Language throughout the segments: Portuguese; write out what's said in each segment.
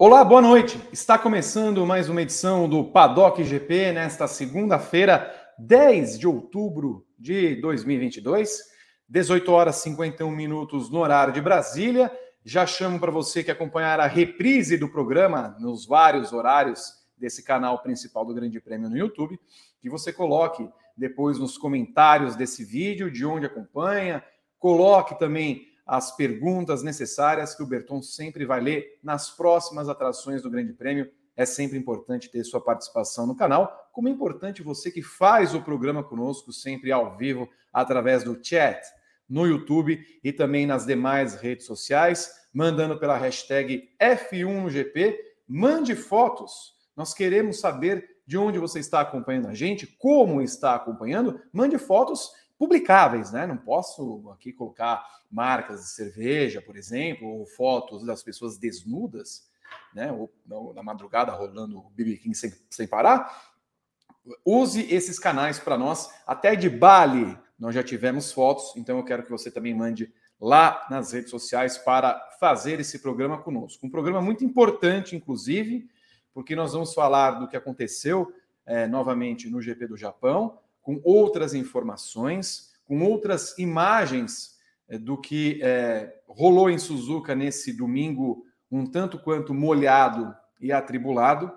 Olá, boa noite. Está começando mais uma edição do Paddock GP nesta segunda-feira, 10 de outubro de 2022, 18 horas e 51 minutos no horário de Brasília. Já chamo para você que acompanhar a reprise do programa nos vários horários desse canal principal do Grande Prêmio no YouTube, que você coloque depois nos comentários desse vídeo de onde acompanha, coloque também as perguntas necessárias que o Berton sempre vai ler nas próximas atrações do Grande Prêmio. É sempre importante ter sua participação no canal, como é importante você que faz o programa conosco sempre ao vivo através do chat no YouTube e também nas demais redes sociais, mandando pela hashtag F1GP. Mande fotos. Nós queremos saber de onde você está acompanhando a gente, como está acompanhando. Mande fotos publicáveis, né? Não posso aqui colocar marcas de cerveja, por exemplo, ou fotos das pessoas desnudas, né? Ou na madrugada rolando o BB King sem, sem parar. Use esses canais para nós. Até de Bali nós já tivemos fotos, então eu quero que você também mande lá nas redes sociais para fazer esse programa conosco. Um programa muito importante, inclusive, porque nós vamos falar do que aconteceu é, novamente no GP do Japão, com outras informações, com outras imagens é, do que é, rolou em Suzuka nesse domingo, um tanto quanto molhado e atribulado,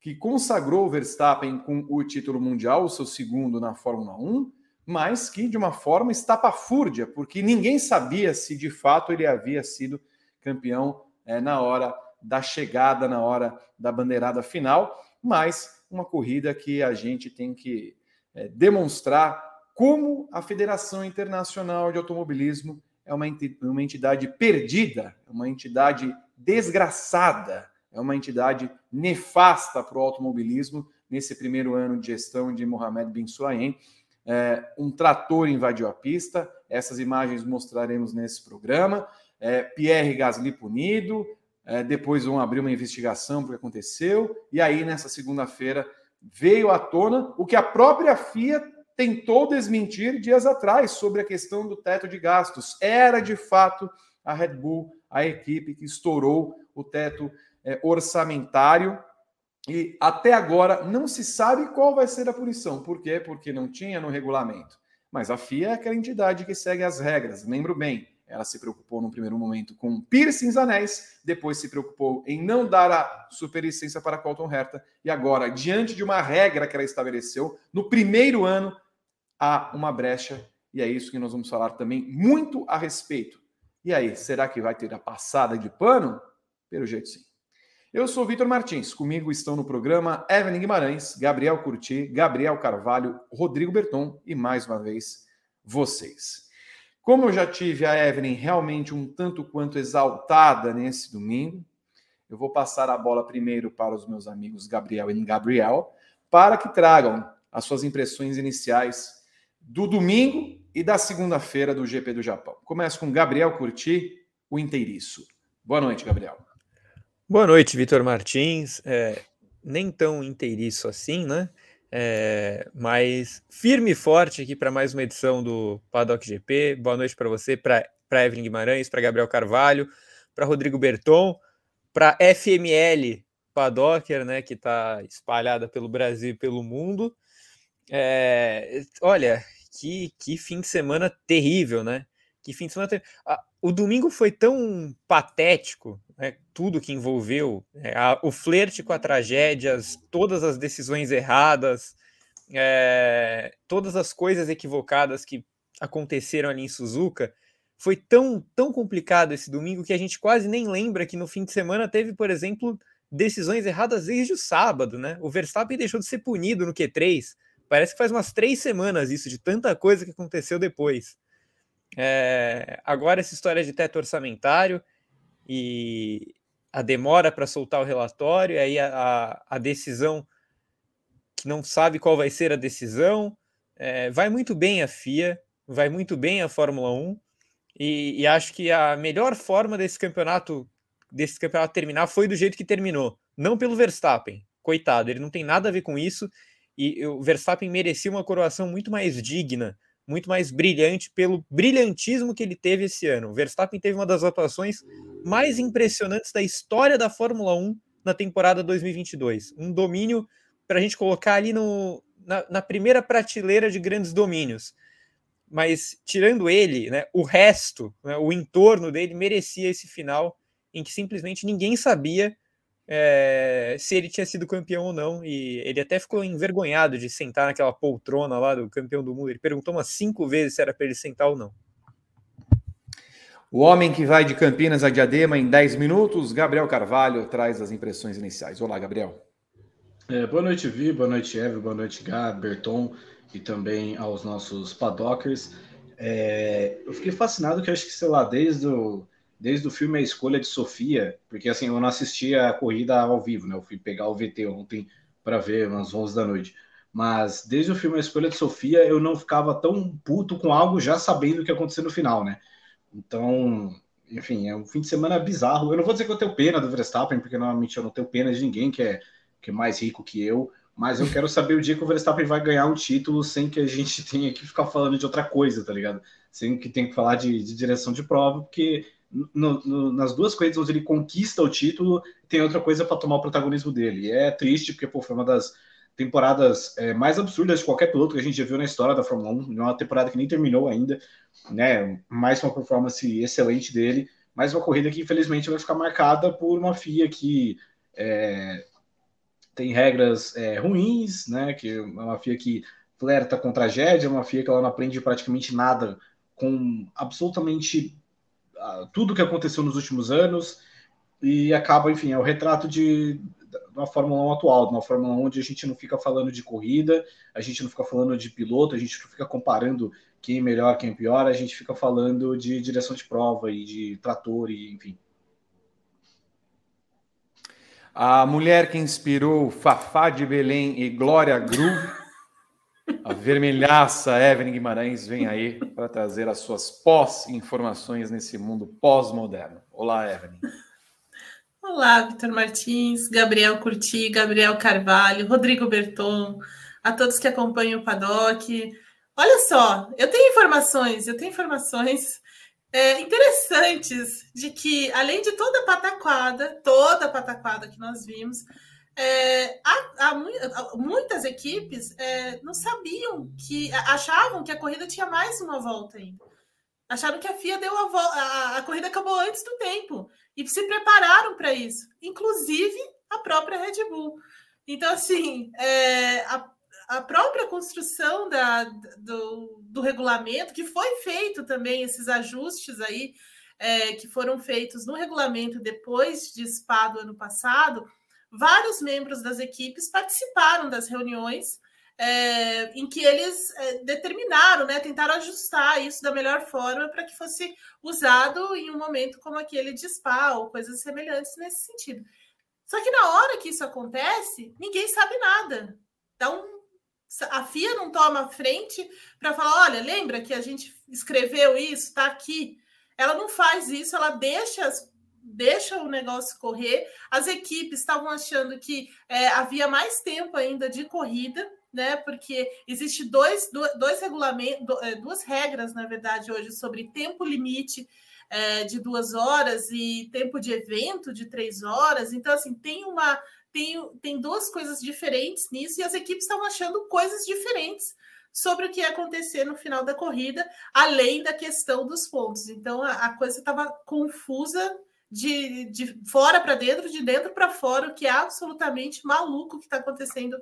que consagrou o Verstappen com o título mundial, o seu segundo na Fórmula 1, mas que de uma forma estapafúrdia, porque ninguém sabia se de fato ele havia sido campeão é, na hora da chegada, na hora da bandeirada final, mas uma corrida que a gente tem que é, demonstrar como a Federação Internacional de Automobilismo é uma, entidade perdida, é uma entidade desgraçada, é uma entidade nefasta para o automobilismo nesse primeiro ano de gestão de Mohamed Bin Sulayem. É, um trator invadiu a pista, essas imagens mostraremos nesse programa. É, Pierre Gasly punido, é, depois vão abrir uma investigação para o que aconteceu, e aí nessa segunda-feira veio à tona o que a própria FIA tentou desmentir dias atrás sobre a questão do teto de gastos. Era de fato a Red Bull, a equipe que estourou o teto é, orçamentário. E até agora não se sabe qual vai ser a punição. Por quê? Porque não tinha no regulamento. Mas a FIA é aquela entidade que segue as regras. Lembro bem, ela se preocupou no primeiro momento com piercings anéis, depois se preocupou em não dar a superlicença para Colton Herta, e agora, diante de uma regra que ela estabeleceu, no primeiro ano há uma brecha, e é isso que nós vamos falar também muito a respeito. E aí, será que vai ter a passada de pano? Pelo jeito sim. Eu sou Vitor Martins, comigo estão no programa Evelyn Guimarães, Gabriel Curti, Gabriel Carvalho, Rodrigo Berton e mais uma vez vocês. Como eu já tive a Evelyn realmente um tanto quanto exaltada nesse domingo, eu vou passar a bola primeiro para os meus amigos Gabriel e Gabriel, para que tragam as suas impressões iniciais do domingo e da segunda-feira do GP do Japão. Começo com Gabriel Curti, o inteiriço. Boa noite, Gabriel. Boa noite, Vitor Martins. É, nem tão inteiriço assim, né? É, mas firme e forte aqui para mais uma edição do Paddock GP. Boa noite para você, para Evelyn Guimarães, para Gabriel Carvalho, para Rodrigo Berton, para FML Paddocker, né, que está espalhada pelo Brasil e pelo mundo. É, olha, que, que fim de semana terrível, né? Que fim de semana terrível. o domingo foi tão patético, né, tudo que envolveu é, a, o flerte com a tragédia, todas as decisões erradas, é, todas as coisas equivocadas que aconteceram ali em Suzuka. Foi tão, tão complicado esse domingo que a gente quase nem lembra que no fim de semana teve, por exemplo, decisões erradas desde o sábado, né? O Verstappen deixou de ser punido no Q3. Parece que faz umas três semanas isso, de tanta coisa que aconteceu depois. É, agora, essa história de teto orçamentário e a demora para soltar o relatório, aí a, a, decisão que não sabe qual vai ser a decisão. É, vai muito bem a FIA, vai muito bem a Fórmula 1, e, e, acho que a melhor forma desse campeonato desse campeonato terminar foi do jeito que terminou, não pelo Verstappen. Coitado, ele não tem nada a ver com isso e o Verstappen merecia uma coroação muito mais digna, muito mais brilhante pelo brilhantismo que ele teve esse ano. O Verstappen teve uma das atuações mais impressionantes da história da Fórmula 1 na temporada 2022. Um domínio para a gente colocar ali no, na, na, primeira prateleira de grandes domínios. Mas tirando ele, né, o resto, né, o entorno dele merecia esse final em que simplesmente ninguém sabia é, se ele tinha sido campeão ou não. E ele até ficou envergonhado de sentar naquela poltrona lá do campeão do mundo. Ele perguntou umas cinco vezes se era para ele sentar ou não. O homem que vai de Campinas a Diadema em 10 minutos, Gabriel Carvalho, traz as impressões iniciais. Olá, Gabriel. É, boa noite, Vi, boa noite, Eve, boa noite, Gá, Berton e também aos nossos padockers. É, eu fiquei fascinado que acho que, sei lá, desde o, desde o filme A Escolha de Sofia, porque assim, eu não assisti a corrida ao vivo, né? Eu fui pegar o VT ontem para ver umas 11 da noite. Mas desde o filme A Escolha de Sofia, eu não ficava tão puto com algo já sabendo o que ia acontecer no final, né? Então, enfim, é um fim de semana bizarro. Eu não vou dizer que eu tenho pena do Verstappen, porque normalmente eu não tenho pena de ninguém que é, que é mais rico que eu, mas eu quero saber o dia que o Verstappen vai ganhar um título sem que a gente tenha que ficar falando de outra coisa, tá ligado? Sem que tenha que falar de, de direção de prova, porque no, no, nas duas corridas onde ele conquista o título, tem outra coisa para tomar o protagonismo dele. E é triste, porque pô, foi uma das temporadas é, mais absurdas de qualquer piloto que a gente já viu na história da Fórmula 1. Uma temporada que nem terminou ainda, né? Mais uma performance excelente dele, mais uma corrida que infelizmente vai ficar marcada por uma FIA que é, tem regras é, ruins, né? Que é uma FIA que flerta com tragédia, uma FIA que ela não aprende praticamente nada com absolutamente tudo que aconteceu nos últimos anos e acaba, enfim, é o retrato de uma Fórmula 1 atual, uma Fórmula 1 onde a gente não fica falando de corrida, a gente não fica falando de piloto, a gente não fica comparando quem é melhor, quem é pior, a gente fica falando de direção de prova e de trator e enfim. A mulher que inspirou Fafá de Belém e Glória Groove, a vermelhaça Evelyn Guimarães, vem aí para trazer as suas pós-informações nesse mundo pós-moderno. Olá, Evelyn. Olá, Vitor Martins, Gabriel Curti, Gabriel Carvalho, Rodrigo Berton, a todos que acompanham o Paddock. Olha só, eu tenho informações, eu tenho informações é, interessantes de que, além de toda a pataquada, toda a pataquada que nós vimos, é, há, há, muitas equipes é, não sabiam que achavam que a corrida tinha mais uma volta ainda. Acharam que a FIA deu a, a, a corrida acabou antes do tempo e se prepararam para isso, inclusive a própria Red Bull. Então, assim, é, a, a, própria construção da, do, do, regulamento, que foi feito também, esses ajustes aí, é, que foram feitos no regulamento depois de SPA do ano passado, vários membros das equipes participaram das reuniões é, em que eles é, determinaram, né, tentaram ajustar isso da melhor forma para que fosse usado em um momento como aquele de spa ou coisas semelhantes nesse sentido. Só que na hora que isso acontece, ninguém sabe nada. Então, a FIA não toma frente para falar: olha, lembra que a gente escreveu isso, está aqui. Ela não faz isso, ela deixa deixa o negócio correr. As equipes estavam achando que é, havia mais tempo ainda de corrida, né? Porque existe dois, dois regulamentos, é, duas regras, na verdade, hoje sobre tempo limite é, de duas horas e tempo de evento de três horas. Então, assim, tem uma tem, tem duas coisas diferentes nisso, e as equipes estavam achando coisas diferentes sobre o que ia acontecer no final da corrida, além da questão dos pontos. Então a, a coisa estava confusa de, de fora para dentro, de dentro para fora, o que é absolutamente maluco que está acontecendo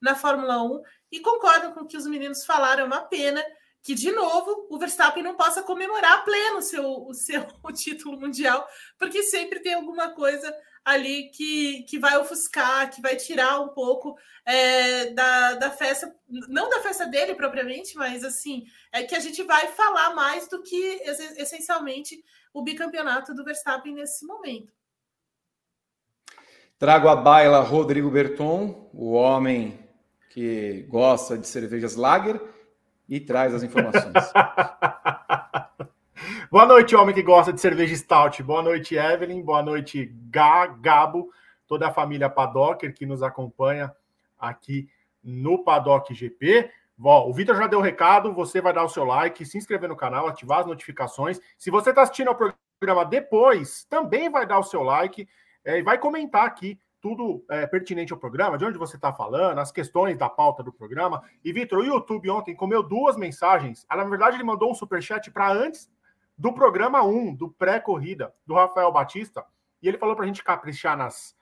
na Fórmula 1. E concordo com o que os meninos falaram, é uma pena que, de novo, o Verstappen não possa comemorar pleno o seu, o seu título mundial, porque sempre tem alguma coisa ali que, que vai ofuscar, que vai tirar um pouco é, da, da festa, não da festa dele propriamente, mas assim, é que a gente vai falar mais do que essencialmente o bicampeonato do Verstappen nesse momento. Trago a baila Rodrigo Berton, o homem que gosta de cervejas lager e traz as informações. Boa noite, homem que gosta de cerveja stout. Boa noite, Evelyn. Boa noite, Gá, Gabo, toda a família Padocker que nos acompanha aqui no Paddock GP. Bom, o Vitor já deu o recado, você vai dar o seu like, se inscrever no canal, ativar as notificações. Se você está assistindo ao programa depois, também vai dar o seu like é, e vai comentar aqui tudo é, pertinente ao programa, de onde você está falando, as questões da pauta do programa. E, Vitor, o YouTube ontem comeu duas mensagens. Ah, na verdade, ele mandou um superchat para antes do programa 1, do pré-corrida, do Rafael Batista. E ele falou para a gente caprichar nas,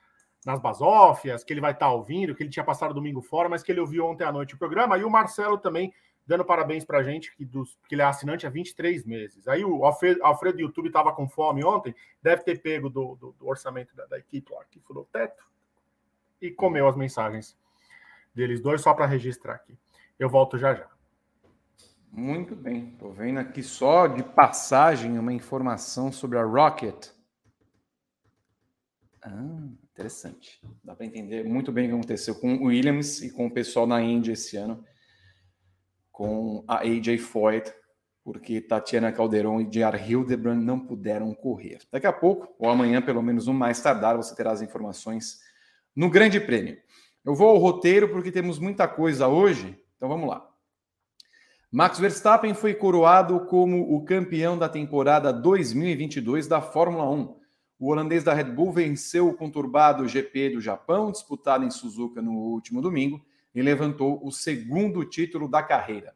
nas basófias, que ele vai estar tá ouvindo, que ele tinha passado domingo fora, mas que ele ouviu ontem à noite o programa. E o Marcelo também dando parabéns para a gente, que, dos, que ele é assinante há 23 meses. Aí o Alfredo, Alfredo do YouTube estava com fome ontem, deve ter pego do, do, do orçamento da, da, equipe lá, que furou o teto, e comeu as mensagens deles dois, só para registrar aqui. Eu volto já já. Muito bem, estou vendo aqui só de passagem uma informação sobre a Rocket. Ah, interessante. Dá para entender muito bem o que aconteceu com o Williams e com o pessoal na Indy esse ano com a AJ Foyt, porque Tatiana Calderon e J.R. Hildebrand não puderam correr. Daqui a pouco, ou amanhã, pelo menos no mais tardar, você terá as informações no Grande Prêmio. Eu vou ao roteiro porque temos muita coisa hoje, então vamos lá. Max Verstappen foi coroado como o campeão da temporada 2022 da Fórmula 1. O holandês da Red Bull venceu o conturbado GP do Japão, disputado em Suzuka no último domingo, e levantou o segundo título da carreira.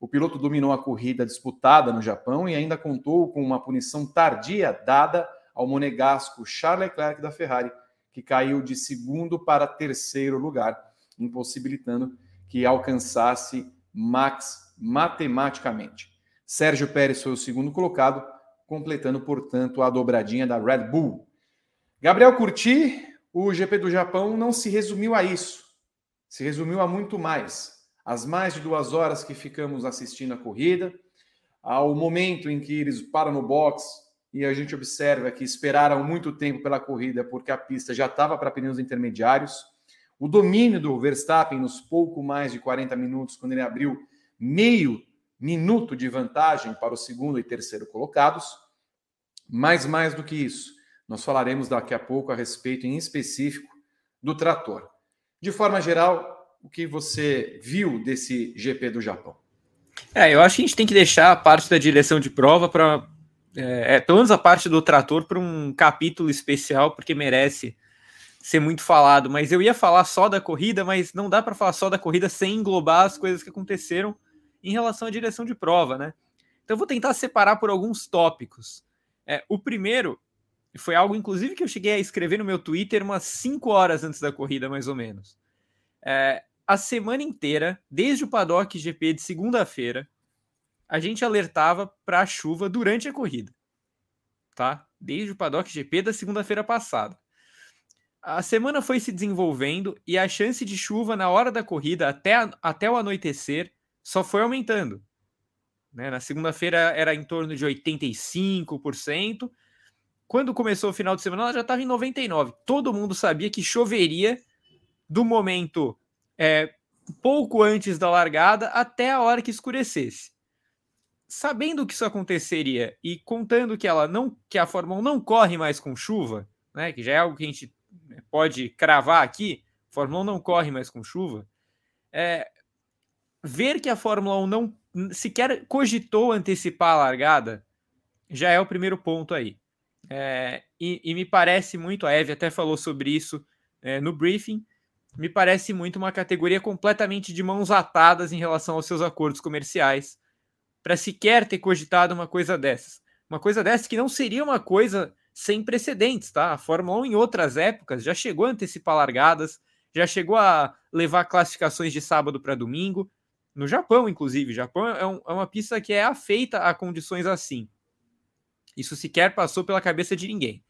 O piloto dominou a corrida disputada no Japão e ainda contou com uma punição tardia dada ao monegasco Charles Leclerc da Ferrari, que caiu de segundo para terceiro lugar, impossibilitando que alcançasse Max matematicamente. Sérgio Pérez foi o segundo colocado, completando, portanto, a dobradinha da Red Bull. Gabriel Curti, o GP do Japão não se resumiu a isso se resumiu a muito mais. As mais de duas horas que ficamos assistindo a corrida, ao momento em que eles param no box e a gente observa que esperaram muito tempo pela corrida porque a pista já estava para pneus intermediários. O domínio do Verstappen nos pouco mais de 40 minutos, quando ele abriu meio minuto de vantagem para o segundo e terceiro colocados. Mas mais do que isso, nós falaremos daqui a pouco a respeito em específico do trator. De forma geral, o que você viu desse GP do Japão? É, eu acho que a gente tem que deixar a parte da direção de prova para. É, é, pelo menos a parte do trator para um capítulo especial, porque merece ser muito falado. Mas eu ia falar só da corrida, mas não dá para falar só da corrida sem englobar as coisas que aconteceram em relação à direção de prova, né? Então eu vou tentar separar por alguns tópicos. É, o primeiro foi algo, inclusive, que eu cheguei a escrever no meu Twitter umas 5 horas antes da corrida, mais ou menos. É, a semana inteira, desde o paddock GP de segunda-feira, a gente alertava para a chuva durante a corrida. Tá? Desde o paddock GP da segunda-feira passada. A semana foi se desenvolvendo e a chance de chuva na hora da corrida até, a, até o anoitecer só foi aumentando. Né? Na segunda-feira era em torno de 85%, quando começou o final de semana, ela já estava em 99. Todo mundo sabia que choveria do momento é, pouco antes da largada até a hora que escurecesse. Sabendo que isso aconteceria e contando que ela não, que a Fórmula 1 não corre mais com chuva, né, que já é algo que a gente né, pode cravar aqui, a Fórmula 1 não corre mais com chuva, é, ver que a Fórmula 1 não sequer cogitou antecipar a largada já é o primeiro ponto aí. É, e, e, me parece muito, a Eve até falou sobre isso é, no briefing, me parece muito uma categoria completamente de mãos atadas em relação aos seus acordos comerciais, para sequer ter cogitado uma coisa dessas. Uma coisa dessa que não seria uma coisa sem precedentes, tá? A Fórmula 1 em outras épocas já chegou a antecipar largadas, já chegou a levar classificações de sábado para domingo. No Japão, inclusive. O Japão é, um, é uma pista que é afeita a condições assim. Isso sequer passou pela cabeça de ninguém.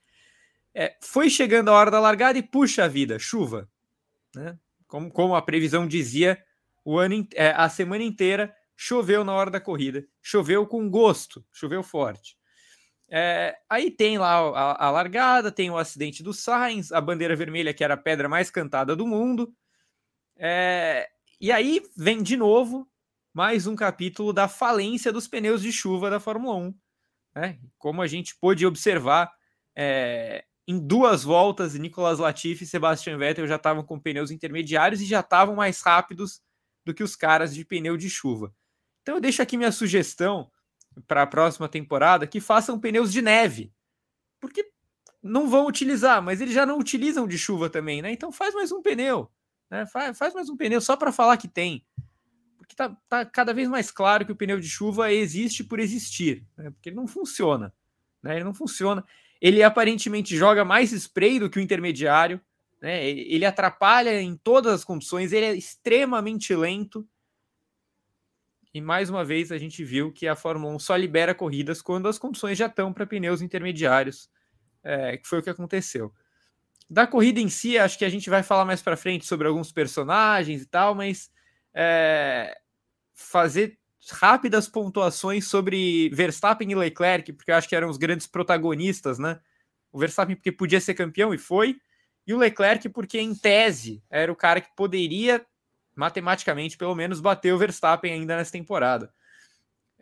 É, foi chegando a hora da largada e puxa a vida, chuva. Né? Como, como a previsão dizia, o ano, é, a semana inteira choveu na hora da corrida. Choveu com gosto, choveu forte. É, aí tem lá a, a, largada, tem o acidente do Sainz, a bandeira vermelha, que era a pedra mais cantada do mundo. E aí vem de novo mais um capítulo da falência dos pneus de chuva da Fórmula 1 Né? Como a gente pôde observar, é, em duas voltas, Nicolas Latifi e Sebastian Vettel já estavam com pneus intermediários e já estavam mais rápidos do que os caras de pneu de chuva. Então eu deixo aqui minha sugestão para a próxima temporada que façam pneus de neve. Porque não vão utilizar, mas eles já não utilizam de chuva também, né? Então faz mais um pneu, né? Faz, faz mais um pneu só para falar que tem. Porque tá, tá, cada vez mais claro que o pneu de chuva existe por existir, né? porque ele não funciona, né? Ele não funciona. Ele aparentemente joga mais spray do que o intermediário, né? Ele atrapalha em todas as condições, ele é extremamente lento. E mais uma vez a gente viu que a Fórmula 1 só libera corridas quando as condições já estão para pneus intermediários é, que foi o que aconteceu. Da corrida em si, acho que a gente vai falar mais para frente sobre alguns personagens e tal, mas é, fazer rápidas pontuações sobre Verstappen e Leclerc, porque eu acho que eram os grandes protagonistas, né? O Verstappen porque podia ser campeão e foi, e o Leclerc porque em tese era o cara que poderia matematicamente pelo menos bater o Verstappen ainda nessa temporada.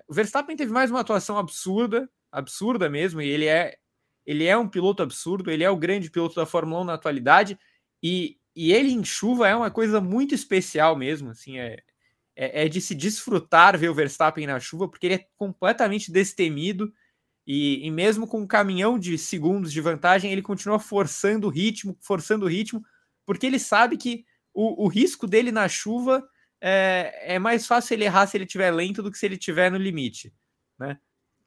O Verstappen teve mais uma atuação absurda, absurda mesmo, e ele é ele é um piloto absurdo, ele é o grande piloto da Fórmula 1 na atualidade, e, e ele em chuva é uma coisa muito especial mesmo, assim, é, é, é, de se desfrutar ver o Verstappen na chuva, porque ele é completamente destemido, e, e mesmo com um caminhão de segundos de vantagem, ele continua forçando o ritmo, forçando o ritmo, porque ele sabe que o, o risco dele na chuva é, é mais fácil ele errar se ele estiver lento do que se ele estiver no limite, né?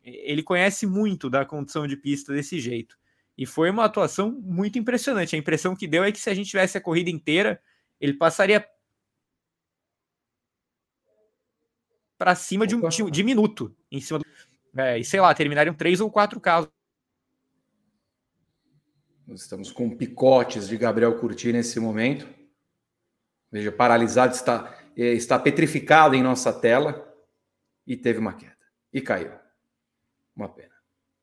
Ele conhece muito da condição de pista desse jeito. E foi uma atuação muito impressionante. A impressão que deu é que se a gente tivesse a corrida inteira, ele passaria para cima de um de, de, minuto em cima do. É, e sei lá, terminariam três ou quatro carros. Nós estamos com picotes de Gabriel Curti nesse momento. Veja, paralisado, está, é, está petrificado em nossa tela e teve uma queda. E caiu. Uma pena.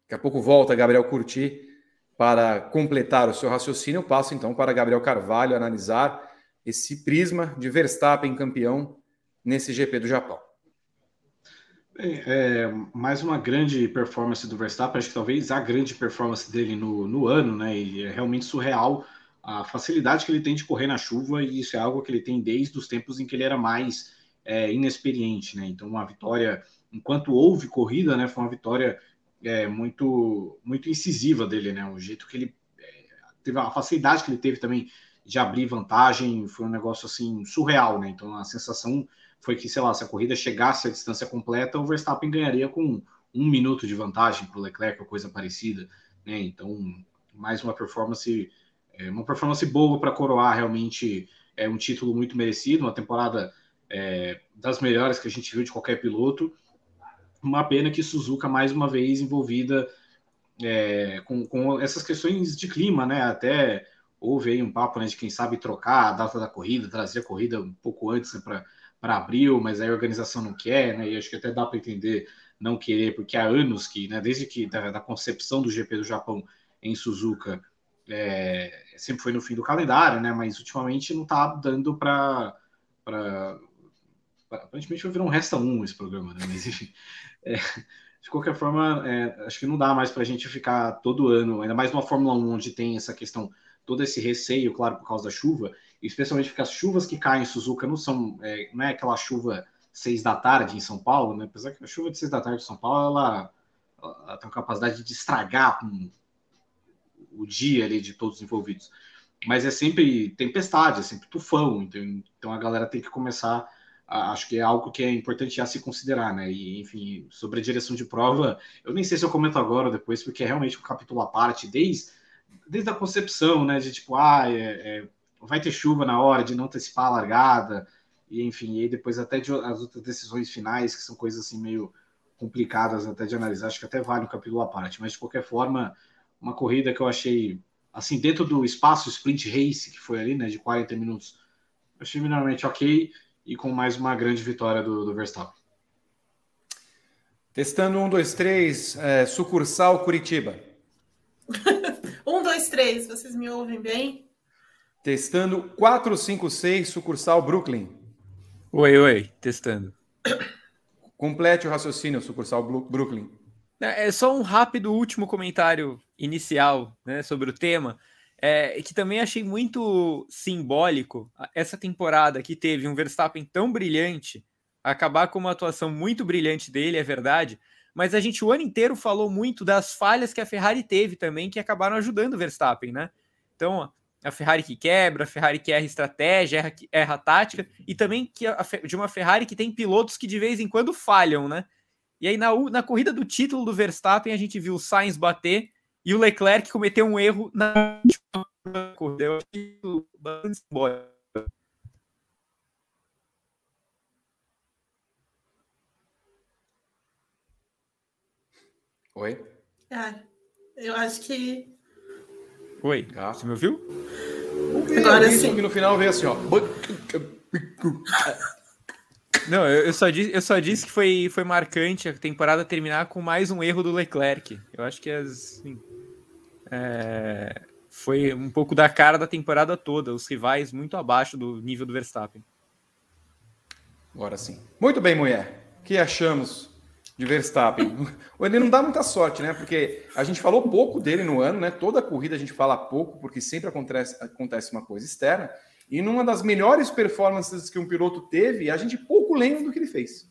Daqui a pouco volta Gabriel Curti para completar o seu raciocínio. Eu passo então para Gabriel Carvalho analisar esse prisma de Verstappen campeão nesse GP do Japão. Bem, é, mais uma grande performance do Verstappen, acho que talvez a grande performance dele no, no ano, né? E é realmente surreal a facilidade que ele tem de correr na chuva, e isso é algo que ele tem desde os tempos em que ele era mais é, inexperiente, né? Então, uma vitória enquanto houve corrida, né, foi uma vitória é, muito muito incisiva dele, né? O jeito que ele é, teve a facilidade que ele teve também de abrir vantagem foi um negócio assim surreal, né? Então a sensação foi que, sei lá, se a corrida chegasse à distância completa, o Verstappen ganharia com um minuto de vantagem para o Leclerc ou coisa parecida, né? Então mais uma performance é, uma performance boa para coroar realmente é um título muito merecido, uma temporada é, das melhores que a gente viu de qualquer piloto uma pena que Suzuka, mais uma vez, envolvida é, com, com, essas questões de clima, né? Até houve aí um papo né, de quem sabe trocar a data da corrida, trazer a corrida um pouco antes né, para abril, mas aí a organização não quer, né? E acho que até dá para entender não querer, porque há anos que, né, desde que da, da concepção do GP do Japão em Suzuka, é, sempre foi no fim do calendário, né? Mas ultimamente não está dando para aparentemente vai virar um resta um esse programa, né? Mas enfim, é, de qualquer forma, é, acho que não dá mais para a gente ficar todo ano, ainda mais numa Fórmula 1 onde tem essa questão, todo esse receio, claro, por causa da chuva, especialmente porque as chuvas que caem em Suzuka não são, é, não é aquela chuva seis da tarde em São Paulo, né? Apesar que a chuva de seis da tarde em São Paulo, ela, ela tem a capacidade de estragar um, o dia ali de todos os envolvidos. Mas é sempre tempestade, é sempre tufão, então, então a galera tem que começar acho que é algo que é importante já se considerar, né? E, enfim, sobre a direção de prova, eu nem sei se eu comento agora ou depois, porque é realmente um capítulo à parte, desde, desde a concepção, né? De tipo, ah, é, é, vai ter chuva na hora de não antecipar a largada, e enfim, e depois até de, as outras decisões finais, que são coisas assim meio complicadas até de analisar, acho que até vale um capítulo à parte, mas de qualquer forma, uma corrida que eu achei, assim, dentro do espaço sprint race, que foi ali, né, de 40 minutos, achei minimamente ok, e com mais uma grande vitória do, do Verstappen. Testando um, dois, três, é, sucursal Curitiba. um, dois, três, vocês me ouvem bem? Testando 456, sucursal Brooklyn. Oi, oi, testando. Complete o raciocínio, sucursal Brooklyn. É, é só um rápido último comentário inicial né, sobre o tema, é, que também achei muito simbólico essa temporada que teve um Verstappen tão brilhante, acabar com uma atuação muito brilhante dele, é verdade, mas a gente o ano inteiro falou muito das falhas que a Ferrari teve também, que acabaram ajudando o Verstappen, né? Então, a Ferrari que quebra, a Ferrari que erra estratégia, erra, erra tática, e também que a, de uma Ferrari que tem pilotos que de vez em quando falham, né? E aí, na, na corrida do título do Verstappen, a gente viu o Sainz bater e o Leclerc cometeu um erro na corrida. Eu achei bastante simbólico. Oi? Ah, eu acho que. Oi, ah. você me ouviu? Agora sim. Que no final veio assim, ó. Não, eu, só disse, eu só disse que foi, foi marcante a temporada terminar com mais um erro do Leclerc. Eu acho que assim, é, foi um pouco da cara da temporada toda. Os rivais muito abaixo do nível do Verstappen. Agora sim. Muito bem, mulher. O que achamos de Verstappen? Ele não dá muita sorte, né? Porque a gente falou pouco dele no ano, né? Toda corrida a gente fala pouco, porque sempre acontece, acontece uma coisa externa. E numa das melhores performances que um piloto teve, a gente pouco lembra do que ele fez.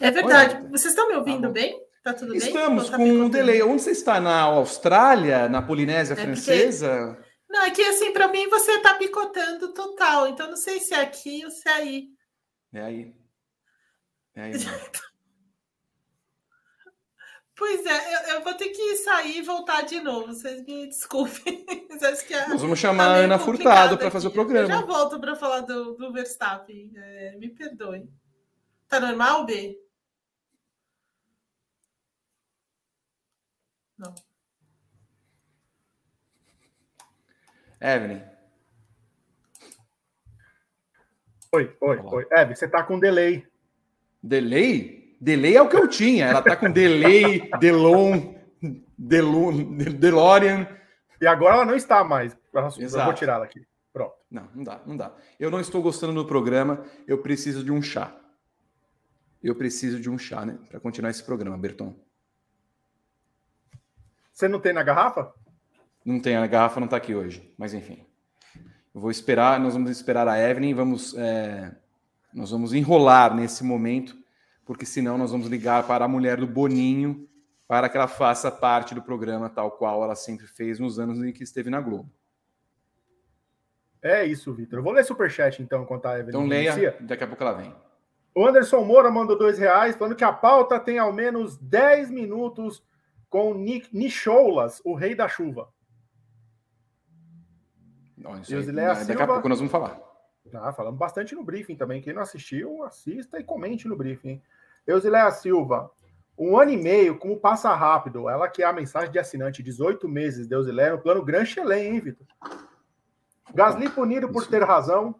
É verdade. Olha, Vocês estão me ouvindo tá bem? Tá tudo Estamos bem? Estamos tá com um delay. Onde você está? Na Austrália? Na Polinésia é Francesa? Porque... Não, é que assim, para mim você está picotando total. Então não sei se é aqui ou se é aí. É aí. É aí. Pois é, eu, eu, vou ter que sair e voltar de novo. Vocês me desculpem. É, Nós vamos chamar tá a Ana Furtado para fazer o programa. Eu já volto para falar do, do Verstappen. É, me perdoe. Tá normal, B? Não. Evelyn. Oi, oi, oi. Evelyn, você tá com delay. Delay? Delay é o que eu tinha. Ela tá com delay, Delon, Delon, DeLorean. E agora ela não está mais. Eu vou tirá-la aqui. Pronto. Não, não dá, não dá. Eu não estou gostando do programa. Eu preciso de um chá. Eu preciso de um chá, né? Para continuar esse programa, Berton. Você não tem na garrafa? Não tem, a garrafa não está aqui hoje. Mas enfim. Eu vou esperar, nós vamos esperar a Evelyn, vamos, é, nós vamos enrolar nesse momento porque senão nós vamos ligar para a mulher do Boninho para que ela faça parte do programa tal qual ela sempre fez nos anos em que esteve na Globo. É isso, Vitor. Eu vou ler superchat então, enquanto a Evelyn Então leia, inicia. daqui a pouco ela vem. O Anderson Moura mandou dois reais, falando que a pauta tem ao menos 10 minutos com Nicholas, o rei da chuva. Não, isso aí, daqui Silva... a pouco nós vamos falar. Ah, falamos bastante no briefing também. Quem não assistiu, assista e comente no briefing. Eusileia Silva, um ano e meio, como passa rápido. Ela que é a mensagem de assinante, 18 meses, Deusileia, no plano Gran Chelem, hein, Vitor? Gasly punido por ter razão,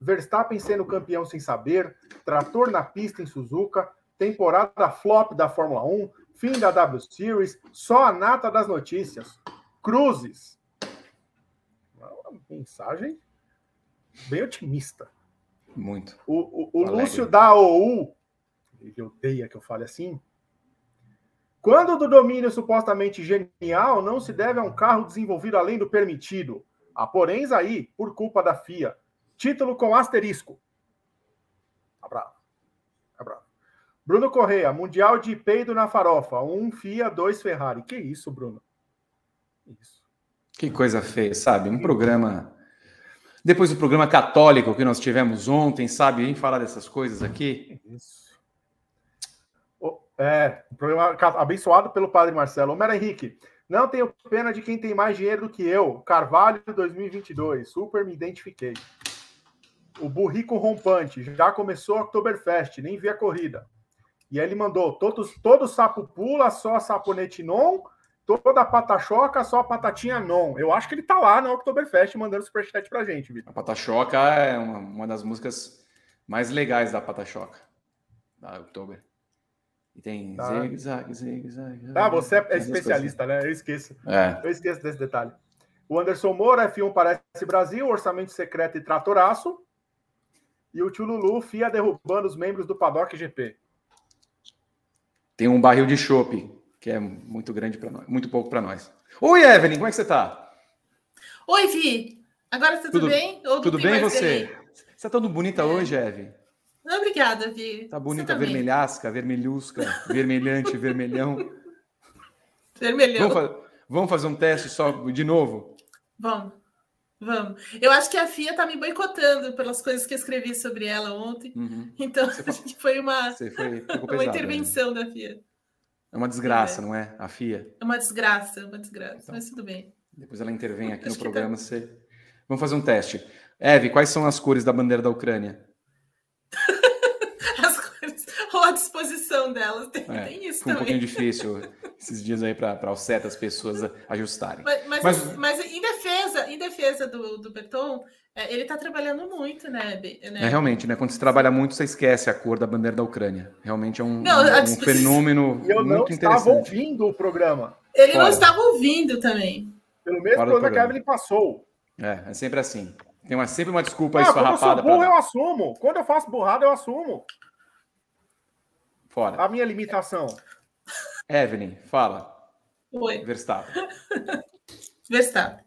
Verstappen sendo campeão sem saber, trator na pista em Suzuka, temporada flop da Fórmula 1, fim da W Series, só a nata das notícias. Cruzes. Uma mensagem bem otimista. Muito. O, o, o Lúcio da OU, ele odeia que eu fale assim. Quando do domínio supostamente genial não se deve a um carro desenvolvido além do permitido. Há poréns aí, por culpa da FIA. Título com asterisco. Abraço. Abraço. Bruno Correia, Mundial de peido na farofa. Um FIA, dois Ferrari. Que isso, Bruno? Isso. Que coisa feia, sabe? Um programa depois do programa católico que nós tivemos ontem, sabe, em falar dessas coisas aqui. Isso. É, um programa abençoado pelo Padre Marcelo. Homero Henrique, não tenho pena de quem tem mais dinheiro do que eu. Carvalho 2022, super me identifiquei. O Burrico Rompante, já começou Oktoberfest, nem vi a corrida. E aí ele mandou, todos, todo sapo pula, só saponete non, toda patachoca, só patatinha não. Eu acho que ele tá lá no Oktoberfest mandando superchat pra gente, Vitor. A patachoca é uma, uma, das músicas mais legais da patachoca, da Oktober. E tem tá. zig, zag, zig, zag. Ah, você é, é especialista, né? Eu esqueço. É. Eu esqueço desse detalhe. O Anderson Moura, F1 parece Brasil, orçamento secreto e tratoraço. E o tio Lulu, FIA derrubando os membros do Paddock GP. Tem um barril de chopp, que é muito grande para nós, muito pouco para nós. Oi, Evelyn, como é que você tá? Oi, Vi. Agora tá tudo, tudo bem? Ou tudo bem você? Você tá todo bonita é. hoje, Evelyn? Obrigada, Vi. Tá bonita, vermelhasca, vermelhusca, vermelhante, vermelhão. Vermelhão. Vamos, vamos fazer um teste só de novo? Vamos. Vamos. Eu acho que a FIA está me boicotando pelas coisas que eu escrevi sobre ela ontem. Uhum. Então, Você acho que foi uma, foi, uma intervenção né? da FIA. É uma desgraça, é. não é? A FIA. É uma desgraça, é uma desgraça, então, mas tudo bem. Depois ela intervém aqui no programa. Tá... Você... Vamos fazer um teste. Eve, quais são as cores da bandeira da Ucrânia? a disposição delas. Tem, é, tem isso foi também. um pouquinho difícil esses dias aí para o certo as pessoas ajustarem. Mas, mas, mas, mas, em defesa, em defesa do, do Berton, é, ele está trabalhando muito, né, né? É realmente, né? Quando você trabalha muito, você esquece a cor da bandeira da Ucrânia. Realmente é um, não, um, um fenômeno eu muito interessante. Eu não estava ouvindo o programa. Ele Fora. não estava ouvindo também. Pelo mesmo Fora programa que a Evelyn passou. É, é sempre assim. Tem uma, sempre uma desculpa ah, esfarrapada. Quando eu sou burro, pra... eu assumo. Quando eu faço burrada, eu assumo. Fora. A minha limitação. Evelyn, fala. Oi. Verstappen. Verstappen.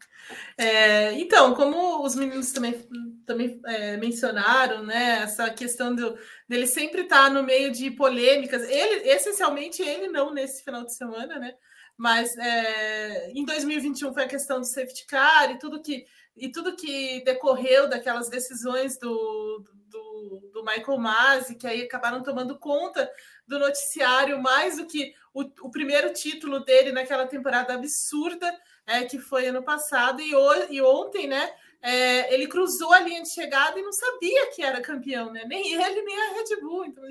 É, então, como os meninos também, também é, mencionaram, né, essa questão do, dele sempre estar tá no meio de polêmicas, ele, essencialmente, ele não nesse final de semana, né, mas é, em 2021 foi a questão do safety car e tudo que, e tudo que decorreu daquelas decisões do, do, do Michael Masi, que aí acabaram tomando conta do noticiário mais do que o, o primeiro título dele naquela temporada absurda é, que foi ano passado, e, o, e ontem, né? É, ele cruzou a linha de chegada e não sabia que era campeão, né? Nem ele, nem a Red Bull. Então,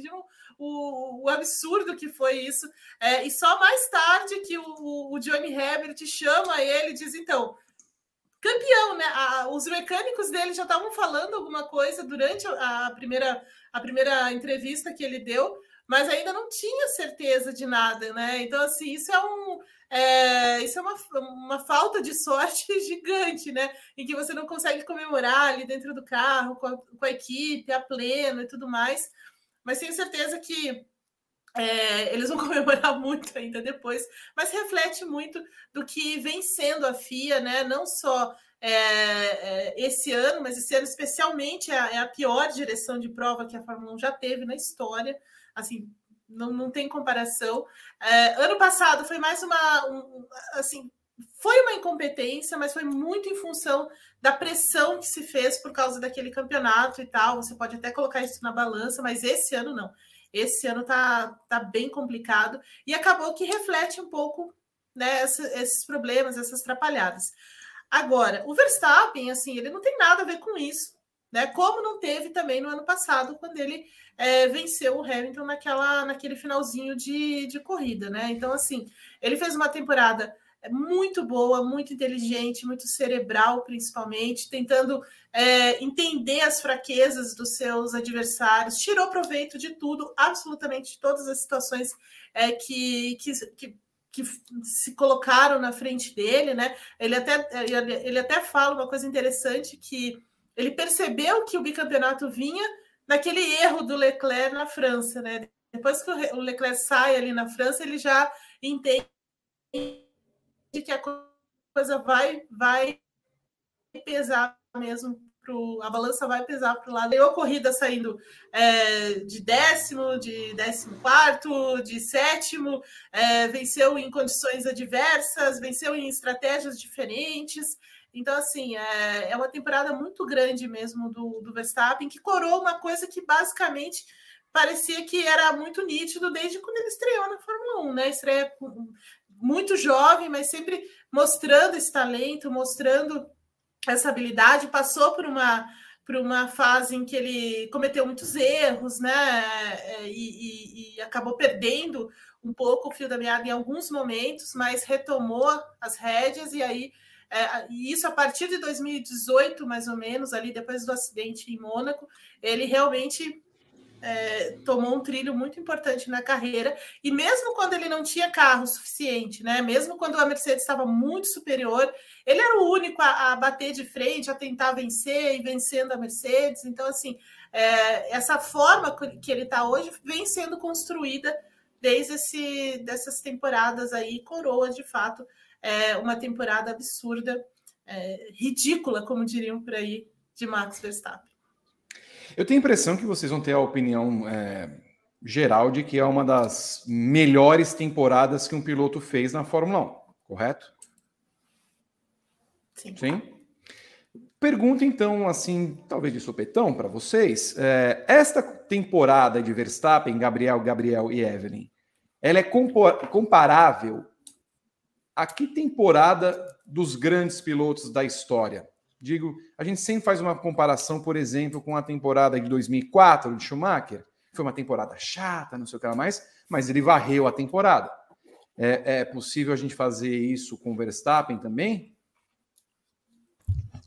o, o absurdo que foi isso. É, e só mais tarde que o, o Johnny Herbert chama ele e diz: então, campeão, né? A, os mecânicos dele já estavam falando alguma coisa durante a primeira, a primeira entrevista que ele deu, mas ainda não tinha certeza de nada, né? Então, assim, isso é um. É, isso é uma, uma falta de sorte gigante, né? Em que você não consegue comemorar ali dentro do carro, com a, com a equipe, a pleno e tudo mais. Mas tenho certeza que é, eles vão comemorar muito ainda depois, mas reflete muito do que vem sendo a FIA, né? Não só é, é, esse ano, mas esse ano especialmente é a, é a pior direção de prova que a Fórmula 1 já teve na história assim, não, não tem comparação. É, ano passado foi mais uma, um, assim, foi uma incompetência, mas foi muito em função da pressão que se fez por causa daquele campeonato e tal. Você pode até colocar isso na balança, mas esse ano não. Esse ano tá, tá bem complicado e acabou que reflete um pouco né, esses problemas, essas atrapalhadas. Agora, o Verstappen, assim, ele não tem nada a ver com isso né? Como não teve também no ano passado, quando ele é, venceu o Hamilton naquela, naquele finalzinho de, de corrida, né? Então, assim, ele fez uma temporada muito boa, muito inteligente, muito cerebral, principalmente, tentando é, entender as fraquezas dos seus adversários, tirou proveito de tudo, absolutamente de todas as situações é, que, que, que, que, se colocaram na frente dele, né? Ele até, ele até fala uma coisa interessante que ele percebeu que o bicampeonato vinha naquele erro do Leclerc na França, né? Depois que o Leclerc sai ali na França, ele já entende que a coisa vai vai pesar mesmo pro, a balança vai pesar para o lado. Deu corrida saindo é, de décimo, de décimo quarto, de sétimo, é, venceu em condições adversas, venceu em estratégias diferentes. Então, assim, é, é uma temporada muito grande mesmo do, do Verstappen, que coroa uma coisa que basicamente parecia que era muito nítido desde quando ele estreou na Fórmula 1, né? Estreia muito jovem, mas sempre mostrando esse talento, mostrando essa habilidade, passou por uma por uma fase em que ele cometeu muitos erros, né? É, e, e, e acabou perdendo um pouco o fio da meada em alguns momentos, mas retomou as rédeas e aí é, e isso a partir de 2018, mais ou menos, ali depois do acidente em Mônaco, ele realmente é, tomou um trilho muito importante na carreira, e mesmo quando ele não tinha carro suficiente, né? Mesmo quando a Mercedes estava muito superior, ele era o único a, a bater de frente, a tentar vencer e vencendo a Mercedes. Então, assim, é, essa forma que ele está hoje vem sendo construída desde esse, dessas temporadas aí, coroa de fato é, uma temporada absurda, é, ridícula, como diriam por aí, de Max Verstappen. Eu tenho a impressão que vocês vão ter a opinião é, geral de que é uma das melhores temporadas que um piloto fez na Fórmula 1, correto? Sim. Sim? Pergunta então, assim, talvez de sopetão para vocês. É, esta temporada de Verstappen, Gabriel, Gabriel e Evelyn, ela é comparável a que temporada dos grandes pilotos da história? Digo, a gente sempre faz uma comparação, por exemplo, com a temporada de 2004 de Schumacher. Foi uma temporada chata, não sei o que mais, mas ele varreu a temporada. É, é possível a gente fazer isso com o Verstappen também?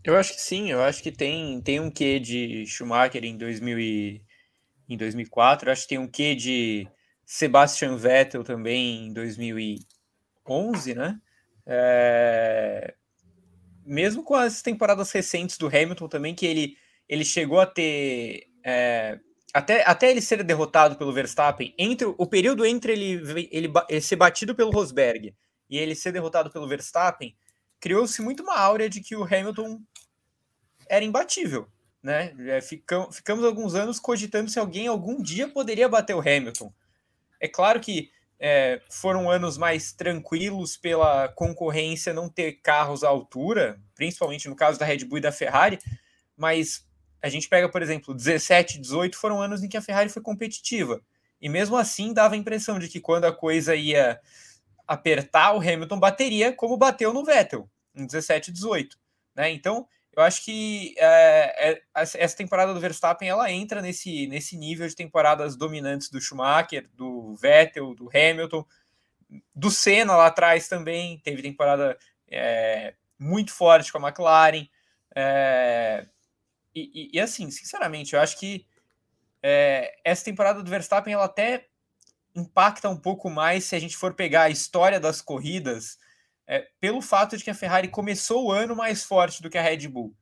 Eu acho que sim, eu acho que tem, tem um quê de Schumacher em, 2000 e, em 2004, eu acho que tem um quê de Sebastian Vettel também em 2011, né? É, mesmo com as temporadas recentes do Hamilton também, que ele, ele chegou a ter. É, até, até ele ser derrotado pelo Verstappen, entre o período entre ele, ele, ele ser batido pelo Rosberg e ele ser derrotado pelo Verstappen, criou-se muito uma áurea de que o Hamilton era imbatível. Né? É, ficamos, ficamos alguns anos cogitando se alguém algum dia poderia bater o Hamilton. É claro que é, foram anos mais tranquilos pela concorrência não ter carros à altura, principalmente no caso da Red Bull e da Ferrari, mas a gente pega, por exemplo, 17, 18 foram anos em que a Ferrari foi competitiva. E mesmo assim dava a impressão de que quando a coisa ia apertar, o Hamilton bateria como bateu no Vettel, em 17 18. Né? Então, eu acho que é, é, essa temporada do Verstappen ela entra nesse, nesse nível de temporadas dominantes do Schumacher, do Vettel, do Hamilton, do Senna lá atrás também. Teve temporada é, muito forte com a McLaren. É, e, e, e, assim, sinceramente, eu acho que é, essa temporada do Verstappen ela até impacta um pouco mais se a gente for pegar a história das corridas é, pelo fato de que a Ferrari começou o ano mais forte do que a Red Bull.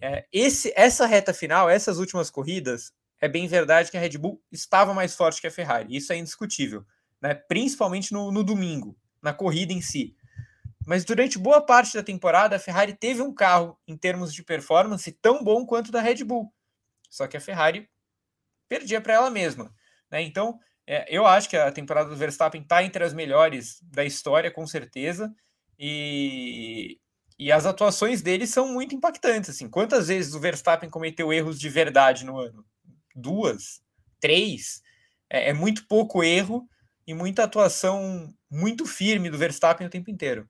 É, esse, essa reta final, essas últimas corridas, é bem verdade que a Red Bull estava mais forte que a Ferrari. Isso é indiscutível, né? principalmente no, no domingo, na corrida em si. Mas durante boa parte da temporada, a Ferrari teve um carro, em termos de performance, tão bom quanto da Red Bull. Só que a Ferrari perdia para ela mesma. Né? Então, é, eu acho que a temporada do Verstappen está entre as melhores da história, com certeza. E, e as atuações dele são muito impactantes. Assim, quantas vezes o Verstappen cometeu erros de verdade no ano? Duas, três. É, é muito pouco erro e muita atuação muito firme do Verstappen o tempo inteiro.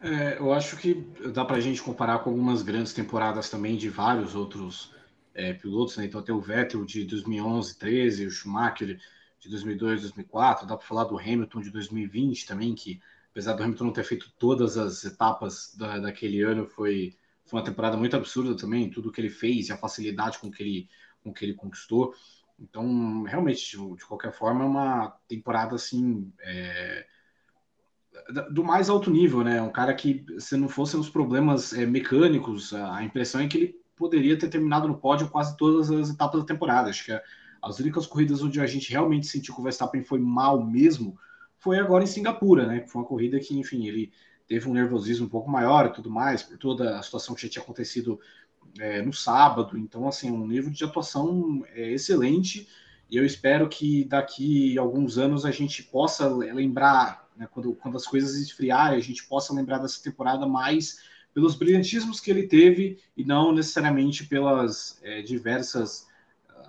É, eu acho que dá para a gente comparar com algumas grandes temporadas também de vários outros é, pilotos, né? Então tem o Vettel de 2011, 13, o Schumacher de 2002, 2004, dá para falar do Hamilton de 2020 também, que apesar do Hamilton não ter feito todas as etapas da, daquele ano, foi, foi uma temporada muito absurda também, tudo que ele fez e a facilidade com que ele, com que ele conquistou. Então, realmente, de, qualquer forma, é uma temporada assim. É, do mais alto nível, né? Um cara que, se não fossem os problemas é, mecânicos, a impressão é que ele poderia ter terminado no pódio quase todas as etapas da temporada. Acho que as únicas corridas onde a gente realmente sentiu que o Verstappen foi mal mesmo foi agora em Singapura, né? Foi uma corrida que, enfim, ele teve um nervosismo um pouco maior e tudo mais, por toda a situação que já tinha acontecido é, no sábado. Então, assim, um nível de atuação é, excelente. E eu espero que daqui a alguns anos a gente possa lembrar, né, quando, quando as coisas esfriarem, a gente possa lembrar dessa temporada mais pelos brilhantismos que ele teve e não necessariamente pelas é, diversas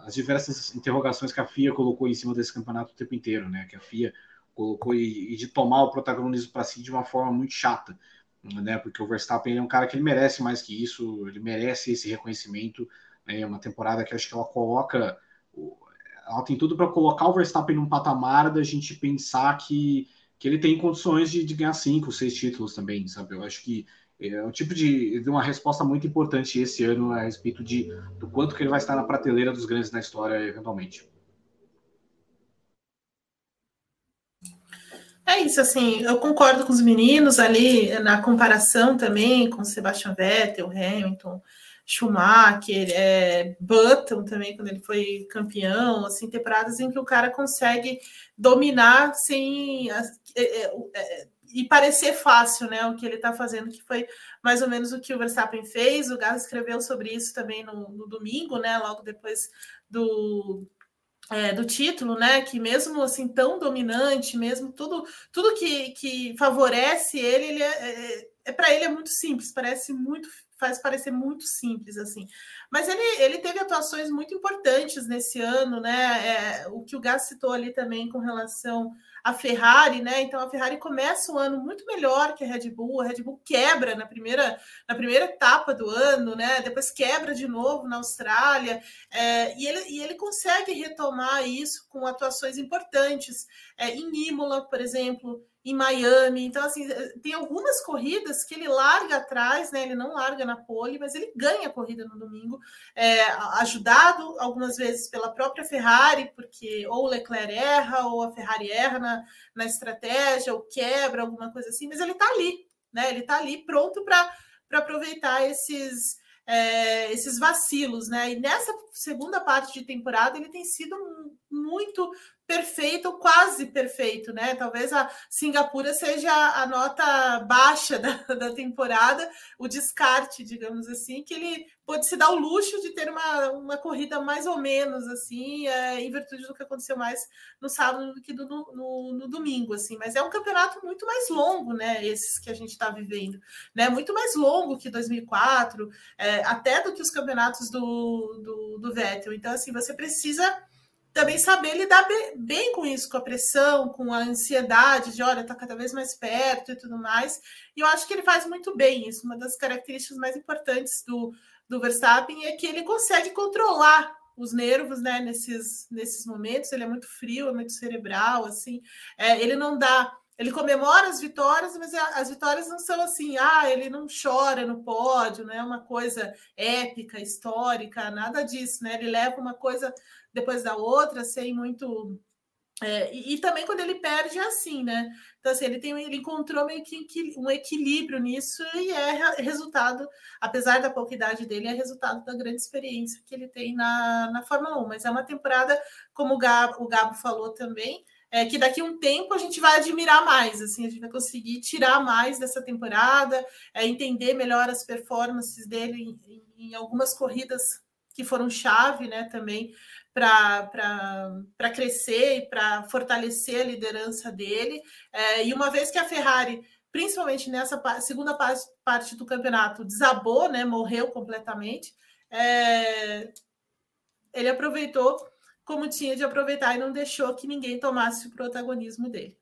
as diversas interrogações que a FIA colocou em cima desse campeonato o tempo inteiro, né? Que a FIA colocou e, e de tomar o protagonismo para si de uma forma muito chata, né? Porque o Verstappen é um cara que ele merece mais que isso, ele merece esse reconhecimento. Né? É uma temporada que acho que ela coloca, ela tem tudo para colocar o Verstappen num patamar da gente pensar que, que ele tem condições de, de ganhar cinco, seis títulos também, sabe? Eu acho que é um tipo de, de uma resposta muito importante esse ano a respeito de do quanto que ele vai estar na prateleira dos grandes na história eventualmente. É isso, assim, eu concordo com os meninos ali na comparação também com Sebastian Vettel, Hamilton, Schumacher, é, Button também, quando ele foi campeão, assim, temporadas em que o cara consegue dominar sem é, é, é, e parecer fácil, né, o que ele está fazendo, que foi mais ou menos o que o Verstappen fez, o Gás escreveu sobre isso também no, no domingo, né, logo depois do é, do título, né? Que mesmo assim tão dominante, mesmo tudo, tudo que, que favorece ele, ele é, é, é para ele é muito simples, parece muito faz parecer muito simples assim. Mas ele, ele teve atuações muito importantes nesse ano, né? É, o que o Gas citou ali também com relação a Ferrari, né? Então a Ferrari começa o ano muito melhor que a Red Bull. A Red Bull quebra na primeira, na primeira etapa do ano, né? Depois quebra de novo na Austrália. É, e, ele, e ele consegue retomar isso com atuações importantes. É, em Imola, por exemplo, em Miami. Então, assim, tem algumas corridas que ele larga atrás, né? Ele não larga na pole, mas ele ganha a corrida no domingo, é, ajudado algumas vezes pela própria Ferrari, porque ou o Leclerc erra, ou a Ferrari erra na, na estratégia, ou quebra, alguma coisa assim, mas ele tá ali, né? Ele tá ali pronto para aproveitar esses. É, esses vacilos, né? E nessa segunda parte de temporada ele tem sido muito perfeito, quase perfeito, né? Talvez a Singapura seja a nota baixa da, da temporada, o descarte, digamos assim, que ele pode se dar o luxo de ter uma, uma corrida mais ou menos assim, é, em virtude do que aconteceu mais no sábado do que do, no, no, domingo, assim. Mas é um campeonato muito mais longo, né? Esses que a gente está vivendo, né? Muito mais longo que 2004, é, até do que os campeonatos do, do, do Vettel. Então, assim, você precisa também saber lidar bem, bem, com isso, com a pressão, com a ansiedade de, olha, tá cada vez mais perto e tudo mais. E eu acho que ele faz muito bem isso. Uma das características mais importantes do, do Verstappen é que ele consegue controlar os nervos, né, nesses, nesses momentos. Ele é muito frio, é muito cerebral, assim. É, ele não dá ele comemora as vitórias, mas as vitórias não são assim, ah, ele não chora no pódio, não é uma coisa épica, histórica, nada disso, né? Ele leva uma coisa depois da outra, sem muito. É, e, e, também quando ele perde é assim, né? Então, assim, ele, tem, ele encontrou meio que um equilíbrio nisso e é resultado, apesar da pouca idade dele, é resultado da grande experiência que ele tem na, na Fórmula 1. Mas é uma temporada, como o Gabo, o Gabo falou também, é, que daqui a um tempo a gente vai admirar mais, assim, a gente vai conseguir tirar mais dessa temporada, é, entender melhor as performances dele em, em, algumas corridas que foram chave, né, também para crescer e para fortalecer a liderança dele. É, e uma vez que a Ferrari, principalmente nessa segunda parte do campeonato, desabou, né, morreu completamente, é, ele aproveitou como tinha de aproveitar e não deixou que ninguém tomasse o protagonismo dele.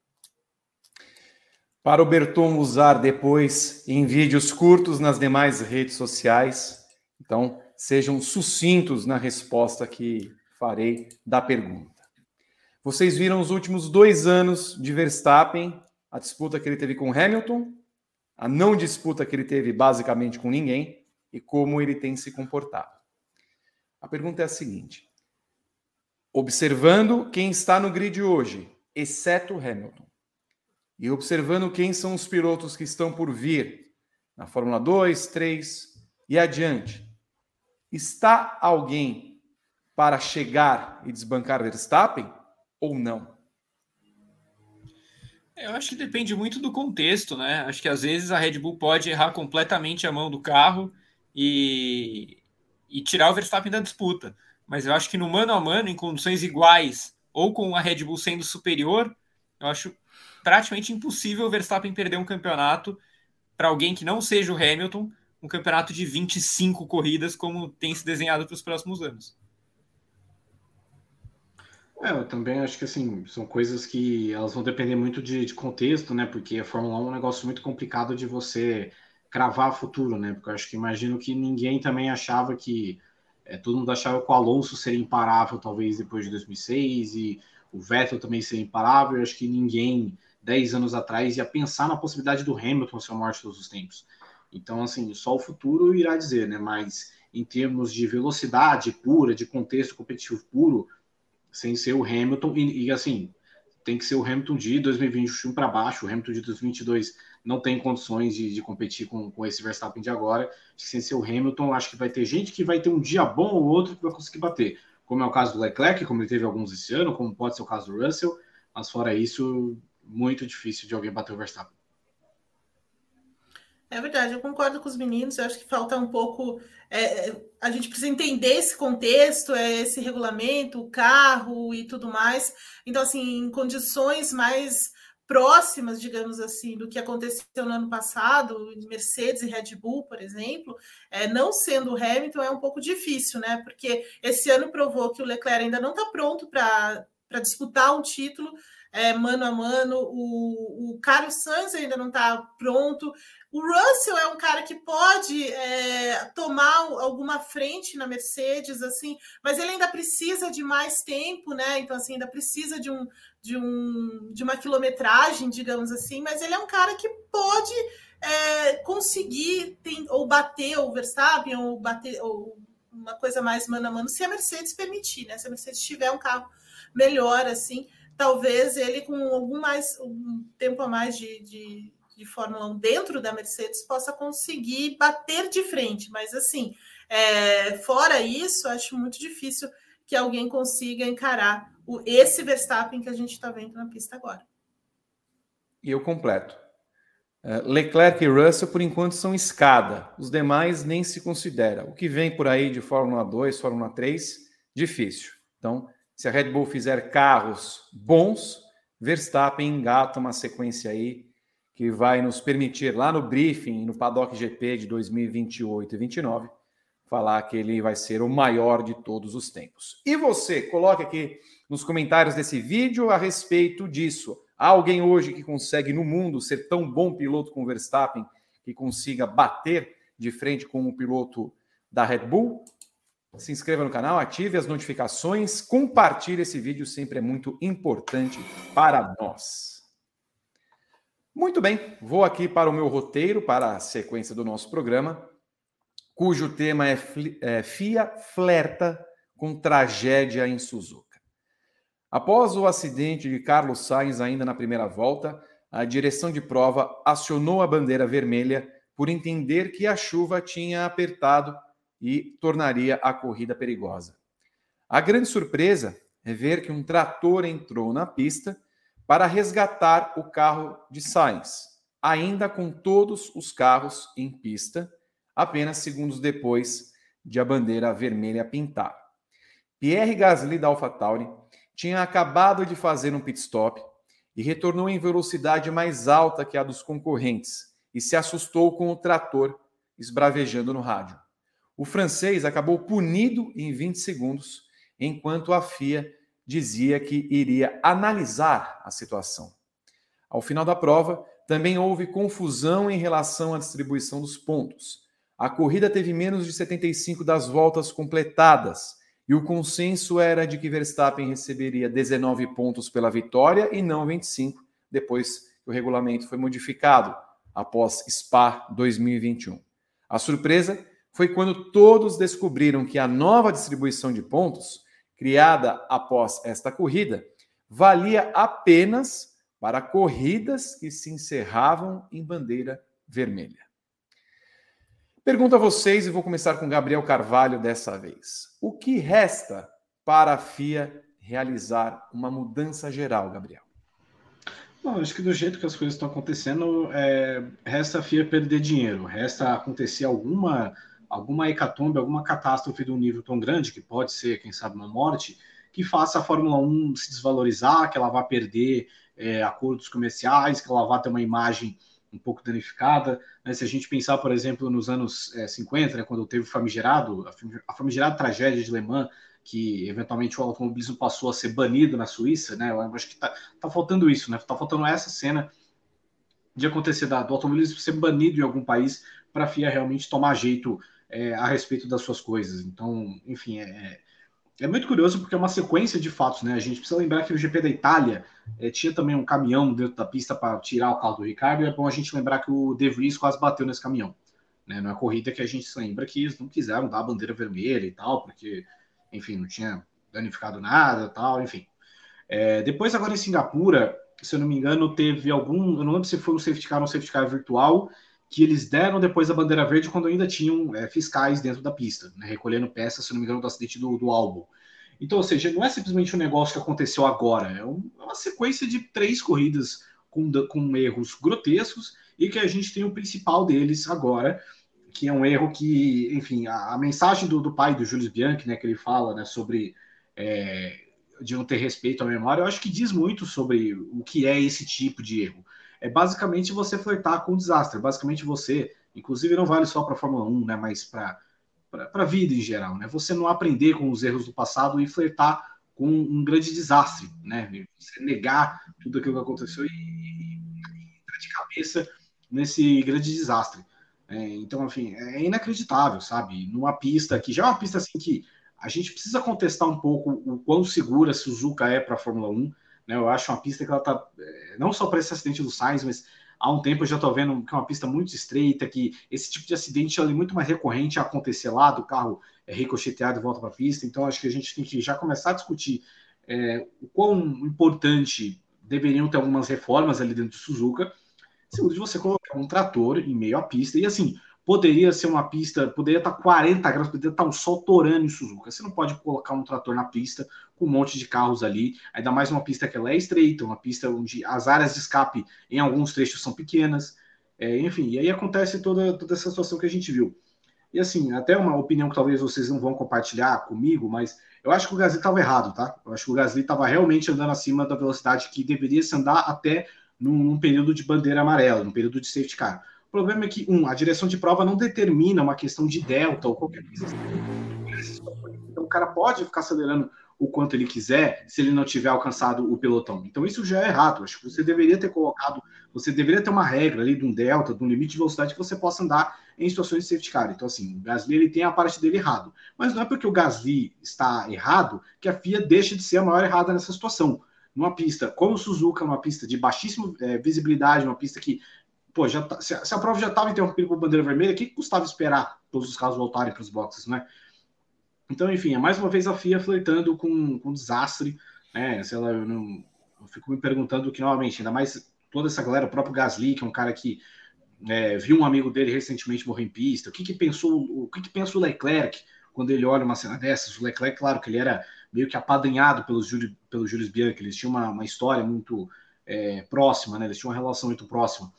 Para o Berton usar depois em vídeos curtos nas demais redes sociais. Então, sejam sucintos na resposta que farei da pergunta. Vocês viram os últimos dois anos de Verstappen, a disputa que ele teve com Hamilton, a não disputa que ele teve basicamente com ninguém e como ele tem se comportado. A pergunta é a seguinte: observando quem está no grid hoje, exceto Hamilton, e observando quem são os pilotos que estão por vir na Fórmula 2, 3 e adiante, está alguém para chegar e desbancar Verstappen ou não? Eu acho que depende muito do contexto, né? Acho que às vezes a Red Bull pode errar completamente a mão do carro e, e tirar o Verstappen da disputa mas eu acho que no mano a mano, em condições iguais, ou com a Red Bull sendo superior, eu acho praticamente impossível o Verstappen perder um campeonato para alguém que não seja o Hamilton, um campeonato de 25 corridas, como tem se desenhado para os próximos anos. É, eu também acho que assim, são coisas que elas vão depender muito de, de, contexto, né? Porque a Fórmula 1 é um negócio muito complicado de você cravar futuro, né? Porque eu acho que imagino que ninguém também achava que é, todo mundo achava que o Alonso seria imparável, talvez depois de 2006, e o Vettel também seria imparável. Eu acho que ninguém, 10 anos atrás, ia pensar na possibilidade do Hamilton ser o maior de todos os tempos. Então, assim, só o futuro irá dizer, né? Mas em termos de velocidade pura, de contexto competitivo puro, sem ser o Hamilton, e, e assim, tem que ser o Hamilton de 2021 para baixo, o Hamilton de 2022 não tem condições de, de competir com, com esse Verstappen de agora. Sem ser o Hamilton, acho que vai ter gente que vai ter um dia bom ou outro que vai conseguir bater, como é o caso do Leclerc, como ele teve alguns esse ano, como pode ser o caso do Russell, mas fora isso, muito difícil de alguém bater o Verstappen. É verdade, eu concordo com os meninos. Eu acho que falta um pouco. É, é, a gente precisa entender esse contexto, é, esse regulamento, o carro e tudo mais. Então, assim, em condições mais próximas, digamos assim, do que aconteceu no ano passado, Mercedes e Red Bull, por exemplo, é, não sendo o Hamilton é um pouco difícil, né? Porque esse ano provou que o Leclerc ainda não está pronto para disputar um título é, mano a mano. O, o Carlos Sainz ainda não está pronto. O Russell é um cara que pode é, tomar alguma frente na Mercedes, assim, mas ele ainda precisa de mais tempo, né? Então, assim, ainda precisa de um, de um de uma quilometragem, digamos assim, mas ele é um cara que pode é, conseguir tem, ou bater o Verstappen, ou bater ou uma coisa mais mano a mano, se a Mercedes permitir, né? Se a Mercedes tiver um carro melhor, assim talvez ele com algum mais um tempo a mais de, de, de, Fórmula 1 dentro da Mercedes possa conseguir bater de frente, mas assim, é, fora isso, acho muito difícil que alguém consiga encarar o, esse Verstappen que a gente está vendo na pista agora. E eu completo. É, Leclerc e Russell, por enquanto, são escada. Os demais nem se considera. O que vem por aí de Fórmula 2, Fórmula 3, difícil. Então, se a Red Bull fizer carros bons, Verstappen engata uma sequência aí que vai nos permitir, lá no briefing, no Paddock GP de 2028 e 2029, falar que ele vai ser o maior de todos os tempos. E você, coloque aqui nos comentários desse vídeo a respeito disso. Há alguém hoje que consegue no mundo ser tão bom piloto com Verstappen que consiga bater de frente com o piloto da Red Bull? Se inscreva no canal, ative as notificações, compartilhe esse vídeo, sempre é muito importante para nós. Muito bem, vou aqui para o meu roteiro, para a sequência do nosso programa, cujo tema é, é FIA flerta com tragédia em Suzuka. Após o acidente de Carlos Sainz ainda na primeira volta, a direção de prova acionou a bandeira vermelha por entender que a chuva tinha apertado e tornaria a corrida perigosa. A grande surpresa é ver que um trator entrou na pista para resgatar o carro de Sainz, ainda com todos os carros em pista, apenas segundos depois de a bandeira vermelha pintar. Pierre Gasly da AlphaTauri tinha acabado de fazer um pit stop e retornou em velocidade mais alta que a dos concorrentes e se assustou com o trator esbravejando no rádio. O francês acabou punido em 20 segundos, enquanto a FIA dizia que iria analisar a situação. Ao final da prova, também houve confusão em relação à distribuição dos pontos. A corrida teve menos de 75 das voltas completadas e o consenso era de que Verstappen receberia 19 pontos pela vitória e não 25, depois que o regulamento foi modificado após Spa 2021. A surpresa foi quando todos descobriram que a nova distribuição de pontos, criada após esta corrida, valia apenas para corridas que se encerravam em bandeira vermelha. Pergunto a vocês e vou começar com Gabriel Carvalho dessa vez. O que resta para a FIA realizar uma mudança geral, Gabriel? Bom, acho que do jeito que as coisas estão acontecendo, é, resta a FIA perder dinheiro, resta acontecer alguma alguma hecatombe, alguma catástrofe de um nível tão grande, que pode ser, quem sabe, uma morte, que faça a Fórmula 1 se desvalorizar, que ela vá perder é, acordos comerciais, que ela vá ter uma imagem um pouco danificada. Né? Se a gente pensar, por exemplo, nos anos é, 50, né, quando teve o famigerado, a famigerada tragédia de Le Mans, que eventualmente o automobilismo passou a ser banido na Suíça, né? Eu acho que tá, tá faltando isso, né? Tá faltando essa cena de acontecer do automobilismo ser banido em algum país para a FIA realmente tomar jeito é, a respeito das suas coisas. Então, enfim, é, é muito curioso porque é uma sequência de fatos, né? A gente precisa lembrar que o GP da Itália é, tinha também um caminhão dentro da pista para tirar o carro do Ricardo, e é bom a gente lembrar que o De Vries quase bateu nesse caminhão. Né? Na corrida que a gente lembra que eles não quiseram dar a bandeira vermelha e tal, porque, enfim, não tinha danificado nada tal, enfim. É, depois, agora em Singapura, se eu não me engano, teve algum. Eu não lembro se foi um safety car ou um safety car virtual, que eles deram depois da bandeira verde quando ainda tinham é, fiscais dentro da pista, né, recolhendo peças, se não me engano, do acidente do, do álbum. Então, ou seja, não é simplesmente um negócio que aconteceu agora, é, é uma sequência de três corridas com, com erros grotescos e que a gente tem o principal deles agora, que é um erro que, enfim, a, a mensagem do, do, pai do Júlio Bianchi, né, que ele fala né, sobre é, de não ter respeito à memória, eu acho que diz muito sobre o que é esse tipo de erro. É basicamente você flertar com o desastre, basicamente você, inclusive não vale só para a Fórmula 1, né, mas para a vida em geral, né? Você não aprender com os erros do passado e flertar com um grande desastre, né? Você negar tudo aquilo que aconteceu e, e, e de cabeça nesse grande desastre. É, então, enfim, é inacreditável, sabe? Numa pista que já é uma pista assim que a gente precisa contestar um pouco o quão segura Suzuka é para a Fórmula 1. Né? Eu acho uma pista que ela tá é, não só para esse acidente do Sainz, mas há um tempo eu já estou vendo que é uma pista muito estreita, que esse tipo de acidente é muito mais recorrente a acontecer lá, do carro é ricocheteado e volta para a pista. Então, acho que a gente tem que já começar a discutir é, o quão importante deveriam ter algumas reformas ali dentro do Suzuka Segundo, de você colocar um trator em meio à pista. E assim, poderia ser uma pista, poderia estar 40 graus, poderia estar um sol torando em Suzuka. Você não pode colocar um trator na pista com um monte de carros ali, ainda mais uma pista que ela é estreita, uma pista onde as áreas de escape em alguns trechos são pequenas. É, enfim, e aí acontece toda, toda essa situação que a gente viu. E assim, até uma opinião que talvez vocês não vão compartilhar comigo, mas eu acho que o Gasly estava errado, tá? Eu acho que o Gasly estava realmente andando acima da velocidade que deveria se andar até num, num, período de bandeira amarela, num período de safety car. O problema é que, um, a direção de prova não determina uma questão de delta ou qualquer coisa assim. Então, o cara pode ficar acelerando o quanto ele quiser se ele não tiver alcançado o pelotão. Então, isso já é errado. Acho que você deveria ter colocado, você deveria ter uma regra ali de um delta, de um limite de velocidade que você possa andar em situações de safety car. Então, assim, o Gasly ele tem a parte dele errado. Mas não é porque o Gasly está errado que a FIA deixa de ser a maior errada nessa situação numa pista como Suzuka, uma pista de baixíssima é, visibilidade, uma pista que, pô, já tá, se, a, se, a, prova já estava interrompida por bandeira vermelha, o que custava esperar todos os carros voltarem para os boxes, né? Então, enfim, é mais uma vez a FIA flertando com, com desastre, né? Sei lá, eu, não, eu fico me perguntando que, novamente, ainda mais toda essa galera, o próprio Gasly, que é um cara que é, viu um amigo dele recentemente morrer em pista, o que que pensou, o que que pensa o Leclerc quando ele olha uma cena dessas? O Leclerc, claro que ele era meio que apadrinhado pelos Júlio, pelo Júlio Bianchi, eles tinham uma, uma história muito é, próxima, né? Eles tinham uma relação muito próxima.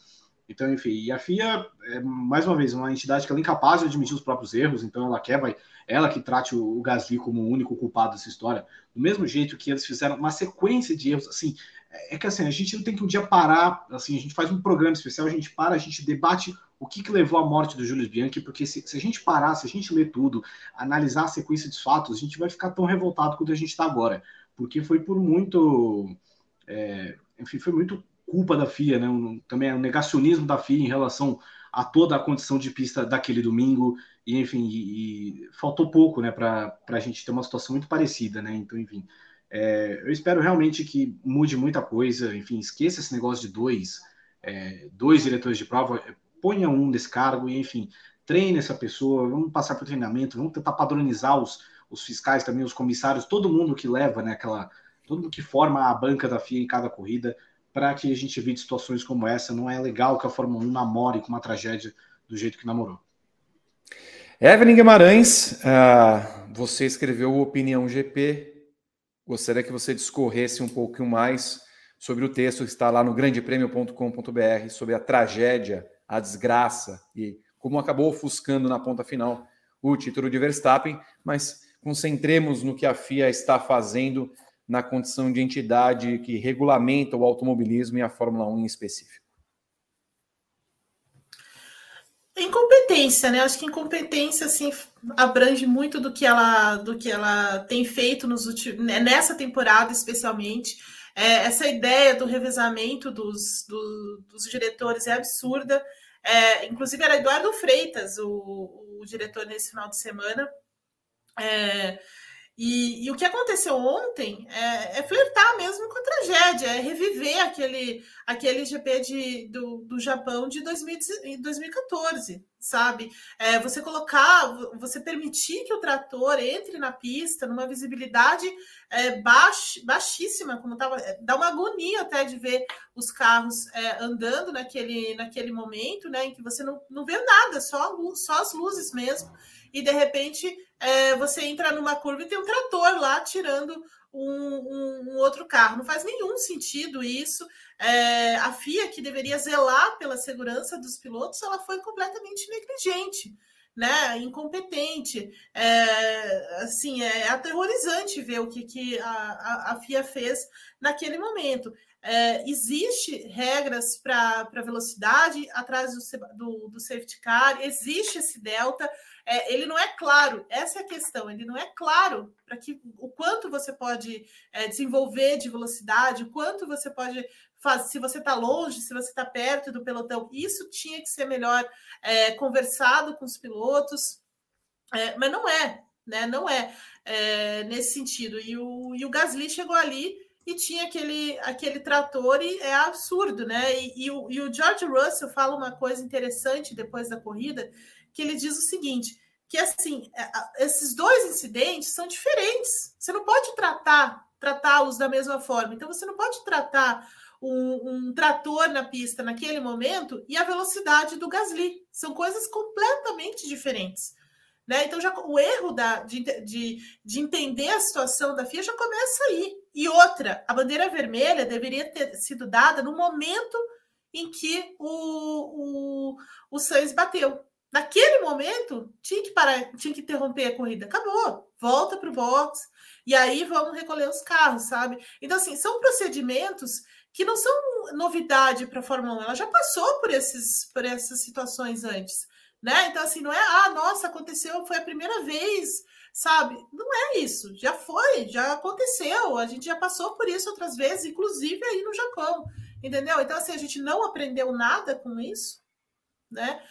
Então, enfim, e a FIA é, mais uma vez, uma entidade que ela é incapaz de admitir os próprios erros, então ela quer, vai, ela que trate o, Gasly como o único culpado dessa história, do mesmo jeito que eles fizeram uma sequência de erros, assim, é, é que assim, a gente não tem que um dia parar, assim, a gente faz um programa especial, a gente para, a gente debate o que, que levou à morte do Júlio Bianchi, porque se, se, a gente parar, se a gente ler tudo, analisar a sequência dos fatos, a gente vai ficar tão revoltado quanto a gente está agora, porque foi por muito, é, enfim, foi muito culpa da FIA, né? Um, também é um negacionismo da FIA em relação a toda a condição de pista daquele domingo, e enfim, e, e faltou pouco, né, para a gente ter uma situação muito parecida, né? Então, enfim, é, eu espero realmente que mude muita coisa, enfim, esqueça esse negócio de dois, é, dois diretores de prova, ponha um desse cargo e, enfim, treine essa pessoa, vamos passar por treinamento, vamos tentar padronizar os, os fiscais também, os comissários, todo mundo que leva, né, aquela, todo mundo que forma a banca da FIA em cada corrida, para que a gente evite situações como essa. Não é legal que a Fórmula 1 namore com uma tragédia do jeito que namorou. Evelyn Guimarães, uh, você escreveu Opinião GP. Gostaria que você discorresse um pouquinho mais sobre o texto que está lá no grandepremio.com.br sobre a tragédia a desgraça e como acabou ofuscando na ponta final o título de Verstappen, mas concentremos no que a FIA está fazendo na condição de entidade que regulamenta o automobilismo e a Fórmula 1 em específico. Incompetência, né? Acho que incompetência assim abrange muito do que ela do que ela tem feito nos últimos né, nessa temporada especialmente. É, essa ideia do revezamento dos, do, dos diretores é absurda. É, inclusive era Eduardo Freitas, o, o, diretor nesse final de semana. É, E, e, o que aconteceu ontem é, é, flertar mesmo com a tragédia, é reviver aquele, aquele GP de, do, do Japão de 2000, 2014, sabe? É, você colocar, você permitir que o trator entre na pista numa visibilidade é, baix, baixíssima, como estava, é, dá uma agonia até de ver os carros é, andando naquele, naquele momento, né? Em que você não, não vê nada, só, luz, só as luzes mesmo e de repente é, você entra numa curva e tem um trator lá tirando um, um, um outro carro. Não faz nenhum sentido isso. É, a FIA, que deveria zelar pela segurança dos pilotos, ela foi completamente negligente. Né, incompetente, é, assim, é aterrorizante ver o que, que a, a, a FIA fez naquele momento. É, existe regras para velocidade atrás do, do, do, safety car, existe esse delta, é, ele não é claro, essa é a questão, ele não é claro para que o quanto você pode é, desenvolver de velocidade, o quanto você pode fazer, se você está longe, se você está perto do pelotão, isso tinha que ser melhor é, conversado com os pilotos, é, mas não é, né? Não é, é, nesse sentido. E o, e o Gasly chegou ali e tinha aquele, aquele trator e é absurdo, né? E, e, o, e o George Russell fala uma coisa interessante depois da corrida, que ele diz o seguinte, que assim, é, esses dois incidentes são diferentes. Você não pode tratar tratá-los da mesma forma. Então você não pode tratar um, um, trator na pista naquele momento e a velocidade do Gasly. São coisas completamente diferentes. Né? Então, já, o erro da, de, de, de entender a situação da FIA já começa aí. E outra, a bandeira vermelha deveria ter sido dada no momento em que o, o, o Sainz bateu. Naquele momento, tinha que parar, tinha que interromper a corrida. Acabou. Volta para o box. E aí vamos recolher os carros, sabe? Então, assim, são procedimentos que não são novidade para a Fórmula 1. Ela já passou por, esses, por essas situações antes né? Então, assim, não é, ah, nossa, aconteceu, foi a primeira vez, sabe? Não é isso, já foi, já aconteceu, a gente já passou por isso outras vezes, inclusive aí no Japão, entendeu? Então, assim, a gente não aprendeu nada com isso, né?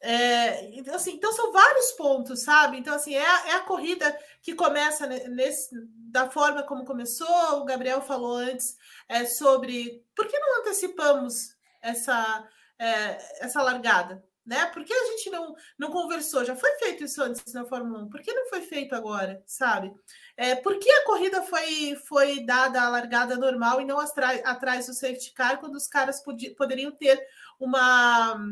É, então, assim, então são vários pontos, sabe? Então, assim, é a, é a corrida que começa nesse, da forma como começou. O Gabriel falou antes é, sobre por que não antecipamos essa, é, essa largada, né? Por que a gente não, não conversou? Já foi feito isso antes na Fórmula 1, por que não foi feito agora, sabe? É, por que a corrida foi, foi dada a largada normal e não atrás do safety car, quando os caras poderiam ter uma,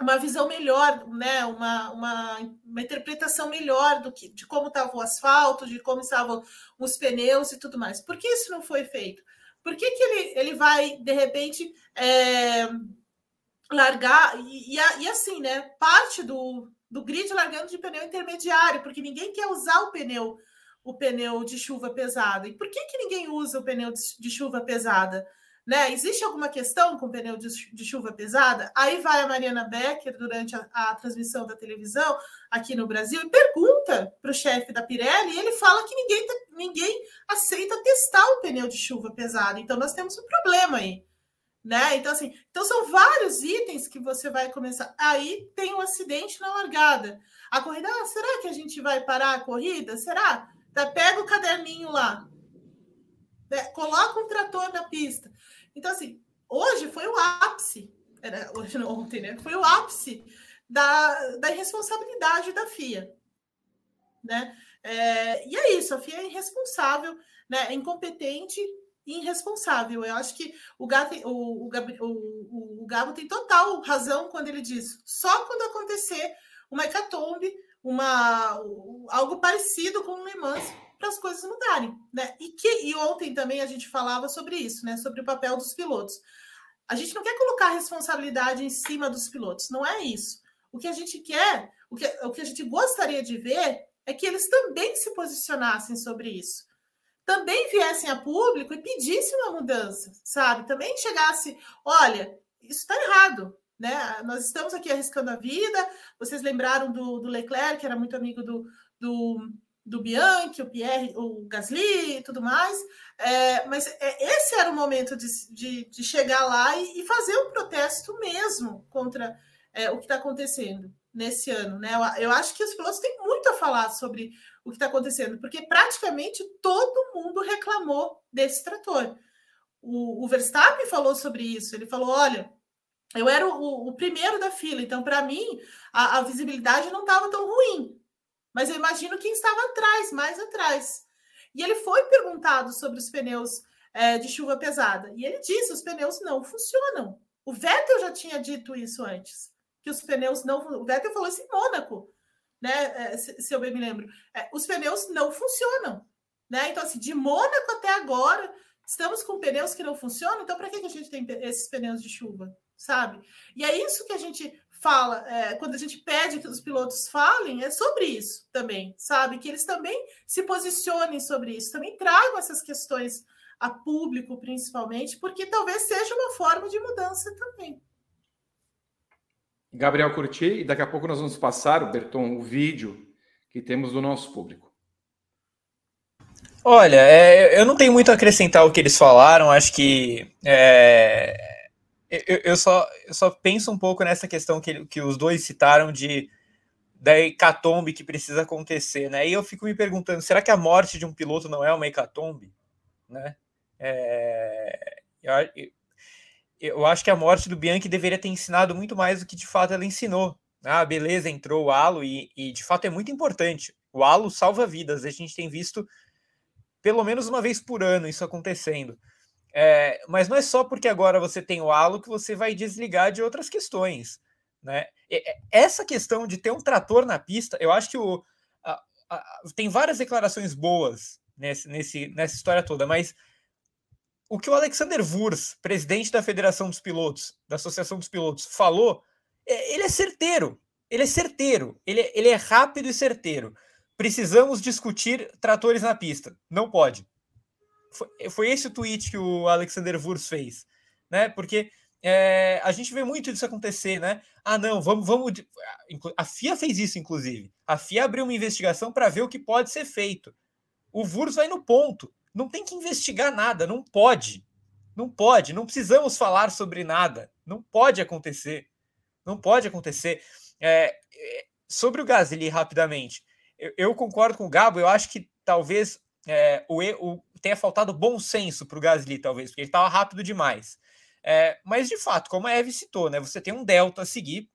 uma visão melhor, né? uma, uma, uma interpretação melhor do que, de como estava o asfalto, de como estavam os pneus e tudo mais? Por que isso não foi feito? Por que, que ele, ele vai, de repente, é, largar, e, e, assim, né? Parte do, do grid largando de pneu intermediário, porque ninguém quer usar o pneu o pneu de chuva pesada. E por que, que ninguém usa o pneu de, de chuva pesada? Né? Existe alguma questão com pneu de, de, chuva pesada? Aí vai a Mariana Becker durante a, a transmissão da televisão aqui no Brasil e pergunta para o chefe da Pirelli e ele fala que ninguém, ninguém aceita testar o pneu de chuva pesada. Então nós temos um problema aí né? Então, assim, então são vários itens que você vai começar. Aí tem um acidente na largada. A corrida, ah, será que a gente vai parar a corrida? Será? Tá, pega o caderninho lá. Né? Coloca um trator na pista. Então, assim, hoje foi o ápice. Era, hoje não, ontem, né? Foi o ápice da, da irresponsabilidade da FIA. Né? É, e é isso, a FIA é irresponsável, né? é incompetente irresponsável. Eu acho que o, o, o, o, o Gabo tem total razão quando ele diz só quando acontecer uma hecatombe, uma, algo parecido com o Le para as coisas mudarem. Né? E, que, e ontem também a gente falava sobre isso, né? sobre o papel dos pilotos. A gente não quer colocar a responsabilidade em cima dos pilotos, não é isso. O que a gente quer, o que, o que a gente gostaria de ver é que eles também se posicionassem sobre isso também viessem a público e pedissem uma mudança, sabe? Também chegasse, olha, isso está errado, né? Nós estamos aqui arriscando a vida. Vocês lembraram do, do Leclerc, que era muito amigo do, do, do Bianchi, o Pierre, o Gasly e tudo mais. É, mas é, esse era o momento de, de, de chegar lá e, e, fazer um protesto mesmo contra é, o que está acontecendo. Nesse ano, né? Eu, acho que os pilotos têm muito a falar sobre o que está acontecendo, porque praticamente todo mundo reclamou desse trator. O, o, Verstappen falou sobre isso. Ele falou: olha, eu era o, o primeiro da fila, então para mim a, a visibilidade não estava tão ruim. Mas eu imagino quem estava atrás, mais atrás. E ele foi perguntado sobre os pneus é, de chuva pesada. E ele disse: os pneus não funcionam. O Vettel já tinha dito isso antes, que os pneus não. O Vettel falou isso em Mônaco, né? É, se, se, eu bem me lembro. É, os pneus não funcionam. Né? Então, assim, de Mônaco até agora, estamos com pneus que não funcionam. Então, para que, que a gente tem esses pneus de chuva? Sabe? E é isso que a gente fala, é, quando a gente pede que os pilotos falem, é sobre isso também, sabe? Que eles também se posicionem sobre isso, também tragam essas questões a público, principalmente, porque talvez seja uma forma de mudança também. Gabriel Curti, e daqui a pouco nós vamos passar, o Berton, o vídeo que temos do nosso público. Olha, é, eu não tenho muito a acrescentar o que eles falaram, acho que é, eu, eu, só, eu só penso um pouco nessa questão que, que os dois citaram de da hecatombe que precisa acontecer, né? E eu fico me perguntando, será que a morte de um piloto não é uma hecatombe, né? É, eu, eu, acho que a morte do Bianchi deveria ter ensinado muito mais do que de fato ela ensinou. Ah, beleza, entrou o halo e, e de fato é muito importante. O halo salva vidas. A gente tem visto pelo menos uma vez por ano isso acontecendo. É, mas não é só porque agora você tem o halo que você vai desligar de outras questões. Né? Essa questão de ter um trator na pista, eu acho que o, a, a, tem várias declarações boas nesse, nesse, nessa história toda, mas o que o Alexander Wurz, presidente da Federação dos Pilotos, da Associação dos Pilotos, falou, é, ele é certeiro. Ele é certeiro. Ele, ele é rápido e certeiro. Precisamos discutir tratores na pista. Não pode. Foi, foi esse o tweet que o Alexander Wurz fez, né? Porque é, a gente vê muito disso acontecer, né? Ah, não, vamos, vamos. A FIA fez isso, inclusive. A FIA abriu uma investigação para ver o que pode ser feito. O Wurz vai no ponto não tem que investigar nada, não pode. Não pode, não precisamos falar sobre nada. Não pode acontecer. Não pode acontecer. É, é, sobre o Gasly, rapidamente, eu, eu, concordo com o Gabo, eu acho que talvez é, o, o, tenha faltado bom senso para o Gasly, talvez, porque ele estava rápido demais. É, mas, de fato, como a Eve citou, né, você tem um delta a seguir,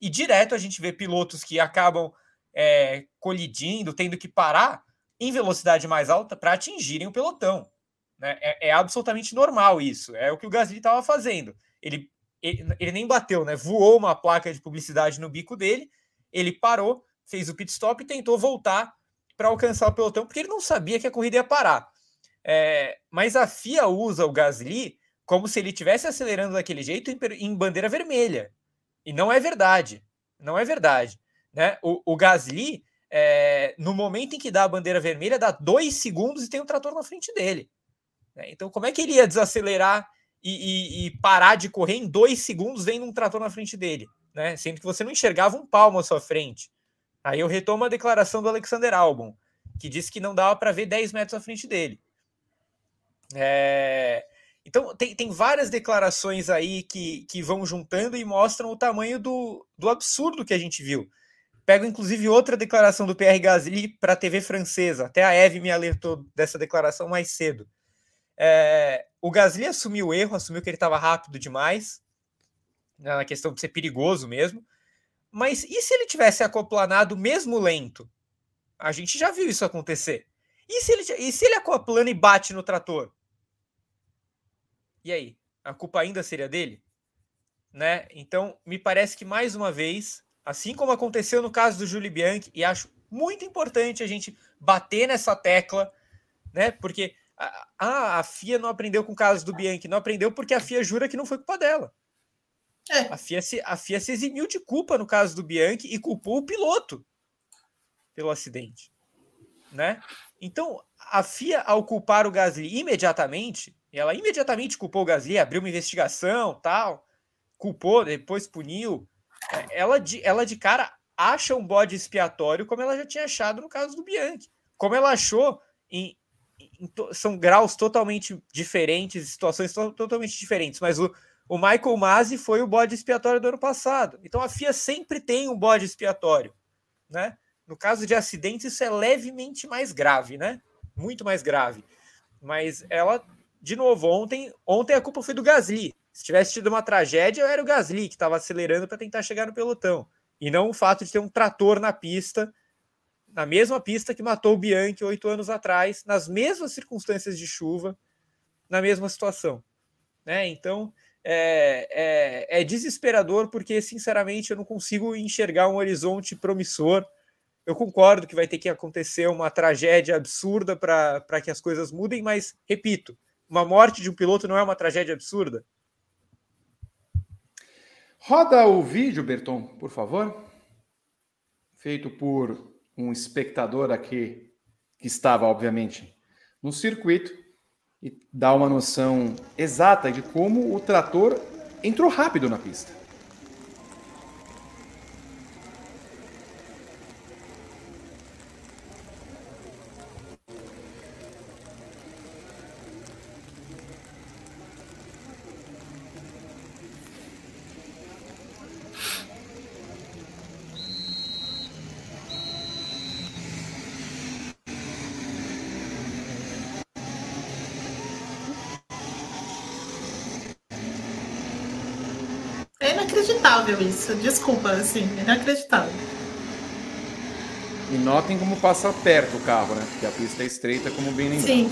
e direto a gente vê pilotos que acabam é, colidindo, tendo que parar, em velocidade mais alta para atingirem o pelotão. Né? É, é, absolutamente normal isso. É o que o Gasly estava fazendo. Ele, ele, ele, nem bateu, né? Voou uma placa de publicidade no bico dele, ele parou, fez o pit stop e tentou voltar para alcançar o pelotão, porque ele não sabia que a corrida ia parar. É, mas a FIA usa o Gasly como se ele estivesse acelerando daquele jeito em, em, bandeira vermelha. E não é verdade. Não é verdade. Né? O, o Gasly é, no momento em que dá a bandeira vermelha, dá dois segundos e tem um trator na frente dele. Né? Então, como é que ele ia desacelerar e, e, e, parar de correr em dois segundos vendo um trator na frente dele? Né? Sendo que você não enxergava um palmo à sua frente. Aí eu retomo a declaração do Alexander Albon, que disse que não dava para ver 10 metros à frente dele. É... Então, tem, tem várias declarações aí que, que vão juntando e mostram o tamanho do, do absurdo que a gente viu. Pego inclusive outra declaração do Pierre Gasly para a TV francesa. Até a Eve me alertou dessa declaração mais cedo. É, o Gasly assumiu o erro, assumiu que ele estava rápido demais, né, na questão de ser perigoso mesmo. Mas e se ele tivesse acoplanado mesmo lento? A gente já viu isso acontecer. E se ele, e se ele acoplana e bate no trator? E aí? A culpa ainda seria dele? Né? Então, me parece que mais uma vez assim como aconteceu no caso do Júlio Bianchi, e acho muito importante a gente bater nessa tecla, né? Porque a, a FIA não aprendeu com o caso do Bianchi, não aprendeu porque a FIA jura que não foi culpa dela. É. A, FIA se, a FIA se eximiu de culpa no caso do Bianchi e culpou o piloto pelo acidente, né? Então, a FIA, ao culpar o Gasly imediatamente, ela imediatamente culpou o Gasly, abriu uma investigação, tal, culpou, depois puniu, ela de, ela de cara acha um bode expiatório como ela já tinha achado no caso do Bianchi. Como ela achou em, em são graus totalmente diferentes, situações to, totalmente diferentes, mas o, O Michael Masi foi o bode expiatório do ano passado. Então a FIA sempre tem um bode expiatório, né? No caso de acidentes, isso é levemente mais grave, né? Muito mais grave. Mas ela, de novo, ontem, ontem a culpa foi do Gasly. Se tivesse tido uma tragédia, era o Gasly que estava acelerando para tentar chegar no pelotão. E não o fato de ter um trator na pista, na mesma pista que matou o Bianchi oito anos atrás, nas mesmas circunstâncias de chuva, na mesma situação. Né? Então, é, é, é, desesperador porque, sinceramente, eu não consigo enxergar um horizonte promissor. Eu concordo que vai ter que acontecer uma tragédia absurda para que as coisas mudem, mas, repito, uma morte de um piloto não é uma tragédia absurda. Roda o vídeo, Berton, por favor. Feito por um espectador aqui que estava, obviamente, no circuito e dá uma noção exata de como o trator entrou rápido na pista. Inacreditável isso. Desculpa, assim, inacreditável. E notem como passa perto o carro, né? Porque a pista é estreita, como bem lembrado. Sim.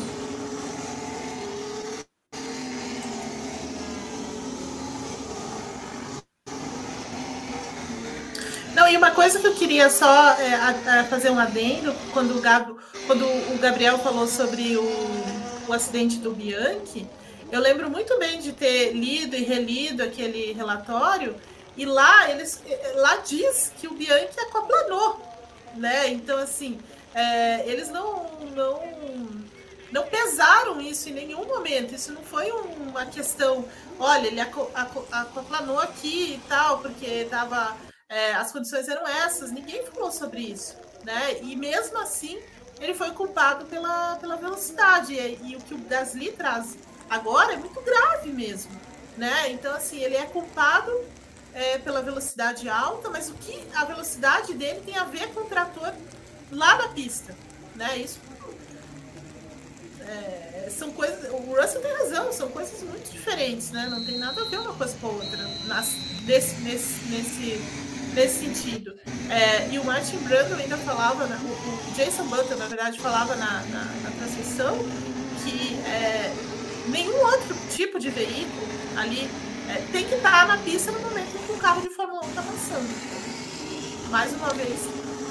Não, e uma coisa que eu queria só é, a, a fazer um adendo, quando o, Gab, quando o Gabriel falou sobre o, o acidente do Bianchi, eu lembro muito bem de ter lido e relido aquele relatório e lá eles lá diz que o Bianchi aquaplanou, né? Então assim, é, eles não não não pesaram isso em nenhum momento. Isso não foi uma questão, olha, ele aquaplanou aqui e tal, porque tava, é, as condições eram essas. Ninguém falou sobre isso, né? E mesmo assim, ele foi culpado pela, pela velocidade. E, e o que o Gasly traz agora é muito grave mesmo, né? Então, assim, ele é culpado é, pela velocidade alta, mas o que a velocidade dele tem a ver com o trator lá na pista, né? Isso é, são coisas. O Russell tem razão, são coisas muito diferentes, né? Não tem nada a ver uma coisa com a outra nas, desse, nesse, nesse, nesse sentido. É, e o Martin Brando ainda falava, o, o, Jason Button, na verdade, falava na, na, na transmissão que é, nenhum outro tipo de veículo ali é, tem que estar na pista no momento em que o carro de Fórmula 1 está passando. Mais uma vez,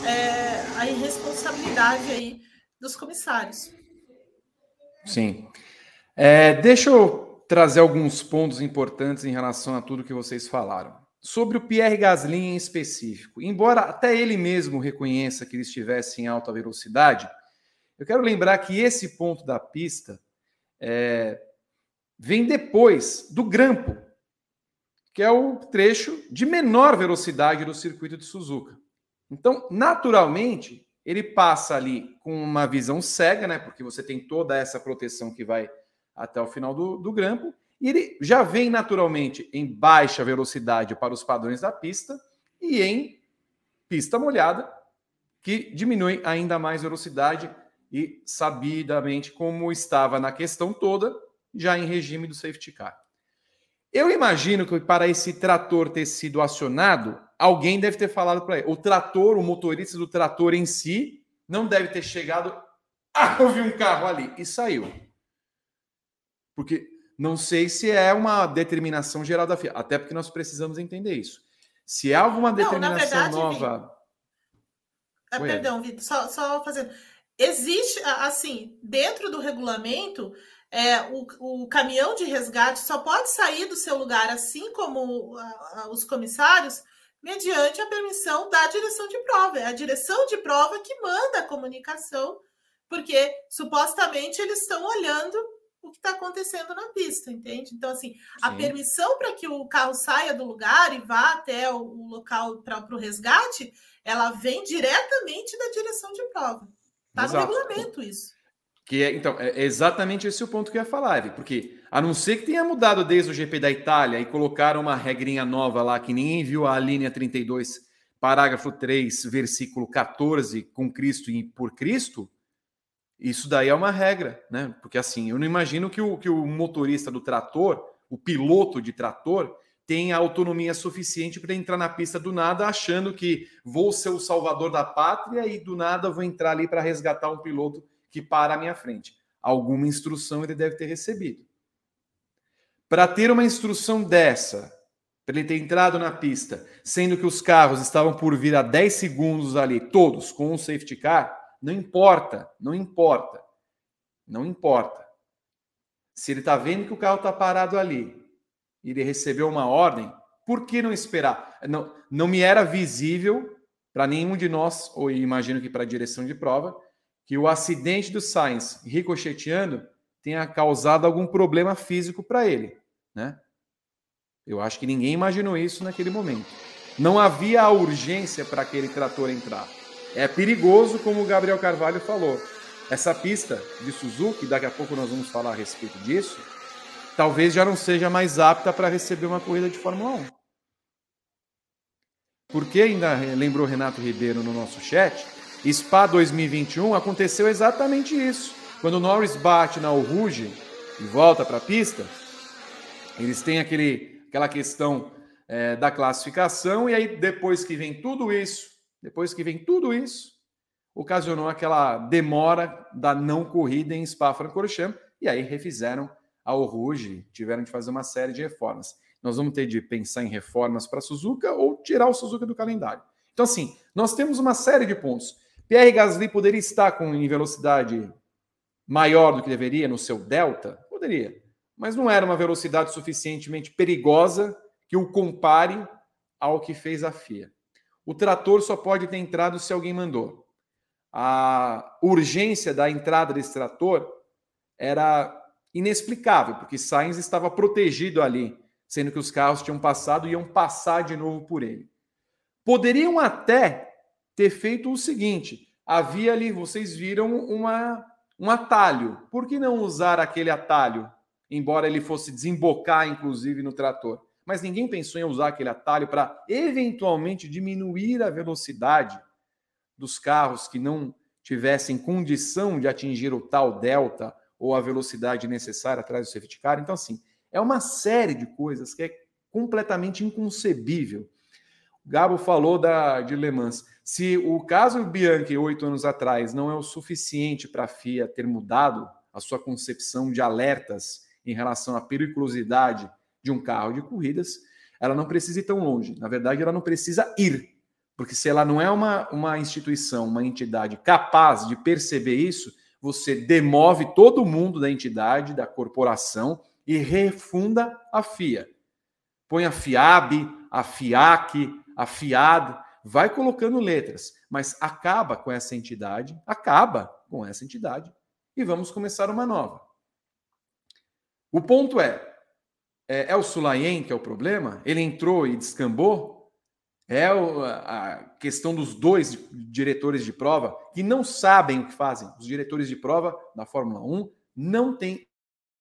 é, a irresponsabilidade aí dos comissários. Sim. É, deixa eu trazer alguns pontos importantes em relação a tudo que vocês falaram. Sobre o Pierre Gasly em específico, embora até ele mesmo reconheça que ele estivesse em alta velocidade, eu quero lembrar que esse ponto da pista é, vem depois do grampo, que é o trecho de menor velocidade do circuito de Suzuka. Então, naturalmente, ele passa ali com uma visão cega, né? Porque você tem toda essa proteção que vai até o final do, do grampo, e ele já vem naturalmente em baixa velocidade para os padrões da pista e em pista molhada, que diminui ainda mais velocidade e sabidamente como estava na questão toda, já em regime do safety car. Eu imagino que para esse trator ter sido acionado, alguém deve ter falado para ele. O trator, o motorista do trator em si, não deve ter chegado. Ah, eu vi um carro ali e saiu. Porque não sei se é uma determinação geral da FIA, até porque nós precisamos entender isso. Se há alguma determinação não, verdade, nova. Ah, perdão, Vitor, só, só fazendo. Existe, assim, dentro do regulamento, é, o, o, caminhão de resgate só pode sair do seu lugar, assim como a, a, os comissários, mediante a permissão da direção de prova. É a direção de prova que manda a comunicação, porque supostamente eles estão olhando o que está acontecendo na pista, entende? Então, assim, Sim. a permissão para que o carro saia do lugar e vá até o, o local para o resgate, ela vem diretamente da direção de prova. Está no regulamento isso. Que é, então, é exatamente esse o ponto que eu ia falar, Eve, porque a não ser que tenha mudado desde o GP da Itália e colocaram uma regrinha nova lá que ninguém viu a linha 32, parágrafo 3, versículo 14, com Cristo e por Cristo, isso daí é uma regra, né? Porque assim, eu não imagino que o, que o motorista do trator, o piloto de trator, tenha autonomia suficiente para entrar na pista do nada, achando que vou ser o salvador da pátria e do nada vou entrar ali para resgatar um piloto que para à minha frente. Alguma instrução ele deve ter recebido. Para ter uma instrução dessa, para ele ter entrado na pista, sendo que os carros estavam por vir a 10 segundos ali, todos com um safety car, não importa, não importa, não importa. Se ele está vendo que o carro está parado ali e ele recebeu uma ordem, por que não esperar? Não, não me era visível para nenhum de nós, ou imagino que para a direção de prova, que o acidente do Sainz ricocheteando tenha causado algum problema físico para ele, né? Eu acho que ninguém imaginou isso naquele momento. Não havia a urgência para aquele trator entrar. É perigoso, como o Gabriel Carvalho falou. Essa pista de Suzuki, daqui a pouco nós vamos falar a respeito disso, talvez já não seja mais apta para receber uma corrida de Fórmula 1. Porque ainda lembrou Renato Ribeiro no nosso chat, Spa 2021 aconteceu exatamente isso. Quando o Norris bate na Rouge e volta para a pista, eles têm aquele, aquela questão é, da classificação, e aí depois que vem tudo isso, depois que vem tudo isso, ocasionou aquela demora da não corrida em Spa-Francorchamps, e aí refizeram a Rouge, tiveram de fazer uma série de reformas. Nós vamos ter de pensar em reformas para Suzuka ou tirar o Suzuka do calendário. Então, assim, nós temos uma série de pontos. Pierre Gasly poderia estar com em velocidade maior do que deveria no seu delta? Poderia. Mas não era uma velocidade suficientemente perigosa que o compare ao que fez a FIA. O trator só pode ter entrado se alguém mandou. A urgência da entrada desse trator era inexplicável, porque Sainz estava protegido ali, sendo que os carros tinham passado e iam passar de novo por ele. Poderiam até ter feito o seguinte: havia ali, vocês viram uma, um atalho. Por que não usar aquele atalho? Embora ele fosse desembocar, inclusive, no trator. Mas ninguém pensou em usar aquele atalho para eventualmente diminuir a velocidade dos carros que não tivessem condição de atingir o tal delta ou a velocidade necessária atrás do safety car. Então, assim, é uma série de coisas que é completamente inconcebível. O Gabo falou da, de Le Mans. Se o caso Bianchi, oito anos atrás, não é o suficiente para a FIA ter mudado a sua concepção de alertas em relação à periculosidade de um carro de corridas, ela não precisa ir tão longe. Na verdade, ela não precisa ir. Porque se ela não é uma, uma instituição, uma entidade capaz de perceber isso, você demove todo mundo da entidade, da corporação e refunda a FIA. Põe a FIAB, a FIAC, a FIAD, vai colocando letras, mas acaba com essa entidade, acaba com essa entidade e vamos começar uma nova. O ponto é, é, é o Sulayen que é o problema? Ele entrou e descambou? É o, a questão dos dois diretores de prova que não sabem o que fazem. Os diretores de prova da Fórmula 1 não têm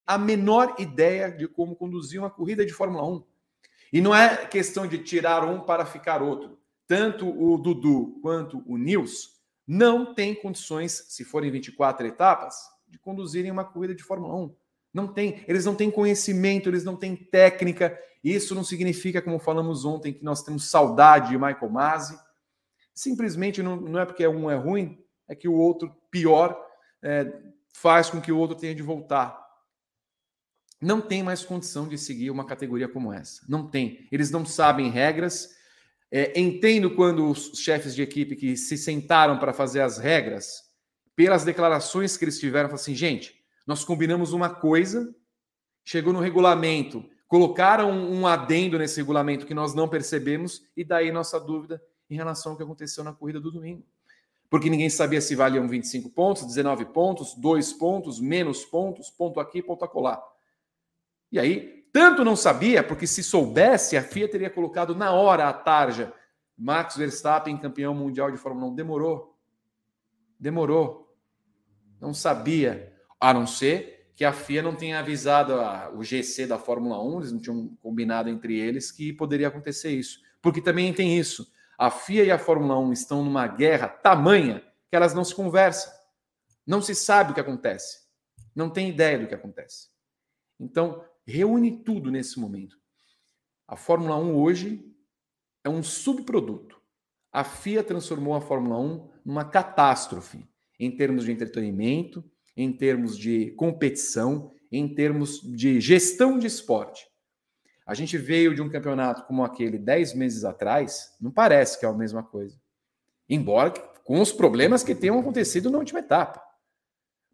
a menor ideia de como conduzir uma corrida de Fórmula 1. E não é questão de tirar um para ficar outro tanto o Dudu quanto o Nils não têm condições, se forem 24 etapas, de conduzirem uma corrida de Fórmula 1. Não tem, eles não têm conhecimento, eles não têm técnica. Isso não significa, como falamos ontem, que nós temos saudade de Michael Masi. Simplesmente não, não é porque um é ruim, é que o outro pior é, faz com que o outro tenha de voltar. Não tem mais condição de seguir uma categoria como essa. Não tem. Eles não sabem regras, é, entendo quando os chefes de equipe que se sentaram para fazer as regras, pelas declarações que eles tiveram, assim: gente, nós combinamos uma coisa, chegou no regulamento, colocaram um adendo nesse regulamento que nós não percebemos, e daí nossa dúvida em relação ao que aconteceu na corrida do domingo. Porque ninguém sabia se valiam 25 pontos, 19 pontos, 2 pontos, menos pontos, ponto aqui, ponto acolá. E aí tanto não sabia, porque se soubesse, a FIA teria colocado na hora a tarja. Max Verstappen, campeão mundial de Fórmula 1. Demorou. Demorou. Não sabia. A não ser que a FIA não tenha avisado a, o GC da Fórmula 1, eles não tinham combinado entre eles que poderia acontecer isso. Porque também tem isso. A FIA e a Fórmula 1 estão numa guerra tamanha que elas não se conversam. Não se sabe o que acontece. Não tem ideia do que acontece. Então, reúne tudo nesse momento. A Fórmula 1 hoje é um subproduto. A FIA transformou a Fórmula 1 numa catástrofe em termos de entretenimento, em termos de competição, em termos de gestão de esporte. A gente veio de um campeonato como aquele dez meses atrás, não parece que é a mesma coisa. Embora com os problemas que tenham acontecido na última etapa.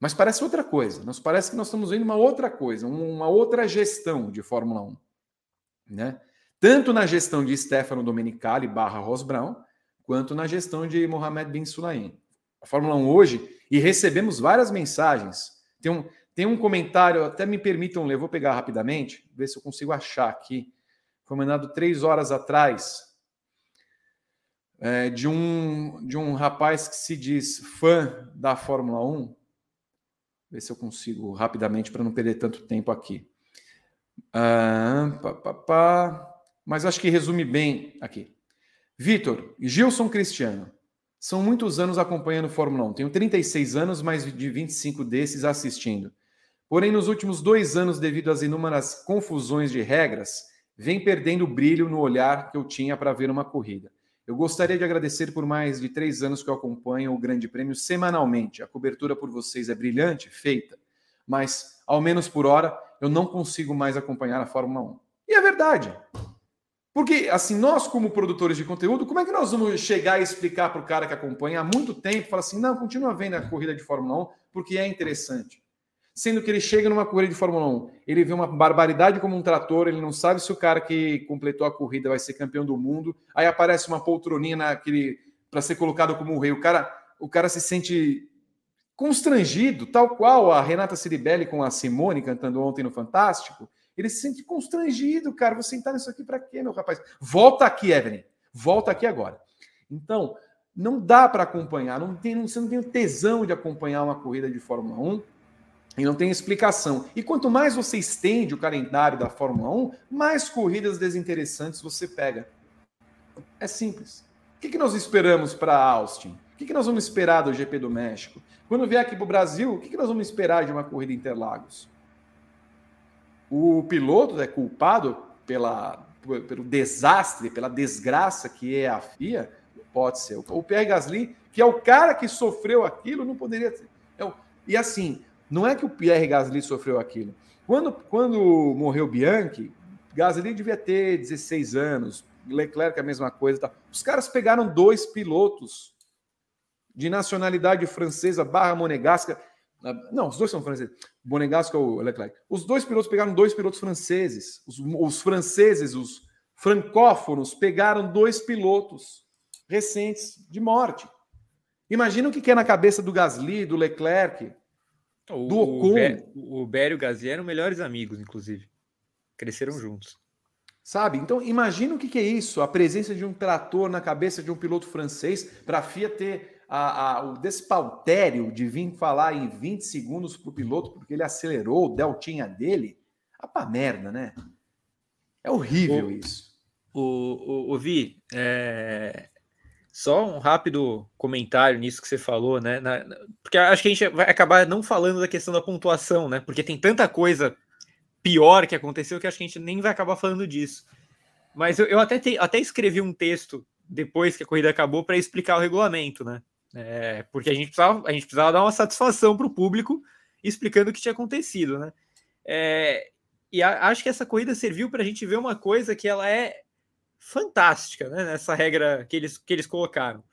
Mas parece outra coisa. Nos parece que nós estamos vendo uma outra coisa, uma outra gestão de Fórmula 1. Né? Tanto na gestão de Stefano Domenicali barra Ross Brown, quanto na gestão de Mohamed Bin Sulaim. A Fórmula 1 hoje, e recebemos várias mensagens. Tem um, tem um comentário, até me permitam ler, vou pegar rapidamente, ver se eu consigo achar aqui. Foi mandado três horas atrás, é, de, um, de um rapaz que se diz fã da Fórmula 1. Ver se eu consigo rapidamente para não perder tanto tempo aqui. Ah, pá, pá, pá. Mas acho que resume bem aqui. Vitor, Gilson Cristiano. São muitos anos acompanhando Fórmula 1. Tenho 36 anos, mais de 25 desses assistindo. Porém, nos últimos dois anos, devido às inúmeras confusões de regras, vem perdendo o brilho no olhar que eu tinha para ver uma corrida. Eu gostaria de agradecer por mais de três anos que eu acompanho o Grande Prêmio semanalmente. A cobertura por vocês é brilhante, feita, mas ao menos por hora eu não consigo mais acompanhar a Fórmula 1. E é verdade. Porque, assim, nós, como produtores de conteúdo, como é que nós vamos chegar e explicar para o cara que acompanha há muito tempo, fala assim, não, continua vendo a corrida de Fórmula 1, porque é interessante. Sendo que ele chega numa corrida de Fórmula 1, ele vê uma barbaridade como um trator, ele não sabe se o cara que completou a corrida vai ser campeão do mundo. Aí aparece uma poltroninha naquele para ser colocado como rei. O cara, o cara se sente constrangido, tal qual a Renata Ciribelli com a Simone cantando ontem no Fantástico. Ele se sente constrangido, cara. Vou sentar nisso aqui para quê, meu rapaz? Volta aqui, Evelyn. Volta aqui agora. Então, não dá para acompanhar, não tem, você não tem o tesão de acompanhar uma corrida de Fórmula 1 e não tem explicação. E quanto mais você estende o calendário da Fórmula 1, mais corridas desinteressantes você pega. É simples. O que, que nós esperamos para Austin? O que, que nós vamos esperar do GP do México? Quando vier aqui para o Brasil, o que, que nós vamos esperar de uma corrida Interlagos? O piloto é culpado pela, pelo desastre, pela desgraça que é a FIA? Pode ser. O Pierre Gasly, que é o cara que sofreu aquilo, não poderia ser. É e assim, não é que o Pierre Gasly sofreu aquilo. Quando, quando morreu Bianchi, Gasly devia ter 16 anos, Leclerc a mesma coisa. Tá? Os caras pegaram dois pilotos de nacionalidade francesa barra monegasca. Não, os dois são franceses. Monegasco ou Leclerc. Os dois pilotos pegaram dois pilotos franceses. Os, os franceses, os francófonos, pegaram dois pilotos recentes de morte. Imagina o que é na cabeça do Gasly, do Leclerc, o, do Ocon. O, Bério e o Gasly eram melhores amigos, inclusive. Cresceram juntos. Sabe? Então, imagina o que, que, é isso: a presença de um trator na cabeça de um piloto francês para a FIA ter a, a, o despautério de vir falar em 20 segundos para o piloto porque ele acelerou o deltinha dele. Ah, pra merda, né? É horrível o, isso. O, o, o Vi, é, só um rápido comentário nisso que você falou, né? Na, porque acho que a gente vai acabar não falando da questão da pontuação, né? Porque tem tanta coisa pior que aconteceu que acho que a gente nem vai acabar falando disso. Mas eu, eu até, te, até escrevi um texto depois que a corrida acabou para explicar o regulamento, né? É, porque a gente, precisava, a gente precisava dar uma satisfação para o público explicando o que tinha acontecido, né? É, e a, acho que essa corrida serviu para a gente ver uma coisa que ela é fantástica, né? Nessa regra que eles, que eles colocaram.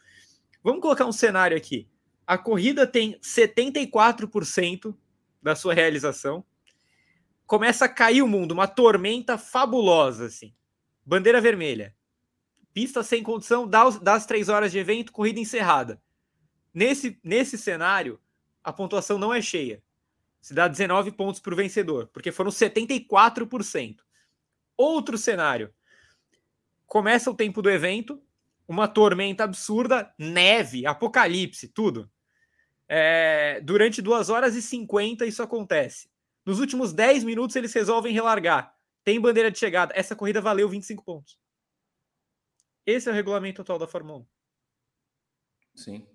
Vamos colocar um cenário aqui. A corrida tem 74% da sua realização. Começa a cair o mundo, uma tormenta fabulosa, assim. Bandeira vermelha. Pista sem condição, das três horas de evento, corrida encerrada. Nesse, nesse cenário, a pontuação não é cheia. Se dá 19 pontos para o vencedor, porque foram 74%. Outro cenário, começa o tempo do evento, uma tormenta absurda, neve, apocalipse, tudo. É, durante 2 horas e 50 isso acontece. Nos últimos 10 minutos eles resolvem relargar. Tem bandeira de chegada. Essa corrida valeu 25 pontos. Esse é o regulamento atual da Fórmula 1. Sim.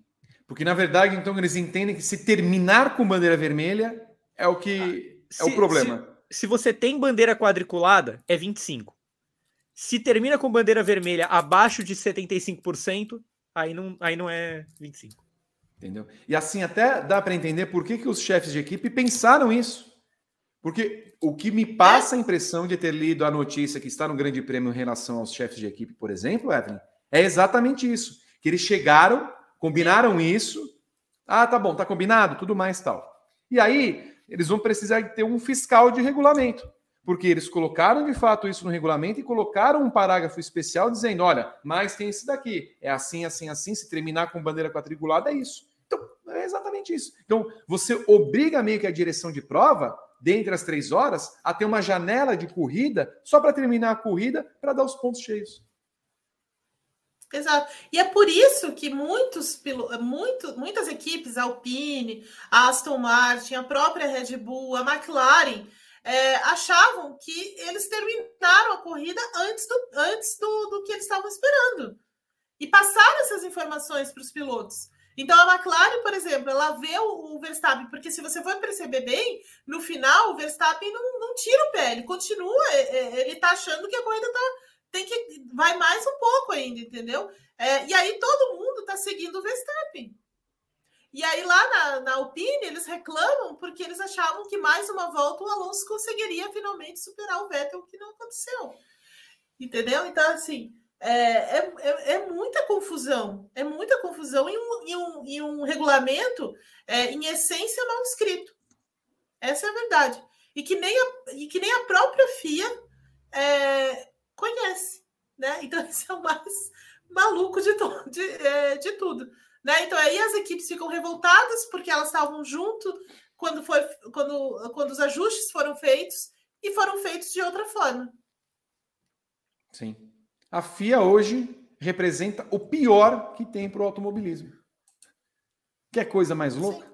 Porque, na verdade, então, eles entendem que se terminar com bandeira vermelha é o que ah, se, é o problema. Se, se, você tem bandeira quadriculada, é 25. Se termina com bandeira vermelha abaixo de 75%, aí não, aí não é 25. Entendeu? E assim até dá para entender por que, que os chefes de equipe pensaram isso. Porque o que me passa a impressão de ter lido a notícia que está no Grande Prêmio em relação aos chefes de equipe, por exemplo, Evelyn, é exatamente isso. Que eles chegaram, combinaram isso. Ah, tá bom, tá combinado, tudo mais tal. E aí, eles vão precisar ter um fiscal de regulamento. Porque eles colocaram de fato isso no regulamento e colocaram um parágrafo especial dizendo: olha, mas tem esse daqui, é assim, assim, assim, se terminar com bandeira quadriculada, é isso. Então, é exatamente isso. Então, você obriga meio que a direção de prova, dentre as três horas, a ter uma janela de corrida só para terminar a corrida para dar os pontos cheios. Exato. E é por isso que muitos, muito, muitas equipes, a Alpine, a Aston Martin, a própria Red Bull, a McLaren, é, achavam que eles terminaram a corrida antes do, antes do, do que eles estavam esperando. E passaram essas informações para os pilotos. Então a McLaren, por exemplo, ela vê o, Verstappen, porque se você for perceber bem, no final o Verstappen não, não tira o pé, ele continua, é, é, ele está achando que a corrida tá, tem que vai mais um pouco ainda, entendeu? É, e aí todo mundo está seguindo o Verstappen. E aí lá na, na Alpine eles reclamam porque eles achavam que mais uma volta o Alonso conseguiria finalmente superar o Vettel, o que não aconteceu. Entendeu? Então, assim, é, é, é, é, muita confusão, é muita confusão em um, em um, em um regulamento, é, em essência, mal escrito. Essa é a verdade. E que nem a, e que nem a própria FIA é, conhece. Né? Então, isso é o mais maluco de, to, de, é, de tudo. Né? Então, aí as equipes ficam revoltadas porque elas estavam junto quando, foi, quando, quando os ajustes foram feitos e foram feitos de outra forma. Sim. A FIA hoje representa o pior que tem para o automobilismo. Quer coisa mais louca?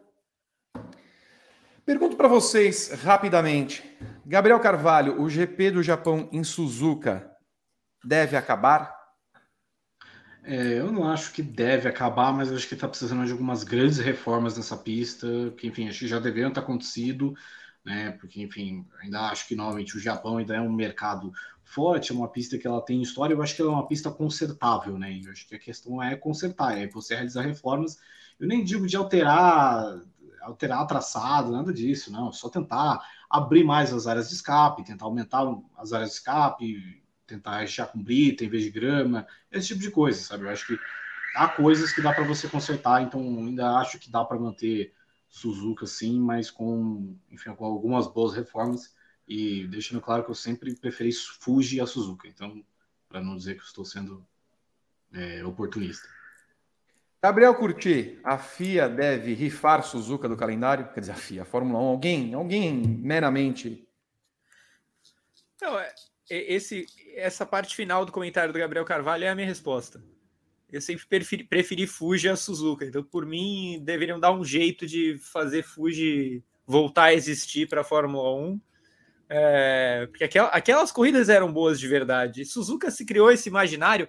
Pergunto para vocês rapidamente. Gabriel Carvalho, o GP do Japão em Suzuka deve acabar? É, eu não acho que deve acabar, mas acho que está precisando de algumas grandes reformas nessa pista, que, enfim, acho que já deveriam ter acontecido, né? Porque, enfim, ainda acho que novamente o Japão ainda é um mercado forte, é uma pista que ela tem história, eu acho que ela é uma pista consertável, né? Eu acho que a questão é consertar, é você realizar reformas. Eu nem digo de alterar, alterar traçado, nada disso, não. Só tentar abrir mais as áreas de escape, tentar aumentar as áreas de escape, tentar rechear com brita em vez de grama, esse tipo de coisa, sabe? Eu acho que há coisas que dá para você consertar, então ainda acho que dá para manter Suzuka sim, mas com, enfim, com algumas boas reformas e deixando claro que eu sempre preferi Fuji a Suzuka, então, para não dizer que eu estou sendo é, oportunista. Gabriel Curti, a FIA deve rifar Suzuka do calendário? Quer dizer, a FIA, a Fórmula 1, alguém, alguém meramente. Não, é, esse, essa parte final do comentário do Gabriel Carvalho é a minha resposta. Eu sempre preferi, preferi Fuji a Suzuka, então por mim deveriam dar um jeito de fazer Fuji voltar a existir para a Fórmula 1 é, porque aquel, aquelas corridas eram boas de verdade. Suzuka se criou esse imaginário.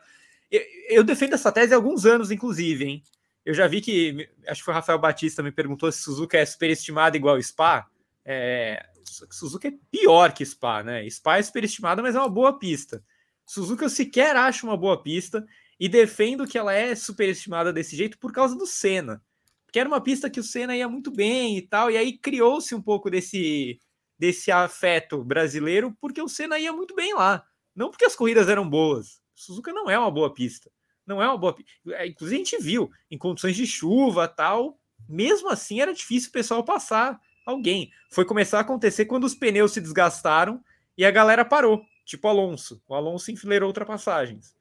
Eu, eu, defendo essa tese há alguns anos, inclusive, hein? Eu já vi que, acho que foi o Rafael Batista me perguntou se Suzuka é superestimada igual Spa. É, Suzuka é pior que Spa, né? Spa é superestimada, mas é uma boa pista. Suzuka eu sequer acho uma boa pista e defendo que ela é superestimada desse jeito por causa do Senna. Porque era uma pista que o Senna ia muito bem e tal, e aí criou-se um pouco desse desse afeto brasileiro, porque o Senna ia muito bem lá. Não porque as corridas eram boas. Suzuka não é uma boa pista. Não é uma boa pista. É, inclusive, a gente viu em condições de chuva tal. Mesmo assim, era difícil o pessoal passar alguém. Foi começar a acontecer quando os pneus se desgastaram e a galera parou. Tipo Alonso. O Alonso enfileirou ultrapassagens.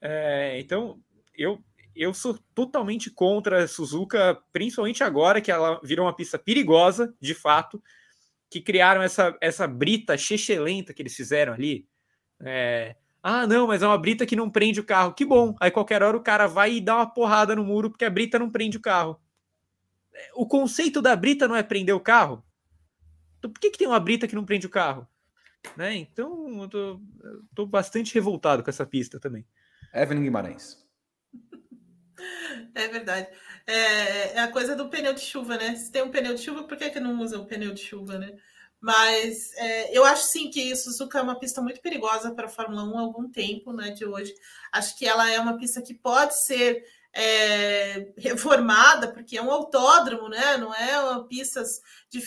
É, então, eu, eu sou totalmente contra a Suzuka, principalmente agora que ela virou uma pista perigosa, de fato que criaram essa, essa brita chechelenta que eles fizeram ali. É, ah, não, mas é uma brita que não prende o carro. Que bom. Aí qualquer hora o cara vai e dá uma porrada no muro porque a brita não prende o carro. O conceito da brita não é prender o carro? Então por que, que tem uma brita que não prende o carro? Né? Então eu tô, eu tô bastante revoltado com essa pista também. Evelyn Guimarães. É verdade. É, é, a coisa do pneu de chuva, né? Se tem um pneu de chuva, por que, que não usa o pneu de chuva, né? Mas é, eu acho sim que Suzuka é uma pista muito perigosa para a Fórmula 1 há algum tempo, né? De hoje. Acho que ela é uma pista que pode ser é, reformada, porque é um autódromo, né? Não é uma pista de,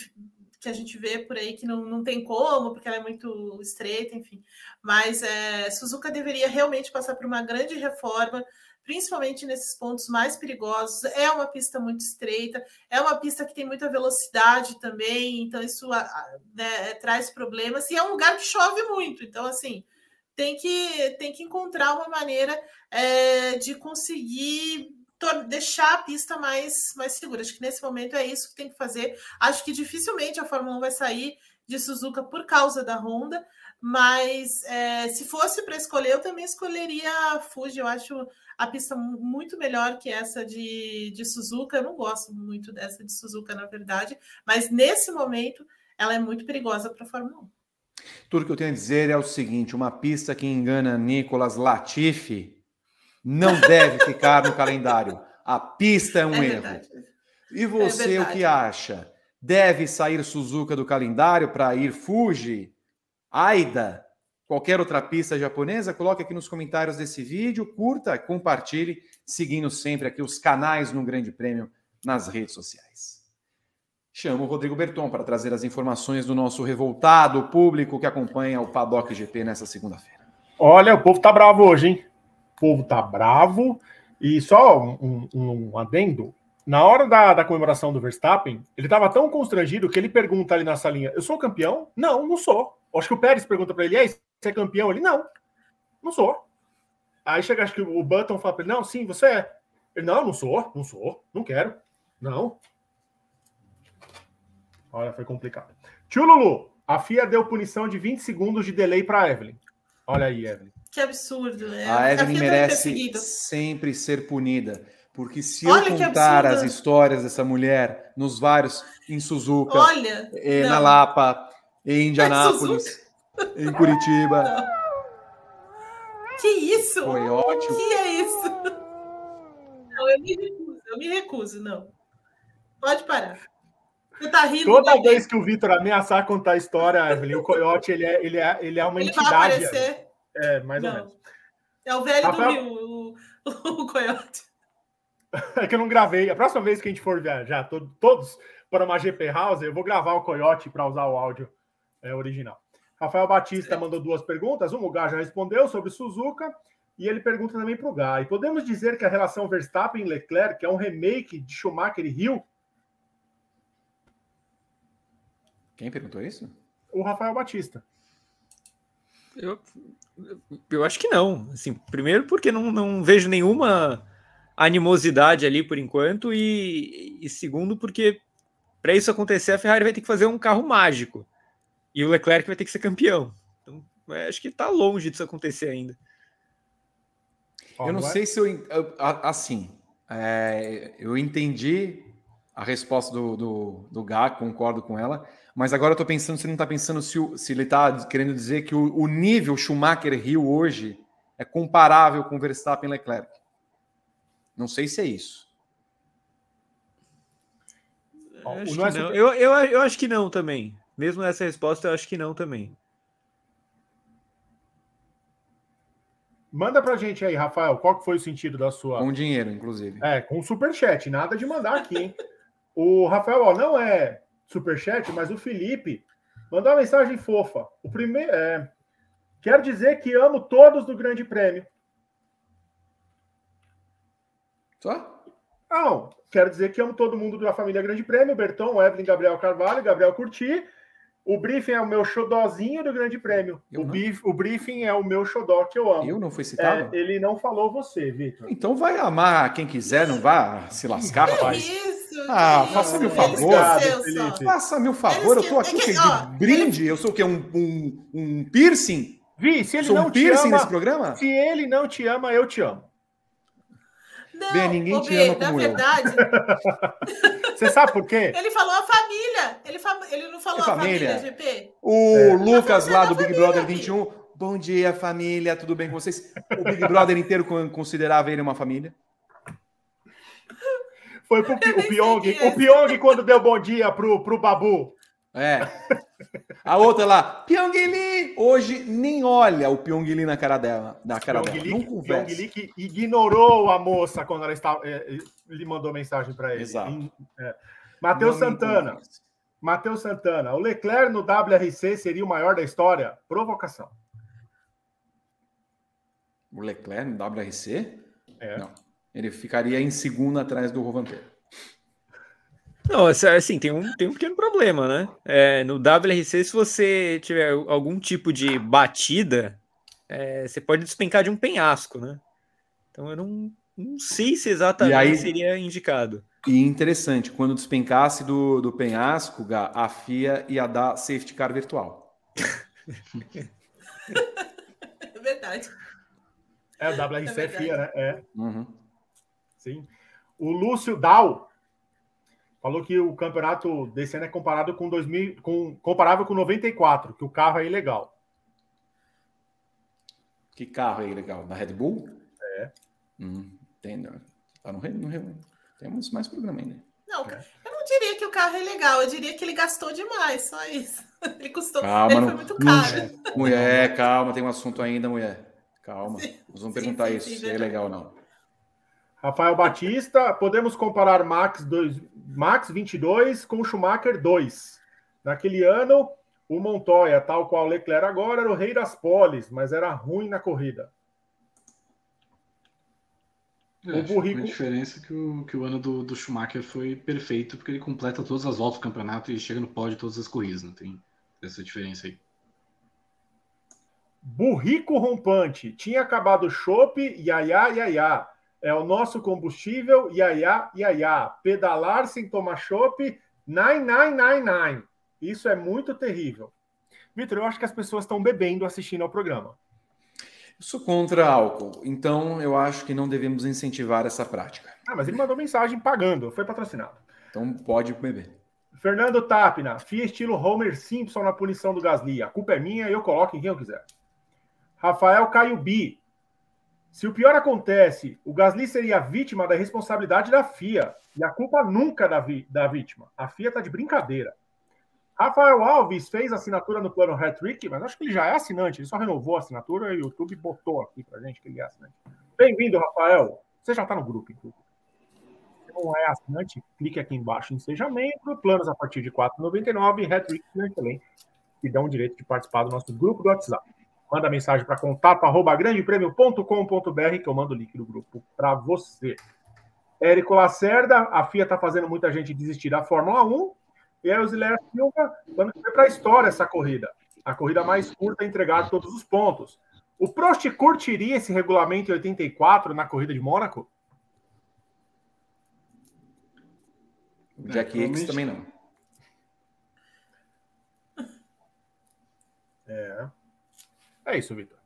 que a gente vê por aí que não, não tem como, porque ela é muito estreita, enfim. Mas é, Suzuka deveria realmente passar por uma grande reforma principalmente nesses pontos mais perigosos. É uma pista muito estreita, é uma pista que tem muita velocidade também, então isso né, traz problemas. E é um lugar que chove muito, então, assim, tem que, tem que encontrar uma maneira é, de conseguir deixar a pista mais, mais segura. Acho que nesse momento é isso que tem que fazer. Acho que dificilmente a Fórmula 1 vai sair de Suzuka por causa da Honda, mas é, se fosse para escolher, eu também escolheria a Fuji. Eu acho a pista muito melhor que essa de, de Suzuka. Eu não gosto muito dessa de Suzuka, na verdade, mas nesse momento ela é muito perigosa para a Fórmula 1. Tudo que eu tenho a dizer é o seguinte: uma pista que engana Nicolas Latifi não deve ficar no calendário. A pista é um é erro. Verdade. E você é o que acha? Deve sair Suzuka do calendário para ir Fuji? Aida? qualquer outra pista japonesa, coloque aqui nos comentários desse vídeo, curta, compartilhe, seguindo sempre aqui os canais no Grande Prêmio nas redes sociais. Chamo o Rodrigo Berton para trazer as informações do nosso revoltado público que acompanha o Paddock GP nessa segunda-feira. Olha, o povo tá bravo hoje, hein? O povo tá bravo. E só um, um, um adendo. Na hora da, da comemoração do Verstappen, ele estava tão constrangido que ele pergunta ali na salinha: Eu sou campeão? Não, não sou. Acho que o Pérez pergunta para ele: É, você é campeão? Ele, não, não sou. Aí chega, acho que o Button fala para ele, não, sim, você é. Ele, não, não sou, não sou, não quero, não. Olha, foi complicado. Tio Lulu, a FIA deu punição de 20 segundos de delay para Evelyn. Olha aí, Evelyn. Que absurdo, né? A Evelyn a merece sempre ser punida. Porque se Olha eu contar as histórias dessa mulher nos vários, em Suzuka, Olha, eh, na Lapa, em Indianápolis, em Curitiba. Que isso? Foi ótimo. Que é isso? Não, eu me recuso, eu me recuso, não. Pode parar. Você tá rindo. Toda vez que o Vitor ameaçar contar a história, Evelyn, o Coyote ele é, ele é, ele é uma ele entidade. Vai aparecer? É, mais não. ou menos. É o velho Rafael... do Rio, o, o, o Coyote. É que eu não gravei. A próxima vez que a gente for viajar, todo, todos para uma GP House, eu vou gravar o Coyote para usar o áudio é, original. Rafael Batista mandou duas perguntas. Uma, o Gá já respondeu sobre Suzuka. E ele pergunta também para o Gá. E podemos dizer que a relação Verstappen e Leclerc é um remake de Schumacher e Hill? Quem perguntou isso? O Rafael Batista. Eu, eu acho que não. Assim, primeiro, porque não, não vejo nenhuma animosidade ali por enquanto. E, e segundo, porque para isso acontecer, a Ferrari vai ter que fazer um carro mágico. E o Leclerc vai ter que ser campeão. Então, acho que está longe disso acontecer ainda. Eu não sei se eu. Assim, é, eu entendi a resposta do, do, do Gá, concordo com ela, mas agora eu estou pensando se ele não está pensando se, se ele está querendo dizer que o, o nível Schumacher-Rio hoje é comparável com Verstappen e Leclerc. Não sei se é isso. Eu acho, eu, eu, eu acho que não também. Mesmo nessa resposta, eu acho que não também. Manda pra gente aí, Rafael, qual que foi o sentido da sua. Com dinheiro, inclusive. É, com superchat, nada de mandar aqui, hein? o Rafael, ó, não é superchat, mas o Felipe mandou uma mensagem fofa. O primeiro. É, quer dizer que amo todos do Grande Prêmio. Só? Não, quero dizer que amo todo mundo da família Grande Prêmio, Bertão, Evelyn, Gabriel Carvalho, Gabriel Curti o briefing é o meu xodózinho do Grande Prêmio. O, brief, o, briefing é o meu xodó que eu amo. Eu não fui citado? É, ele não falou você, Vitor. Então vai amar quem quiser, não vá se lascar, rapaz. Isso, ah, faça-me o favor. Faça-me o favor. Eu tô aqui é que, ó, de brinde. Ele... Eu sou o quê? Um, um, um piercing? Vi, se ele sou não um piercing te ama, nesse programa? Se ele não te ama, eu te amo. Não, Bê, ninguém te ama como na verdade. Você sabe por quê? Ele falou a família. Ele, fa... ele não falou é a família, família GP. O é. Lucas lá do Big Brother 21. Bom dia, família. Tudo bem com vocês? O Big Brother inteiro considerava ele uma família? Foi pro, o Pyong. O Pyong, quando deu bom dia pro, pro Babu. É. A outra lá, Pyongyi, hoje nem olha o Pyongyi na cara dela, na cara dela. Não conversa. Pyongyi que ignorou a moça quando ela estava, é, ele mandou mensagem para ele. Exato. É. Matheus Santana. Matheus Santana. O Leclerc no WRC seria o maior da história? Provocação. O Leclerc no WRC? É. Não. Ele ficaria em segundo atrás do Rovanpeiro. Não, assim, tem um, tem um pequeno problema, né? É, no WRC, se você tiver algum tipo de batida, é, você pode despencar de um penhasco, né? Então eu não, não sei se exatamente aí, seria indicado. E interessante, quando despencasse do, do penhasco, a FIA ia dar safety car virtual. é verdade. É, o WRC é, é FIA, né? É. Uhum. Sim. O Lúcio Dal falou que o campeonato desse ano é comparado com 2000, com, comparável com 94, que o carro é ilegal. Que carro é ilegal? Da Red Bull? É. Hum, entendo. Tá no, no, temos mais programa ainda. Não, é. eu não diria que o carro é legal, eu diria que ele gastou demais, só isso. Ele custou, calma, ele foi muito caro. Mulher, calma, tem um assunto ainda, mulher. Calma. Nós vamos perguntar sim, sim, isso, se é legal ou não. Rafael Batista, podemos comparar Max, 2, Max 22 com Schumacher 2. Naquele ano, o Montoya, tal qual o Leclerc agora, era o rei das poles, mas era ruim na corrida. É, o Burrico... A diferença é que o, que o ano do, do, Schumacher foi perfeito, porque ele completa todas as voltas do campeonato e chega no pódio de todas as corridas, não tem essa diferença aí. Burrico rompante. Tinha acabado o chope, iaiá, iaiá. É o nosso combustível, iaiá, iaiá. Pedalar sem tomar chope, nine, nine, nine, nine. Isso é muito terrível. Vitor, eu acho que as pessoas estão bebendo assistindo ao programa. Eu sou contra álcool, então eu acho que não devemos incentivar essa prática. Ah, mas ele mandou mensagem pagando, foi patrocinado. Então pode beber. Fernando Tapna, FIA estilo Homer Simpson na punição do Gasly. A culpa é minha, eu coloco em quem eu quiser. Rafael Caio B. Se o pior acontece, o Gasly seria vítima da responsabilidade da FIA. E a culpa nunca da, vi, da vítima. A FIA está de brincadeira. Rafael Alves fez assinatura no plano Hat-Trick, mas acho que ele já é assinante. Ele só renovou a assinatura e o YouTube botou aqui pra gente que ele é assinante. Bem-vindo, Rafael. Você já está no grupo, inclusive. Se não é assinante, clique aqui embaixo em Seja Membro. Planos a partir de R$ 4,99 Hat-Trick também, que dão o direito de participar do nosso grupo do WhatsApp manda mensagem para contato arroba grandepremio.com.br que eu mando o link do grupo para você. Érico Lacerda, a FIA está fazendo muita gente desistir da Fórmula 1. E aí o Silva, vamos ver para a história essa corrida. A corrida mais curta a entregar todos os pontos. O Prost curtiria esse regulamento em 84 na corrida de Mônaco? O Jack é, Hicks também não. É. É isso, Vitor.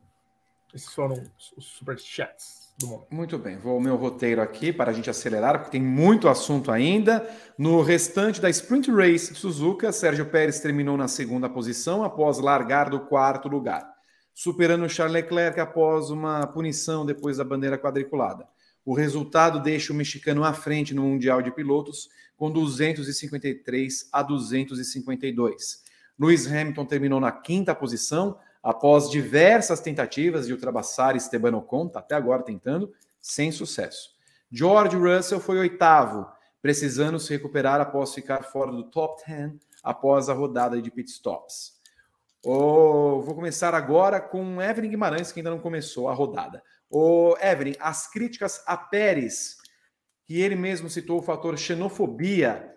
Esses foram os superchats do momento. Muito bem, vou ao meu roteiro aqui para a gente acelerar, porque tem muito assunto ainda. No restante da Sprint Race de Suzuka, Sérgio Pérez terminou na segunda posição após largar do quarto lugar, superando Charles Leclerc após uma punição depois da bandeira quadriculada. O resultado deixa o mexicano à frente no Mundial de Pilotos com 253 a 252. Lewis Hamilton terminou na quinta posição, após diversas tentativas de ultrapassar Esteban Ocon, está até agora tentando, sem sucesso. George Russell foi oitavo, precisando se recuperar após ficar fora do top 10 após a rodada de pitstops. Oh, vou começar agora com Evelyn Guimarães, que ainda não começou a rodada. O oh, Evelyn, as críticas a Pérez, que ele mesmo citou o fator xenofobia,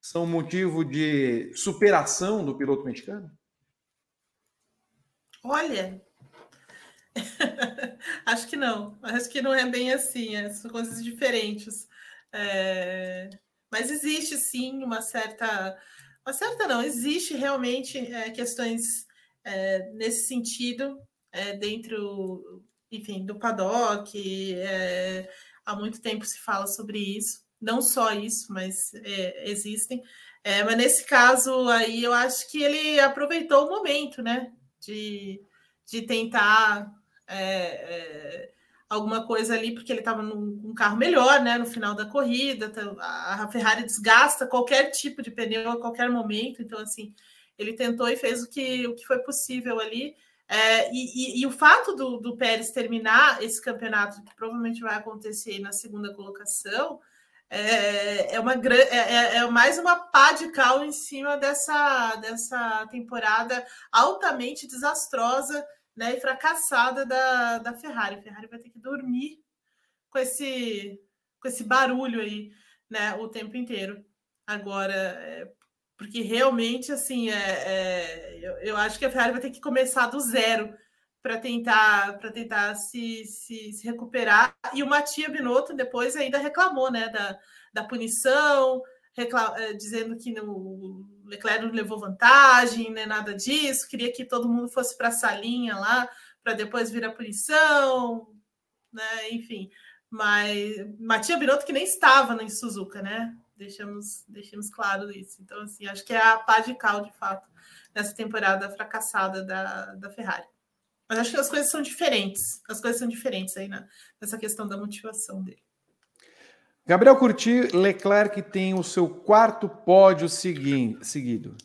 são motivo de superação do piloto mexicano? Olha, acho que não. Acho que não é bem assim. É, são coisas diferentes. É... Mas existe sim uma certa, uma certa não. Existe realmente é, questões é, nesse sentido é, dentro, enfim, do paddock. É, há muito tempo se fala sobre isso. Não só isso, mas existem. Mas nesse caso aí, eu acho que ele aproveitou o momento, né? De, de tentar é, é, alguma coisa ali, porque ele estava num, carro melhor, né? No final da corrida, a Ferrari desgasta qualquer tipo de pneu a qualquer momento, então assim ele tentou e fez o que, o que foi possível ali. É, e, e, e, o fato do, do Pérez terminar esse campeonato, que provavelmente vai acontecer na segunda colocação, é, é, uma, é, é, é mais uma pá de cal em cima dessa, dessa temporada altamente desastrosa né, e fracassada da, da Ferrari. A Ferrari vai ter que dormir com esse, com esse barulho aí né, o tempo inteiro. Agora, é, porque realmente, assim, é, é eu, eu, acho que a Ferrari vai ter que começar do zero para tentar para tentar se, se, se, recuperar. E o Matia Binotto depois ainda reclamou né, da, da punição, é, dizendo que no, Leclerc não levou vantagem, nem nada disso, queria que todo mundo fosse para a salinha lá para depois vir a punição, né? Enfim. Mas Matia Binotto que nem estava em Suzuka, né? Deixamos, deixamos claro isso. Então, assim, acho que é a pá de cal, de fato, nessa temporada fracassada da, da Ferrari. Mas acho que as coisas são diferentes. As coisas são diferentes aí na, nessa questão da motivação dele. Gabriel Curti, Leclerc tem o seu quarto pódio segui seguido.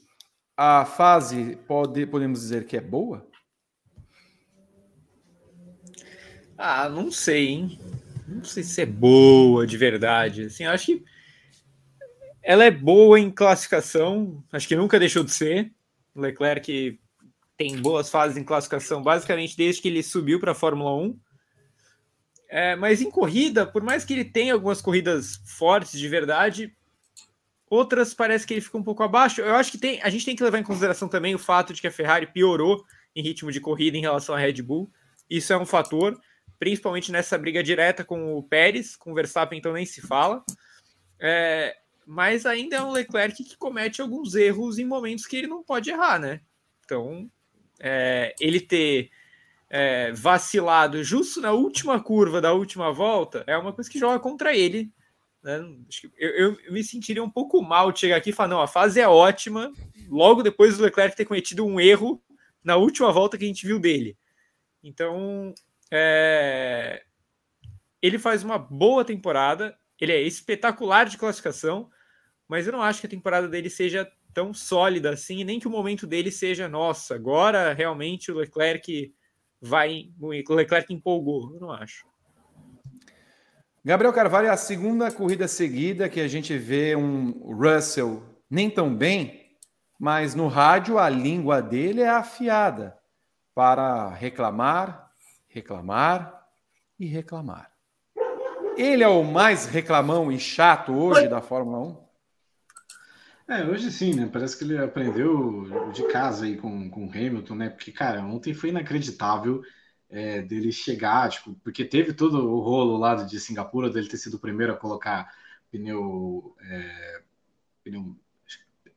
A fase pode, podemos dizer que é boa? Ah, não sei, hein? Não sei se é boa de verdade. Assim, acho que ela é boa em classificação, acho que nunca deixou de ser. Leclerc tem boas fases em classificação, basicamente desde que ele subiu para a Fórmula 1. É, mas em corrida, por mais que ele tenha algumas corridas fortes de verdade, outras parece que ele fica um pouco abaixo. Eu acho que tem, a gente tem que levar em consideração também o fato de que a Ferrari piorou em ritmo de corrida em relação à Red Bull. Isso é um fator, principalmente nessa briga direta com o Pérez, com o Verstappen então nem se fala. É, mas ainda é um Leclerc que comete alguns erros em momentos que ele não pode errar, né? Então, é, ele ter é, vacilado justo na última curva da última volta é uma coisa que joga contra ele. Né? Eu, eu, me sentiria um pouco mal de chegar aqui e falar: não, a fase é ótima, logo depois do Leclerc ter cometido um erro na última volta que a gente viu dele. Então, é, ele faz uma boa temporada, ele é espetacular de classificação, mas eu não acho que a temporada dele seja tão sólida assim, nem que o momento dele seja, nossa, agora realmente o Leclerc vai. O Leclerc empolgou, eu não acho. Gabriel Carvalho é a segunda corrida seguida que a gente vê um Russell nem tão bem, mas no rádio a língua dele é afiada para reclamar, reclamar e reclamar. Ele é o mais reclamão e chato hoje da Fórmula 1? É, hoje sim, né? Parece que ele aprendeu de casa aí com, com o Hamilton, né? Porque, cara, ontem foi inacreditável é, dele chegar, tipo, porque teve todo o rolo lá de Singapura, dele ter sido o primeiro a colocar pneu, é, pneu,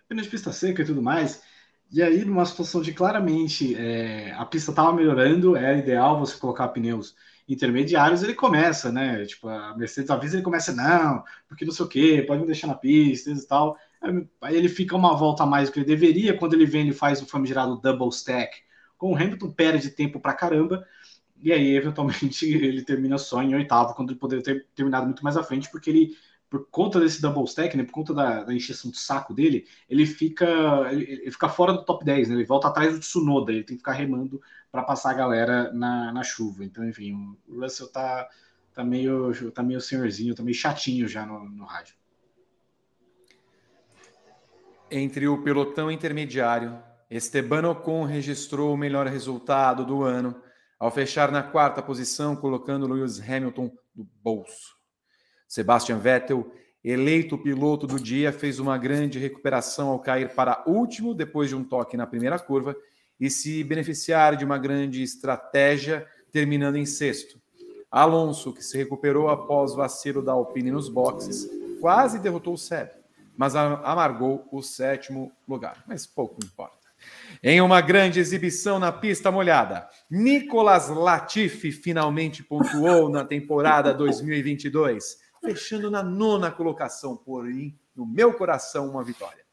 pneu de pista seca e tudo mais. E aí, numa situação de claramente é, a pista estava melhorando, era ideal você colocar pneus intermediários, ele começa, né? Tipo, a Mercedes avisa, ele começa, não, porque não sei o quê, pode me deixar na pista e tal. Ele fica uma volta a mais do que ele deveria. Quando ele vem, ele faz o famigerado double stack. Com o Hamilton, perde tempo pra caramba. E aí, eventualmente, ele termina só em oitavo, quando ele poderia ter terminado muito mais à frente, porque ele por conta desse double stack, né, por conta da, da encheção de saco dele, ele fica, ele, ele, fica fora do top 10, né, ele volta atrás do Tsunoda, ele tem que ficar remando para passar a galera na, na chuva. Então, enfim, o Russell tá, tá, meio, tá meio senhorzinho, tá meio chatinho já no, no rádio. Entre o pelotão intermediário, Esteban Ocon registrou o melhor resultado do ano ao fechar na quarta posição, colocando Lewis Hamilton no bolso. Sebastian Vettel, eleito piloto do dia, fez uma grande recuperação ao cair para último depois de um toque na primeira curva e se beneficiar de uma grande estratégia, terminando em sexto. Alonso, que se recuperou após vacilo da Alpine nos boxes, quase derrotou o Seb, mas amargou o sétimo lugar, mas pouco importa. Em uma grande exibição na pista molhada, Nicolas Latifi finalmente pontuou na temporada 2022, fechando na nona colocação, porém, no meu coração, uma vitória.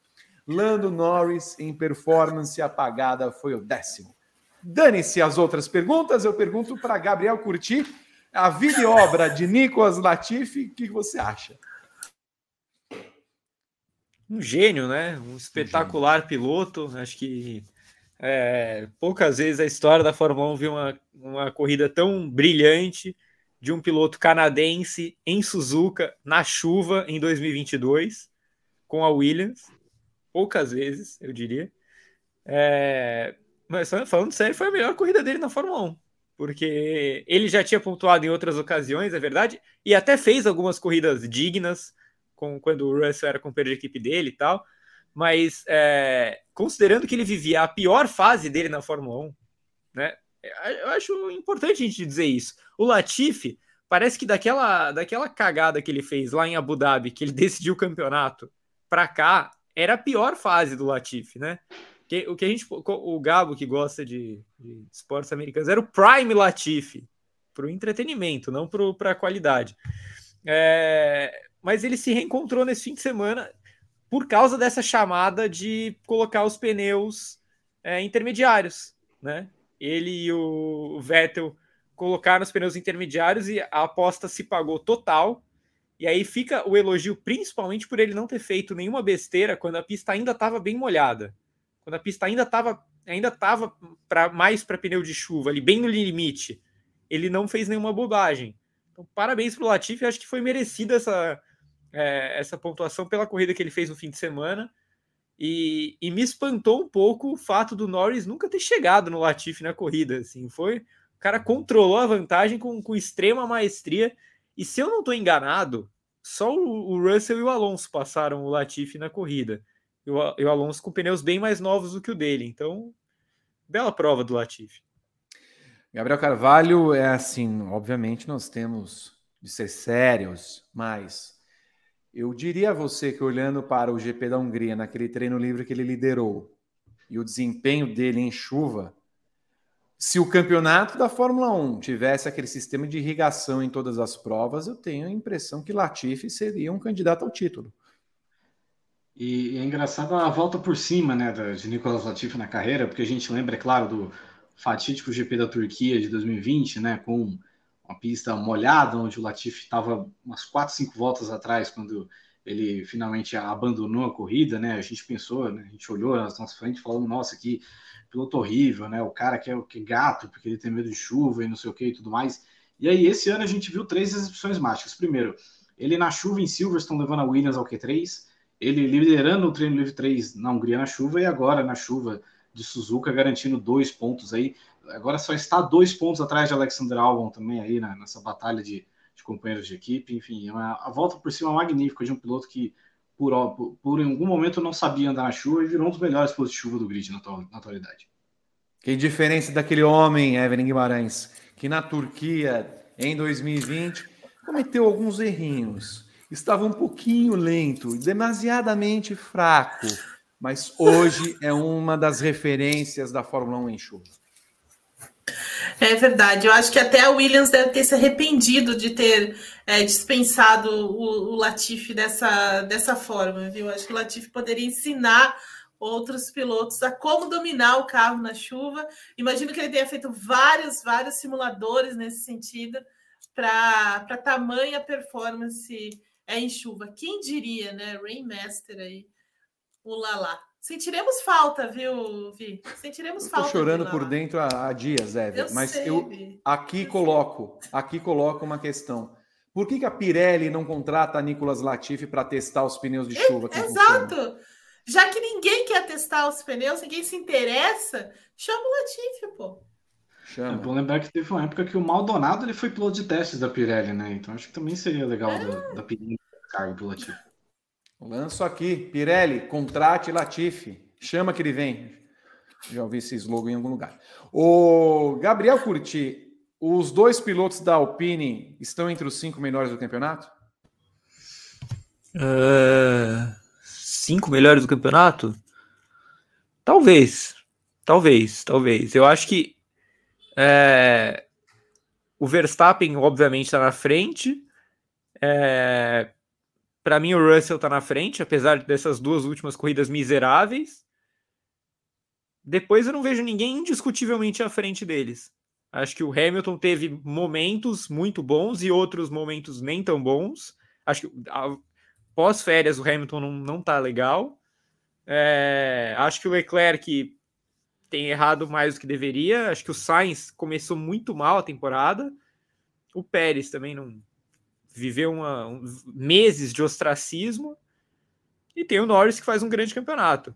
Lando Norris, em performance apagada, foi o décimo. Dane-se as outras perguntas, eu pergunto para Gabriel Curti, a vida e obra de Nicolas Latifi, o que você acha? Um gênio, né? Um espetacular um piloto. Acho que é, poucas vezes a história da Fórmula 1 viu uma, uma corrida tão brilhante de um piloto canadense em Suzuka, na chuva, em 2022, com a Williams. Poucas vezes, eu diria. É, mas falando sério, foi a melhor corrida dele na Fórmula 1. Porque ele já tinha pontuado em outras ocasiões, é verdade, e até fez algumas corridas dignas, com, quando o Russell era companheiro de equipe dele e tal mas é, considerando que ele vivia a pior fase dele na Fórmula 1, né? Eu acho importante a gente dizer isso. O Latifi parece que daquela, daquela cagada que ele fez lá em Abu Dhabi, que ele decidiu o campeonato, para cá, era a pior fase do Latifi, né? Que, o que a gente, o Gabo que gosta de, de esportes americanos, era o Prime Latifi, para o entretenimento, não para a qualidade. É, mas ele se reencontrou nesse fim de semana por causa dessa chamada de colocar os pneus é, intermediários, né? Ele e o Vettel colocaram os pneus intermediários e a aposta se pagou total. E aí fica o elogio principalmente por ele não ter feito nenhuma besteira quando a pista ainda estava bem molhada. Quando a pista ainda estava ainda estava para mais para pneu de chuva, ali bem no limite. Ele não fez nenhuma bobagem. Então, parabéns para o Latifi, acho que foi merecida essa é, essa pontuação pela corrida que ele fez no fim de semana. E, e, me espantou um pouco o fato do Norris nunca ter chegado no Latifi na corrida. Assim, foi o cara controlou a vantagem com, com extrema maestria. E se eu não estou enganado, só o, o, Russell e o Alonso passaram o Latifi na corrida. E o, e o Alonso com pneus bem mais novos do que o dele. Então, bela prova do Latifi. Gabriel Carvalho é assim, obviamente nós temos de ser sérios, mas eu diria a você que olhando para o GP da Hungria, naquele treino livre que ele liderou, e o desempenho dele em chuva, se o campeonato da Fórmula 1 tivesse aquele sistema de irrigação em todas as provas, eu tenho a impressão que Latifi seria um candidato ao título. E, é engraçado a volta por cima né, de Nicolas Latifi na carreira, porque a gente lembra, é claro, do fatídico GP da Turquia de 2020, né, com uma pista molhada, onde o Latifi estava umas 4, 5 voltas atrás, quando ele finalmente abandonou a corrida, né? A gente pensou, né? a gente olhou na nossa frente falando, nossa, que piloto horrível, né? O cara que é, que é gato, porque ele tem medo de chuva e não sei o que e tudo mais. E aí, esse ano a gente viu três exibições mágicas. Primeiro, ele na chuva em Silverstone levando a Williams ao Q3, ele liderando o treino livre 3 na Hungria na chuva e agora na chuva de Suzuka garantindo dois pontos aí agora só está dois pontos atrás de Alexander Albon também aí né, nessa batalha de, de, companheiros de equipe. Enfim, é uma, a volta por cima magnífica de um piloto que por, por, por em algum momento não sabia andar na chuva e virou um dos melhores pilotos de chuva do grid na, na atualidade. Que diferença daquele homem, Evelyn Guimarães, que na Turquia, em 2020, cometeu alguns errinhos. Estava um pouquinho lento, demasiadamente fraco, mas hoje é uma das referências da Fórmula 1 em chuva. É verdade. Eu acho que até a Williams deve ter se arrependido de ter é, dispensado o, o Latifi dessa, dessa forma, viu? Acho que o Latifi poderia ensinar outros pilotos a como dominar o carro na chuva. Imagino que ele tenha feito vários, vários simuladores nesse sentido para tamanha performance é, em chuva. Quem diria, né? Rainmaster aí, o Lala. Sentiremos falta, viu, Vi? Sentiremos falta. Estou chorando por dentro há, há dias, Eve. Mas sei, eu aqui eu coloco, sei. aqui coloco uma questão. Por que, que, a Pirelli não contrata a Nicolas Latifi para testar os pneus de chuva? É, exato. Funciona? Já que ninguém quer testar os pneus, ninguém se interessa, chama o Latifi, pô. Chama. É bom lembrar que teve uma época que o Maldonado ele foi piloto de testes da Pirelli, né? Então acho que também seria legal é. da, da Pirelli cargo pro Latifi. Lanço aqui, Pirelli, contrate Latifi. Chama que ele vem. Já ouvi esse slogan em algum lugar. O Gabriel Curti, os dois pilotos da Alpine estão entre os cinco melhores do campeonato? Uh, cinco melhores do campeonato? Talvez. Talvez, talvez. Eu acho que é, o Verstappen, obviamente, está na frente. É, Para mim, o Russell está na frente, apesar dessas duas últimas corridas miseráveis. Depois eu não vejo ninguém indiscutivelmente à frente deles. Acho que o Hamilton teve momentos muito bons e outros momentos nem tão bons. Acho que pós-férias o Hamilton não, não tá legal. É, acho que o Leclerc tem errado mais do que deveria. Acho que o Sainz começou muito mal a temporada. O Pérez também não viveu uma, um, meses de ostracismo. E tem o Norris que faz um grande campeonato.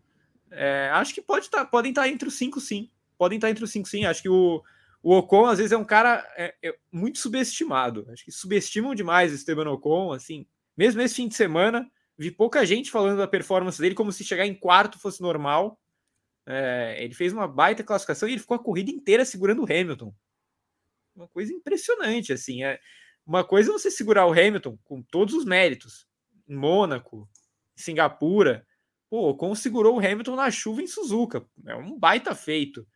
É, acho que pode tá, podem estar tá entre os cinco, sim. Podem estar tá entre os cinco, sim. Acho que o, o Ocon, às vezes, é um cara é, é muito subestimado. Acho que subestimam demais o Esteban Ocon. Assim, mesmo esse fim de semana, vi pouca gente falando da performance dele como se chegar em quarto fosse normal. É, ele fez uma baita classificação e ele ficou a corrida inteira segurando o Hamilton. Uma coisa impressionante, assim. É, uma coisa é você segurar o Hamilton com todos os méritos. Em Mônaco, em Singapura. Pô, como segurou o Hamilton na chuva em Suzuka. É um baita feito.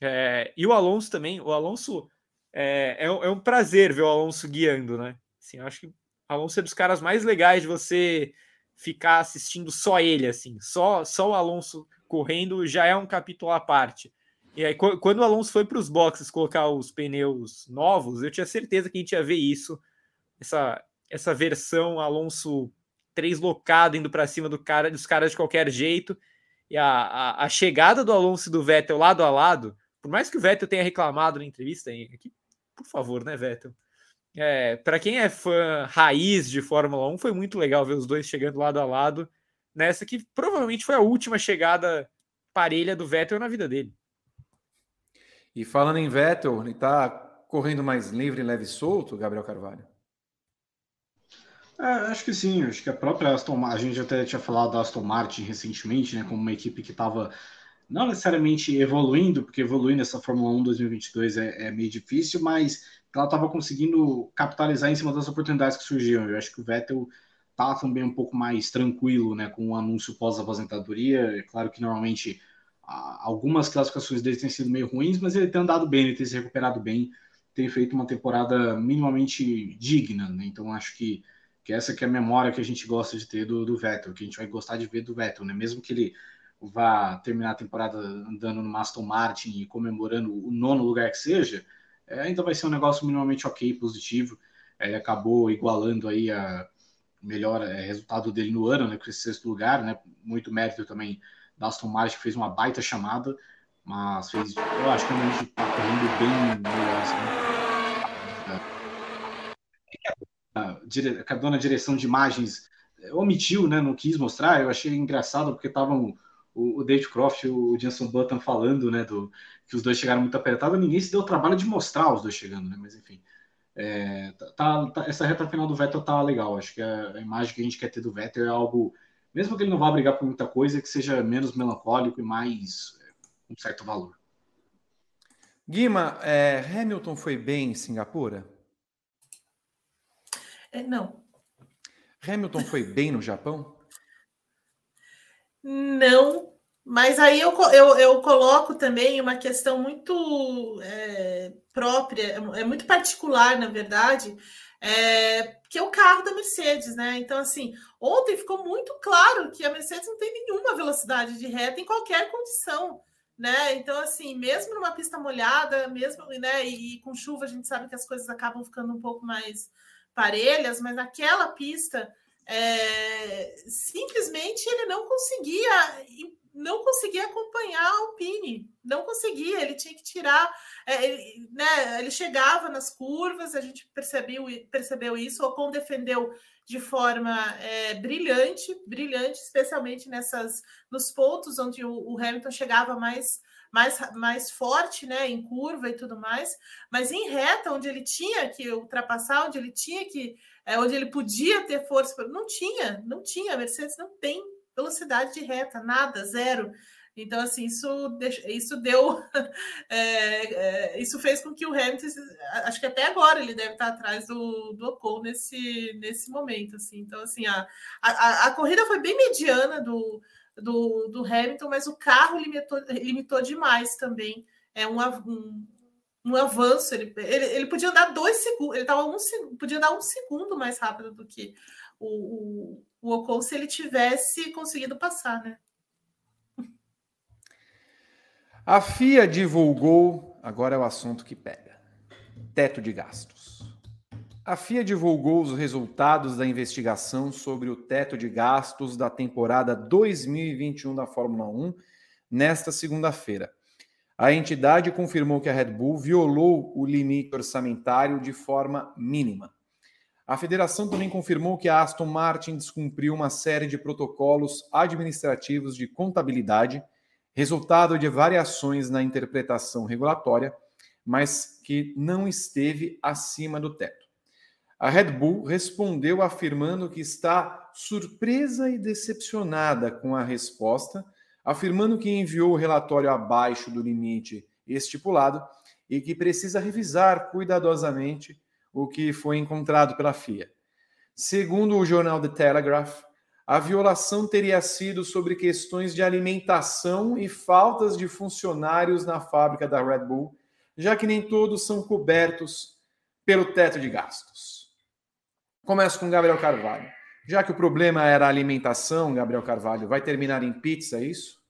É, e o Alonso também. O Alonso é, é, é, um prazer ver o Alonso guiando, né? Assim, acho que o Alonso é dos caras mais legais de você ficar assistindo só ele, assim. Só, só o Alonso correndo já é um capítulo à parte. E aí, quando o Alonso foi para os boxes colocar os pneus novos, eu tinha certeza que a gente ia ver isso. Essa, essa versão Alonso locado indo para cima do cara, dos caras de qualquer jeito. E a, a, a, chegada do Alonso e do Vettel lado a lado, por mais que o Vettel tenha reclamado na entrevista, aqui, por favor, né, Vettel? É, para quem é fã raiz de Fórmula 1, foi muito legal ver os dois chegando lado a lado nessa que provavelmente foi a última chegada parelha do Vettel na vida dele. E falando em Vettel, ele está correndo mais livre, leve e solto, Gabriel Carvalho? É, acho que sim, acho que a própria Aston Martin, a gente até tinha falado da Aston Martin recentemente, né, como uma equipe que estava não necessariamente evoluindo, porque evoluir nessa Fórmula 1 2022 é, é meio difícil, mas ela estava conseguindo capitalizar em cima das oportunidades que surgiam. Eu acho que o Vettel tá também um pouco mais tranquilo, né, com o anúncio pós-aposentadoria. É claro que normalmente algumas classificações dele têm sido meio ruins, mas ele tem andado bem, ele tem se recuperado bem, tem feito uma temporada minimamente digna, né? Então acho que, que essa que é a memória que a gente gosta de ter do, do Vettel, que a gente vai gostar de ver do Vettel, né? Mesmo que ele vá terminar a temporada andando no Aston Martin e comemorando o nono lugar que seja, é, ainda vai ser um negócio minimamente ok, positivo. É, ele acabou igualando aí a melhor é, resultado dele no ano, né, com esse sexto lugar, né, muito mérito também da Aston Martin, que fez uma baita chamada, mas fez, eu acho que a gente está correndo bem melhor, assim. A, a dona direção de imagens é, omitiu, né, não quis mostrar, eu achei engraçado porque estavam o, o David Croft e o Jenson Button falando, né, do, que os dois chegaram muito apertados, ninguém se deu o trabalho de mostrar os dois chegando, né, mas enfim. É, tá, tá, essa reta final do Vettel tá legal. Acho que a, a, imagem que a gente quer ter do Vettel é algo, mesmo que ele não vá brigar por muita coisa, que seja menos melancólico e mais é, um certo valor. Guima, é, Hamilton foi bem em Singapura? É, não. Hamilton foi bem no Japão? Não, mas aí eu, eu, eu coloco também uma questão muito é, própria, é muito particular, na verdade, é, que é o carro da Mercedes, né? Então, assim, ontem ficou muito claro que a Mercedes não tem nenhuma velocidade de reta em qualquer condição, né? Então, assim, mesmo numa pista molhada, mesmo, né? E, com chuva, a gente sabe que as coisas acabam ficando um pouco mais parelhas, mas naquela pista. É, simplesmente ele não conseguia não conseguia acompanhar a Alpine, não conseguia, ele tinha que tirar, é, ele, né, ele chegava nas curvas, a gente percebeu, percebeu isso, o Ocon defendeu de forma é, brilhante, brilhante, especialmente nessas nos pontos onde o, o, Hamilton chegava mais, mais, mais forte, né, em curva e tudo mais, mas em reta, onde ele tinha que ultrapassar, onde ele tinha que, é, onde ele podia ter força, não tinha, não tinha, a Mercedes não tem velocidade de reta, nada, zero. Então, assim, isso, isso deu. É, é, isso fez com que o Hamilton, acho que até agora ele deve estar atrás do, do Ocon nesse, nesse momento. Assim. Então, assim, a, a, a corrida foi bem mediana do, do, do Hamilton, mas o carro limitou, limitou demais também. É um, um, um avanço. Ele, ele, ele podia dar dois segundos, ele tava um, podia dar um segundo mais rápido do que o, o, o Ocon se ele tivesse conseguido passar, né? A FIA divulgou, agora é o assunto que pega: teto de gastos. A FIA divulgou os resultados da investigação sobre o teto de gastos da temporada 2021 da Fórmula 1 nesta segunda-feira. A entidade confirmou que a Red Bull violou o limite orçamentário de forma mínima. A federação também confirmou que a Aston Martin descumpriu uma série de protocolos administrativos de contabilidade, resultado de variações na interpretação regulatória, mas que não esteve acima do teto. A Red Bull respondeu afirmando que está surpresa e decepcionada com a resposta, afirmando que enviou o relatório abaixo do limite estipulado e que precisa revisar cuidadosamente o que foi encontrado pela FIA. Segundo o jornal The Telegraph, a violação teria sido sobre questões de alimentação e faltas de funcionários na fábrica da Red Bull, já que nem todos são cobertos pelo teto de gastos. Começo com Gabriel Carvalho. Já que o problema era a alimentação, Gabriel Carvalho, vai terminar em pizza, é isso?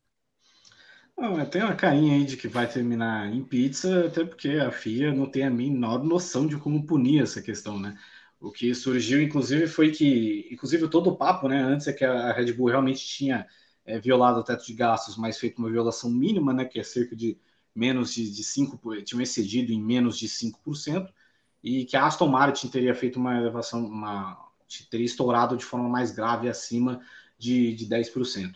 Tem uma carinha aí de que vai terminar em pizza, até porque a FIA não tem a menor noção de como punir essa questão, né? O que surgiu, inclusive, foi que, inclusive, todo o papo, né? Antes é que a Red Bull realmente tinha é, violado o teto de gastos, mas feito uma violação mínima, né? Que é cerca de menos de, de 5%, tinham excedido em menos de 5% e que a Aston Martin teria feito uma elevação, uma, teria estourado de forma mais grave acima de, de 10%.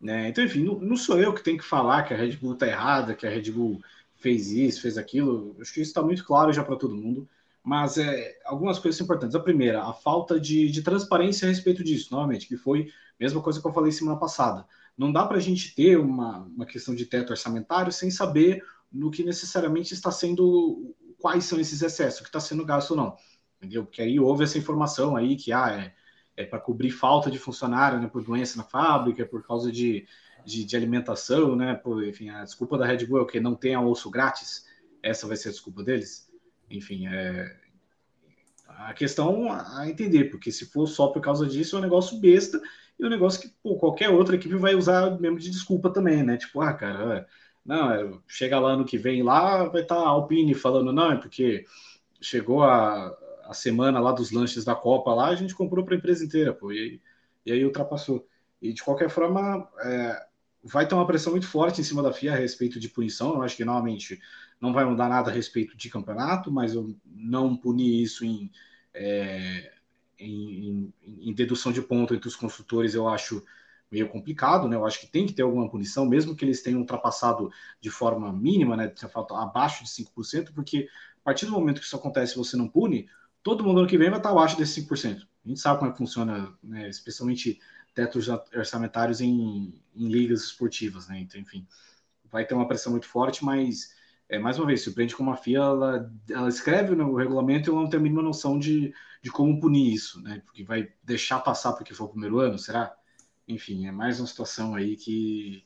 Né? Então, enfim, não, não, sou eu que tenho que falar que a Red Bull está errada, que a Red Bull fez isso, fez aquilo. Acho que isso está muito claro já para todo mundo. Mas é, algumas coisas importantes. A primeira, a falta de, de transparência a respeito disso, novamente, que foi a mesma coisa que eu falei semana passada. Não dá para a gente ter uma, uma questão de teto orçamentário sem saber no que necessariamente está sendo quais são esses excessos, o que está sendo gasto ou não. Entendeu? Porque aí houve essa informação aí que ah, é, é para cobrir falta de funcionário né, por doença na fábrica, por causa de, de, de, alimentação, né? Por, enfim, a desculpa da Red Bull é o que não tem almoço grátis. Essa vai ser a desculpa deles. Enfim, é, a questão a entender, porque se for só por causa disso, é um negócio besta e um negócio que pô, qualquer outra equipe vai usar mesmo de desculpa também, né? Tipo, ah, cara, não, é, chega lá no que vem lá, vai estar tá a Alpine falando, não, é porque chegou a, a semana lá dos lanches da Copa lá, a gente comprou para a empresa inteira, pô, e e aí ultrapassou. E de qualquer forma, é, vai ter uma pressão muito forte em cima da FIA a respeito de punição. Eu acho que normalmente não vai mudar nada a respeito de campeonato, mas eu não punir isso em, é, em, em, em dedução de ponto entre os construtores, eu acho meio complicado, né? Eu acho que tem que ter alguma punição, mesmo que eles tenham ultrapassado de forma mínima, né? Abaixo de 5%, porque a partir do momento que isso acontece você não pune, todo mundo ano que vem vai estar abaixo desses 5%. A gente sabe como é que funciona, né? especialmente tetos orçamentários em, em ligas esportivas, né? Então, enfim, vai ter uma pressão muito forte, mas é, mais uma vez, surpreende como a FIA ela, ela escreve no regulamento e ela não tem a mínima noção de, de como punir isso, né? Porque vai deixar passar porque foi o primeiro ano, será? enfim, é mais uma situação aí que,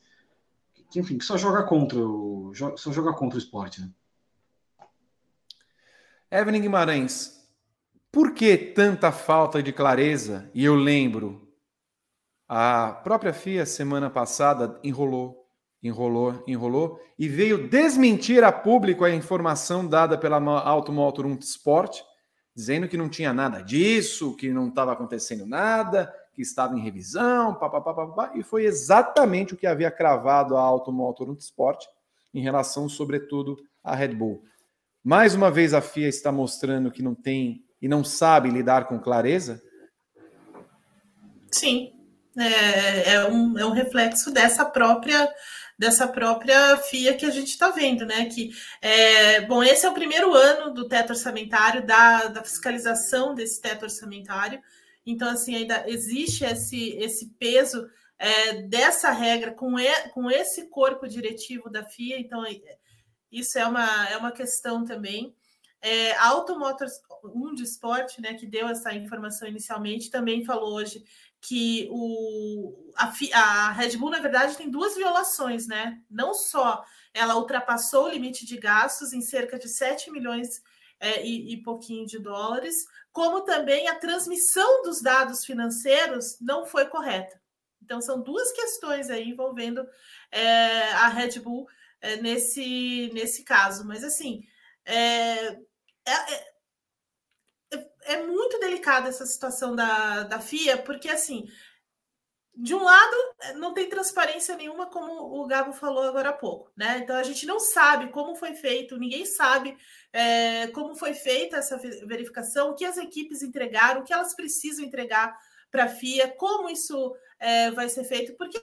que enfim, que só joga contra o, só joga contra o esporte, né? Evelyn Guimarães, por que tanta falta de clareza? E eu lembro, a própria FIA semana passada enrolou, enrolou, enrolou e veio desmentir a público a informação dada pela Automotor Sport, dizendo que não tinha nada disso, que não estava acontecendo nada, que estava em revisão, papapá, papapá, e foi exatamente o que havia cravado a Automotor Sport em relação, sobretudo, à Red Bull. Mais uma vez a FIA está mostrando que não tem e não sabe lidar com clareza? Sim, é, é, um, é um reflexo dessa própria dessa própria FIA que a gente está vendo, né? Que é, bom, esse é o primeiro ano do teto orçamentário, da, da fiscalização desse teto orçamentário. Então, assim, ainda existe esse, esse peso é, dessa regra com, e, com esse corpo diretivo da FIA. Então, é, isso é uma, é uma questão também. É, a Automotors, um de esporte, né, que deu essa informação inicialmente, também falou hoje que o, a, a, Red Bull, na verdade, tem duas violações, né? Não só ela ultrapassou o limite de gastos em cerca de 7 milhões é, e, e pouquinho de dólares, como também a transmissão dos dados financeiros não foi correta. Então, são duas questões aí envolvendo é, a Red Bull é, nesse, nesse caso. Mas, assim, é, é, é é muito delicada essa situação da, da FIA, porque assim, de um lado, não tem transparência nenhuma, como o Gabo falou agora há pouco, né? Então a gente não sabe como foi feito, ninguém sabe é, como foi feita essa verificação, o que as equipes entregaram, o que elas precisam entregar para a FIA, como isso é, vai ser feito, porque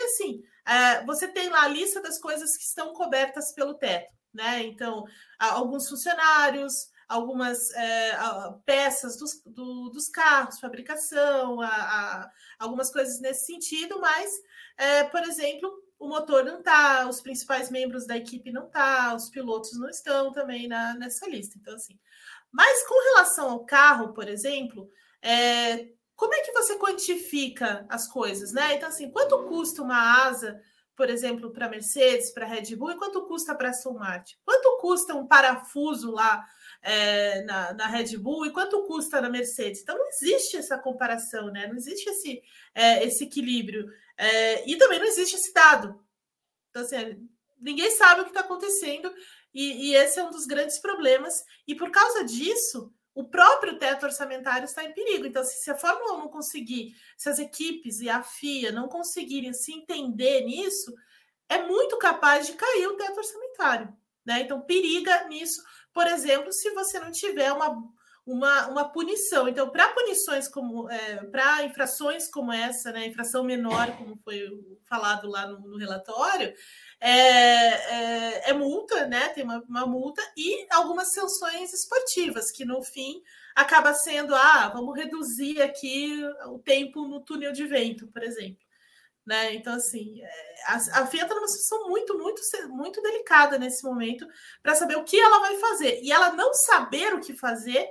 assim, é, você tem lá a lista das coisas que estão cobertas pelo teto, né? Então, alguns funcionários, algumas é, peças dos, do, dos carros, fabricação, a, a, algumas coisas nesse sentido, mas, é, por exemplo, o motor não está, os principais membros da equipe não tá, os pilotos não estão também na, nessa lista. Então, assim. Mas com relação ao carro, por exemplo, é, como é que você quantifica as coisas, né? Então, assim, quanto custa uma asa, por exemplo, para Mercedes, para Red Bull, e quanto custa para Aston Martin? Quanto custa um parafuso lá é, na, na, Red Bull e quanto custa na Mercedes. Então não existe essa comparação, né? Não existe esse, é, esse equilíbrio. É, e também não existe esse dado. Então, assim, ninguém sabe o que está acontecendo, e, e esse é um dos grandes problemas. E por causa disso, o próprio teto orçamentário está em perigo. Então, se a Fórmula 1 não conseguir, se as equipes e a FIA não conseguirem se entender nisso, é muito capaz de cair o teto orçamentário. Né? Então, periga nisso, por exemplo, se você não tiver uma, uma, uma punição. Então, para punições como é, para infrações como essa, né, infração menor, como foi falado lá no, no relatório, é, é, é, multa, né? Tem uma, uma, multa e algumas sanções esportivas, que no fim acaba sendo, ah, vamos reduzir aqui o tempo no túnel de vento, por exemplo. Né? Então, assim, é, a, a Fiat está numa situação muito, muito, muito delicada nesse momento para saber o que ela vai fazer. E ela não saber o que fazer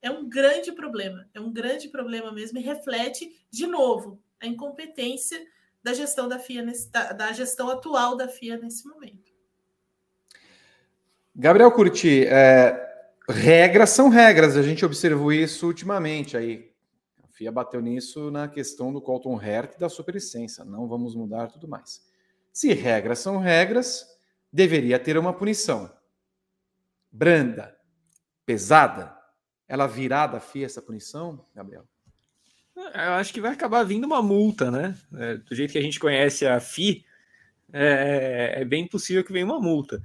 é um grande problema. É um grande problema mesmo e reflete, de novo, a incompetência da gestão da FIA, nesse, da, da gestão atual da FIA nesse momento. Gabriel Curti, é, regras são regras, a gente observou isso ultimamente aí. FIA bateu nisso na questão do Colton Herta e da superlicença. Não vamos mudar tudo mais. Se regras são regras, deveria ter uma punição. Branda, pesada. Ela virá da FIA essa punição, Gabriel? Eu acho que vai acabar vindo uma multa, né? É, do jeito que a gente conhece a FI, é, é bem possível que venha uma multa.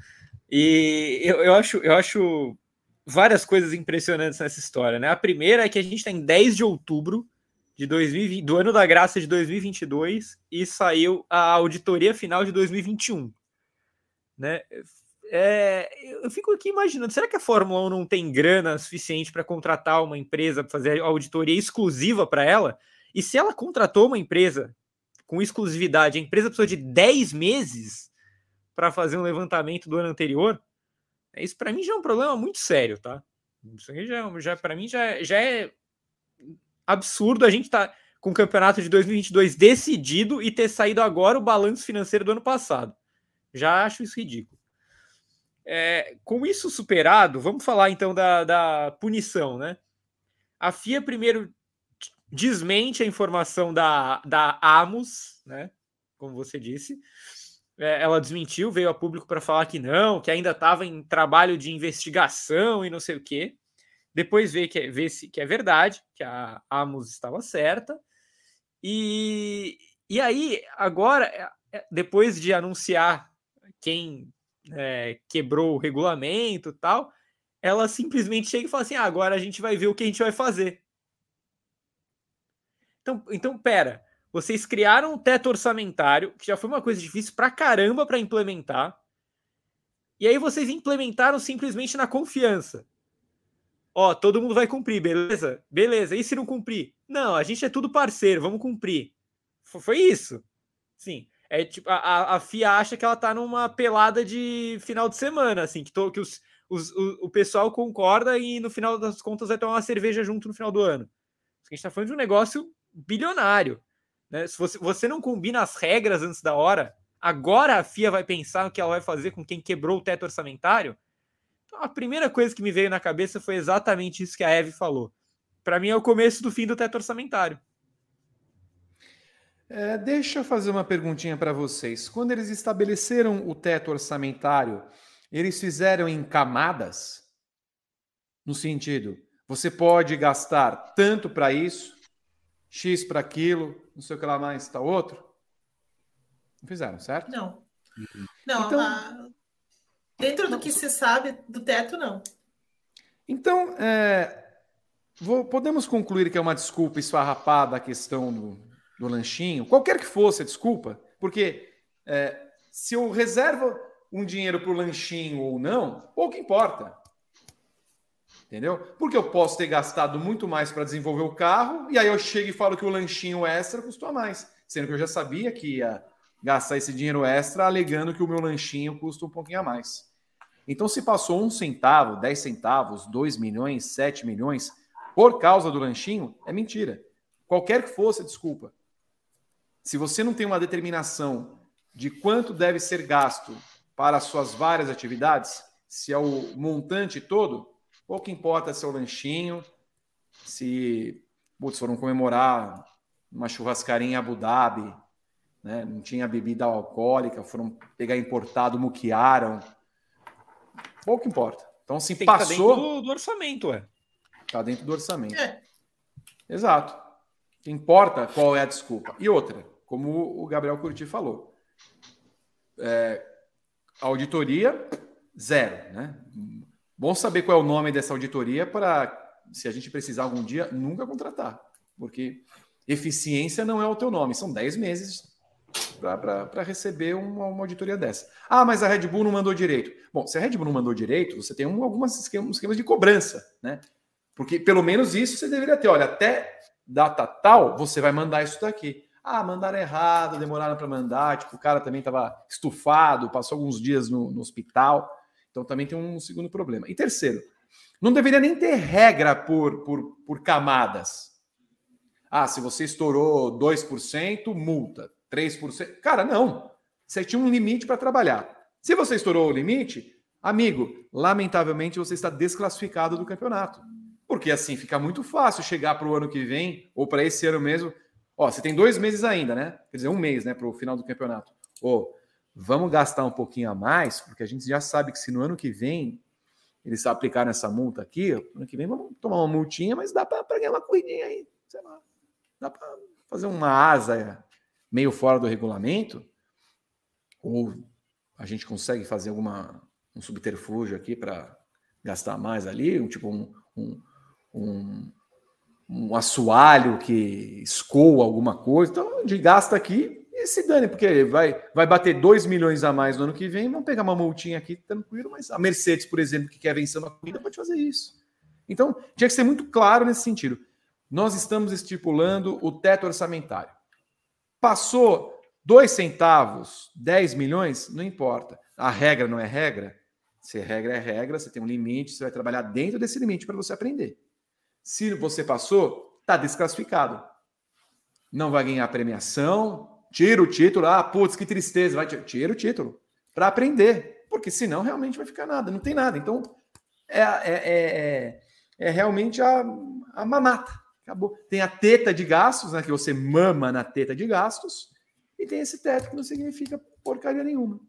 E eu, eu, acho, eu acho várias coisas impressionantes nessa história, né? A primeira é que a gente está em 10 de outubro de 2020, do ano da graça de 2022 e saiu a auditoria final de 2021, né? É, eu fico aqui imaginando, será que a Fórmula 1 não tem grana suficiente para contratar uma empresa para fazer auditoria exclusiva para ela? E se ela contratou uma empresa com exclusividade, a empresa precisou de 10 meses para fazer um levantamento do ano anterior? Isso para mim já é um problema muito sério, tá? Isso aqui já, já para mim já, já é absurdo a gente estar tá com o campeonato de 2022 decidido e ter saído agora o balanço financeiro do ano passado. Já acho isso ridículo. É, com isso superado, vamos falar então da, da punição, né? A FIA primeiro desmente a informação da, da Amos, né? Como você disse, é, ela desmentiu, veio a público para falar que não, que ainda estava em trabalho de investigação e não sei o quê. Depois vê que é, vê -se que é verdade, que a Amos estava certa. E, e aí, agora, é, é, depois de anunciar quem é, quebrou o regulamento tal, ela simplesmente chega e fala assim: ah, agora a gente vai ver o que a gente vai fazer. Então, então pera, vocês criaram um teto orçamentário, que já foi uma coisa difícil pra caramba para implementar. E aí vocês implementaram simplesmente na confiança. Ó, todo mundo vai cumprir, beleza? Beleza. E se não cumprir? Não, a gente é tudo parceiro, vamos cumprir. Foi isso. Sim. É tipo, a, a FIA acha que ela tá numa pelada de final de semana, assim, que, to, que os, os, o, o pessoal concorda e no final das contas vai tomar uma cerveja junto no final do ano. A gente está falando de um negócio bilionário. Né? Se você, você não combina as regras antes da hora, agora a FIA vai pensar o que ela vai fazer com quem quebrou o teto orçamentário. Então, a primeira coisa que me veio na cabeça foi exatamente isso que a Eve falou. Para mim é o começo do fim do teto orçamentário. É, deixa eu fazer uma perguntinha para vocês. Quando eles estabeleceram o teto orçamentário, eles fizeram em camadas? No sentido, você pode gastar tanto para isso, X para aquilo, não sei o que lá mais, está outro? Não fizeram, certo? Não. Uhum. Não, então, a... dentro do que se sabe do teto, não. Então, é, vou, podemos concluir que é uma desculpa esfarrapada a questão do, do lanchinho, qualquer que fosse a desculpa, porque é, se eu reservo um dinheiro para o lanchinho ou não, pouco importa. Entendeu? Porque eu posso ter gastado muito mais para desenvolver o carro, e aí eu chego e falo que o lanchinho extra custou mais, sendo que eu já sabia que ia gastar esse dinheiro extra alegando que o meu lanchinho custa um pouquinho a mais. Então, se passou um centavo, dez centavos, dois milhões, sete milhões, por causa do lanchinho, é mentira. Qualquer que fosse desculpa. Se você não tem uma determinação de quanto deve ser gasto para as suas várias atividades, se é o montante todo, pouco importa se é o lanchinho, se putz, foram comemorar uma churrascaria em Abu Dhabi, né? não tinha bebida alcoólica, foram pegar importado, muquearam. Pouco importa. Então, se Tem passou. Que tá dentro do, do orçamento, é. Está dentro do orçamento. É. Exato. Importa qual é a desculpa. E outra, como o Gabriel Curti falou, é, auditoria zero, né? Bom saber qual é o nome dessa auditoria para, se a gente precisar algum dia, nunca contratar, porque eficiência não é o teu nome, são 10 meses para receber uma, uma, auditoria dessa. Ah, mas a Red Bull não mandou direito. Bom, se a Red Bull não mandou direito, você tem um, algumas esquemas, esquemas de cobrança, né? Porque pelo menos isso você deveria ter. Olha, até data tal, você vai mandar isso daqui. Ah, mandaram errado, demoraram para mandar. Tipo, o cara também estava estufado, passou alguns dias no, no, hospital. Então também tem um segundo problema. E terceiro, não deveria nem ter regra por, por, por camadas. Ah, se você estourou 2%, multa. 3%. Cara, não. Você tinha um limite para trabalhar. Se você estourou o limite, amigo, lamentavelmente você está desclassificado do campeonato. Porque assim fica muito fácil chegar para o ano que vem, ou para esse ano mesmo. Ó, você tem dois meses ainda, né? Quer dizer, um mês, né, para o final do campeonato. Ô, vamos gastar um pouquinho a mais, porque a gente já sabe que se no ano que vem eles aplicarem essa multa aqui, no ano que vem vamos tomar uma multinha, mas dá para ganhar uma corridinha aí, sei lá. Dá para fazer uma asa meio fora do regulamento, ou a gente consegue fazer alguma um subterfúgio aqui para gastar mais ali, um tipo um, um, um, um assoalho que escoa alguma coisa. Então, de gasta aqui e se dane, porque vai, vai bater 2 milhões a mais no ano que vem, vão pegar uma multinha aqui tranquilo, mas a Mercedes, por exemplo, que quer vencer uma corrida, pode fazer isso. Então, tinha que ser muito claro nesse sentido. Nós estamos estipulando o teto orçamentário. Passou dois centavos, 10 milhões, não importa. A regra não é regra. Se regra é regra, você tem um limite, você vai trabalhar dentro desse limite para você aprender. Se você passou, está desclassificado. Não vai ganhar premiação, tira o título. Ah, putz, que tristeza. Vai, tira o título para aprender. Porque senão realmente vai ficar nada, não tem nada. Então, é, é, é, é realmente a, a mamata. Acabou. Tem a teta de gastos, né, que você mama na teta de gastos, e tem esse teto que não significa porcaria nenhuma.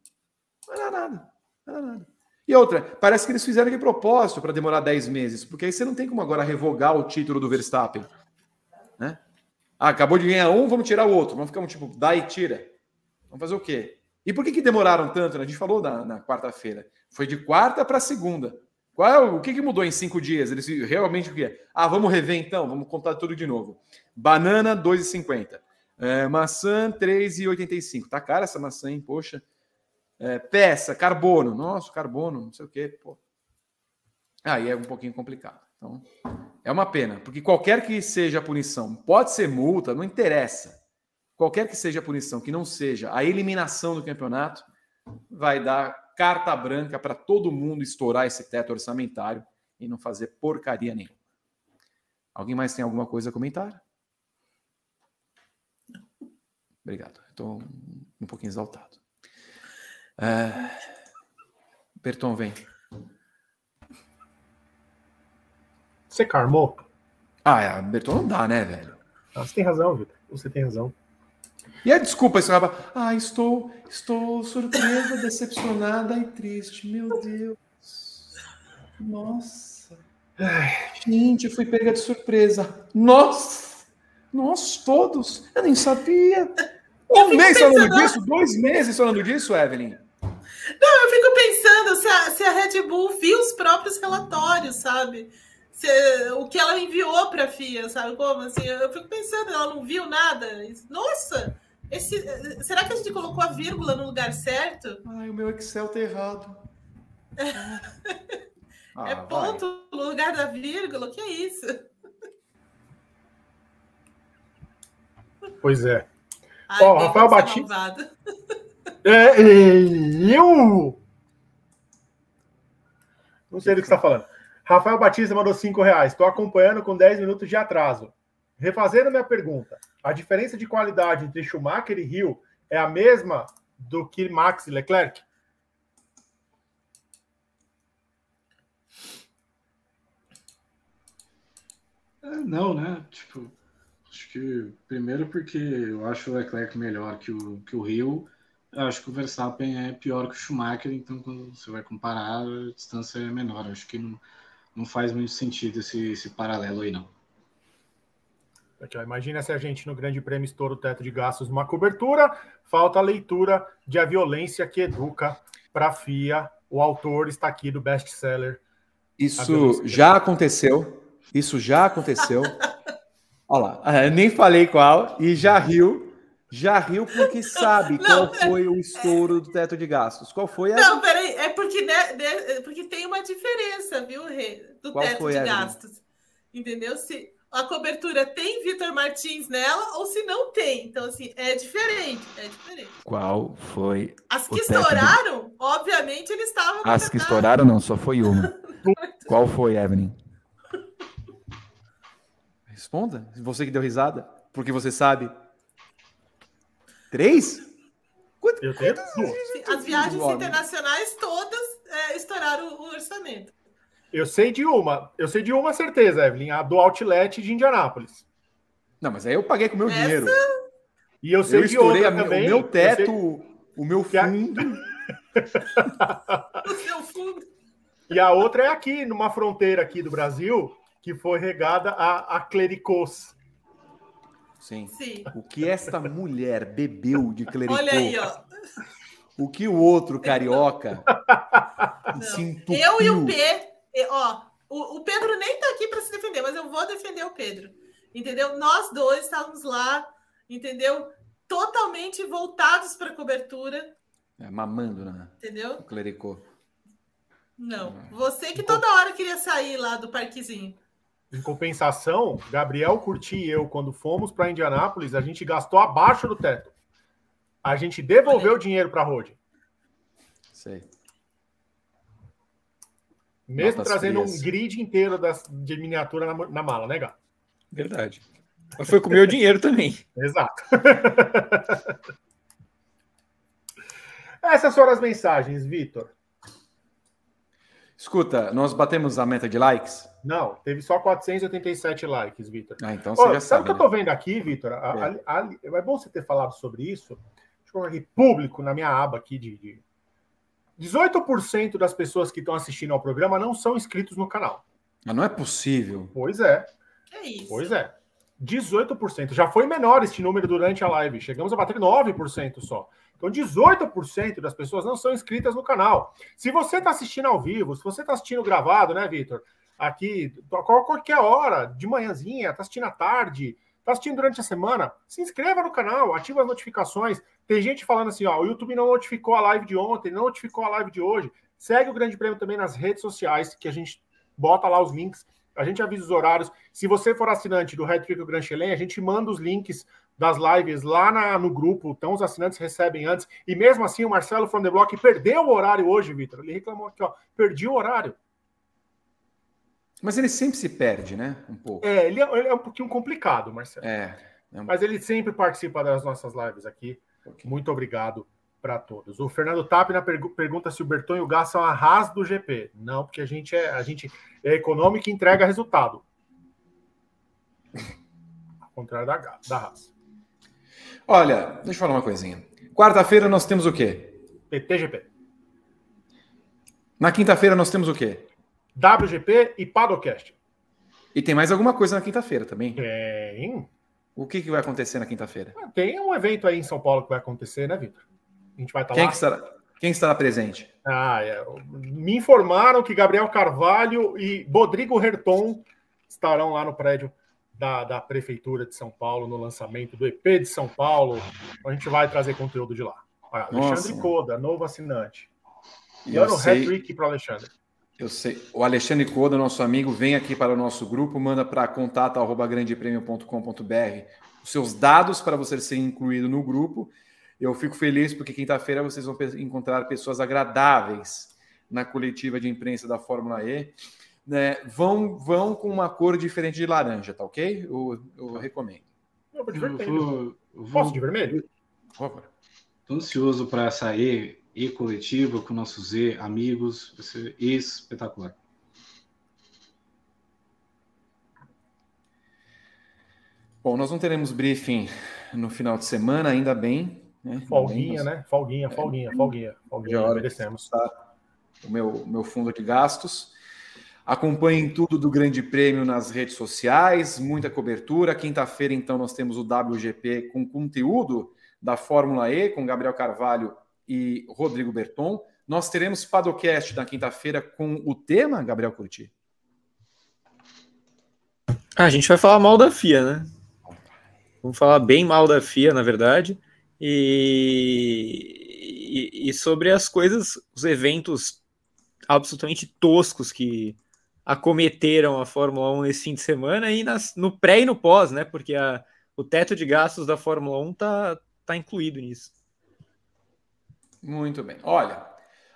Não era nada. Não era nada. E outra, parece que eles fizeram de propósito para demorar 10 meses, porque aí você não tem como agora revogar o título do Verstappen. Né? Ah, acabou de ganhar um, vamos tirar o outro. Vamos ficar um tipo, dá e tira. Vamos fazer o quê? E por que, que demoraram tanto? Né? A gente falou na, na quarta-feira. Foi de quarta para segunda. Qual é o, que, que mudou em cinco dias? Eles realmente o que é? Ah, vamos rever então, vamos contar tudo de novo. Banana, 2,50. É, maçã, 3,85. Tá cara essa maçã, hein? Poxa. É, peça, carbono. Nossa, carbono, não sei o quê. Pô. Aí é um pouquinho complicado. Então, é uma pena, porque qualquer que seja a punição, pode ser multa, não interessa. Qualquer que seja a punição, que não seja a eliminação do campeonato, vai dar carta branca para todo mundo estourar esse teto orçamentário e não fazer porcaria nenhuma. Alguém mais tem alguma coisa a comentar? Obrigado. Estou um pouquinho exaltado. É... Berton, vem. Você carmou? Ah, é, Berton não dá, né, velho? Ah, você tem razão, Vitor. Você tem razão. E a desculpa, esse rapaz. Ah, estou, estou surpresa, decepcionada e triste. Meu Deus. Nossa. Gente, eu fui pega de surpresa. Nossa. Nós todos. Eu nem sabia. Um mês pensando... falando disso? Dois meses falando disso, Evelyn? Não, eu fico pensando se a, se a Red Bull viu os próprios relatórios, sabe? Se, o que ela enviou para a FIA, sabe como? Assim, eu fico pensando, ela não viu nada. Nossa, esse, será que a gente colocou a vírgula no lugar certo? Ai, o meu Excel tá errado. ah, é ponto vai. no lugar da vírgula? O que é isso? Pois é. Ó, oh, Rafael Batista. É, eu. Não sei do que você está falando. Rafael Batista mandou 5 reais. Estou acompanhando com 10 minutos de atraso. Refazendo minha pergunta, a diferença de qualidade entre Schumacher e Hill é a mesma do que Max e Leclerc? É, não, né? Tipo, acho que primeiro porque eu acho o Leclerc melhor que o, que o Hill. Eu acho que o Verstappen é pior que o Schumacher, então quando você vai comparar, a distância é menor. Eu acho que não, não faz muito sentido esse, esse paralelo aí, não. Aqui, ó, imagina se a gente no Grande Prêmio estoura o teto de gastos numa cobertura, falta a leitura de A Violência que Educa para a FIA. O autor está aqui do best-seller. Isso já aconteceu. Isso já aconteceu. Olha lá, nem falei qual e já riu. Já riu porque sabe não, qual foi o estouro do teto de gastos. Qual foi a. Não, peraí, é porque, né, né porque tem uma diferença, viu, Rê, do qual teto de gastos. Entendeu? Se, a cobertura tem Vitor Martins nela ou se não tem. Então, assim, é diferente. É diferente. Qual foi. As que estouraram, de... obviamente, eles estavam. As que estouraram, não, só foi uma. Qual foi, Evelyn? Responda. Você que deu risada, porque você sabe. Três? Quanto, Eu tenho As viagens internacionais todas é, estouraram o orçamento. Eu sei de uma, eu sei de uma certeza, Evelyn, a do Outlet de Indianápolis. Não, mas aí eu paguei com o meu Essa... dinheiro. E eu sei eu de outra a, também. O meu teto, sei... o meu fundo. o seu fundo. E a outra é aqui, numa fronteira aqui do Brasil, que foi regada a, a clericos. Sim. Sim. O que esta mulher bebeu de clericô. Olha aí, ó. O que o outro carioca se Eu e o P ó, o, o Pedro nem tá aqui para se defender, mas eu vou defender o Pedro. Entendeu? Nós dois estávamos lá, entendeu? Totalmente voltados para a cobertura. É, mamando, né? Entendeu? O clericô. Não. Você que toda hora queria sair lá do parquezinho. Em compensação, Gabriel Curti e eu, quando fomos para Indianápolis, a gente gastou abaixo do teto. A gente devolveu o dinheiro para a Road. Sei. Mesmo Notas trazendo frias. um grid inteiro das, de miniatura na, na mala, né, Gá? Verdade. Mas foi com o meu dinheiro também. Exato. Essas foram as mensagens, Vitor. Escuta, nós batemos a meta de likes? Não, teve só 487 likes, Vitor. Ah, então você Olha, já sabe. Sabe o que né? eu tô vendo aqui, Vitor? É. é. bom você ter falado sobre isso. Deixa eu colocar aqui público na minha aba aqui de, de 18% das pessoas que estão assistindo ao programa não são inscritos no canal. Mas não é possível. Pois é. É isso. Pois é. 18%. Já foi menor este número durante a live. Chegamos a bater 9% só. Então, 18% das pessoas não são inscritas no canal. Se você está assistindo ao vivo, se você está assistindo gravado, né, Vitor? Aqui, qualquer hora, de manhãzinha, está assistindo à tarde, está assistindo durante a semana, se inscreva no canal, ativa as notificações. Tem gente falando assim, ó, o YouTube não notificou a live de ontem, não notificou a live de hoje. Segue o Grande Prêmio também nas redes sociais, que a gente bota lá os links, a gente avisa os horários. Se você for assinante do Red Trick Grand Chelem, a gente manda os links das lives lá na, no grupo, então os assinantes recebem antes. E mesmo assim, o Marcelo from the Block perdeu o horário hoje, Vitor. Ele reclamou aqui, ó, perdi o horário. Mas ele sempre se perde, né? Um pouco. É, ele é, ele é um pouquinho complicado, Marcelo. É. é um... Mas ele sempre participa das nossas lives aqui. Muito obrigado para todos. O Fernando Tapina pergu pergunta se o Berton e o Gás são a RAS do GP. Não, porque a gente é, a gente é econômico e entrega resultado. Ao contrário da, da RAS. Olha, deixa eu falar uma coisinha. Quarta-feira nós temos o quê? PTGP. Na quinta-feira nós temos o quê? WGP e Padocast. E tem mais alguma coisa na quinta-feira também? Tem. O que, que vai acontecer na quinta-feira? Ah, tem um evento aí em São Paulo que vai acontecer, né, Vitor? A gente vai estar quem lá. Que estará, quem estará presente? Ah, é. Me informaram que Gabriel Carvalho e Rodrigo Herton estarão lá no prédio da, da Prefeitura de São Paulo no lançamento do EP de São Paulo. A gente vai trazer conteúdo de lá. Olha, Alexandre Nossa. Coda, novo assinante. E ano hat-trick para Alexandre. Eu sei. O Alexandre Coda, nosso amigo, vem aqui para o nosso grupo, manda para contato@grandepremio.com.br os seus dados para você ser incluído no grupo. Eu fico feliz porque quinta-feira vocês vão encontrar pessoas agradáveis na coletiva de imprensa da Fórmula E. Né? Vão, vão com uma cor diferente de laranja, tá ok? Eu, eu recomendo. Eu vou de vermelho. Vou... Posso de vermelho? Por. Estou ansioso para sair e coletiva com nossos e amigos. Vai ser espetacular. Bom, nós não teremos briefing no final de semana, ainda bem. Né? Folguinha, né? Folguinha, folguinha, folguinha. folguinha hora merecemos. Tá o meu, meu fundo de gastos. Acompanhem tudo do Grande Prêmio nas redes sociais, muita cobertura. Quinta-feira, então, nós temos o WGP com conteúdo da Fórmula E, com Gabriel Carvalho e Rodrigo Berton. Nós teremos Padocast na quinta-feira com o tema, Gabriel Curti. Ah, a gente vai falar mal da FIA, né? Vamos falar bem mal da FIA, na verdade. E, e, e sobre as coisas, os eventos absolutamente toscos que acometeram a Fórmula 1 esse fim de semana e nas, no pré e no pós, né? Porque a, o teto de gastos da Fórmula 1 tá, tá incluído nisso. Muito bem. Olha,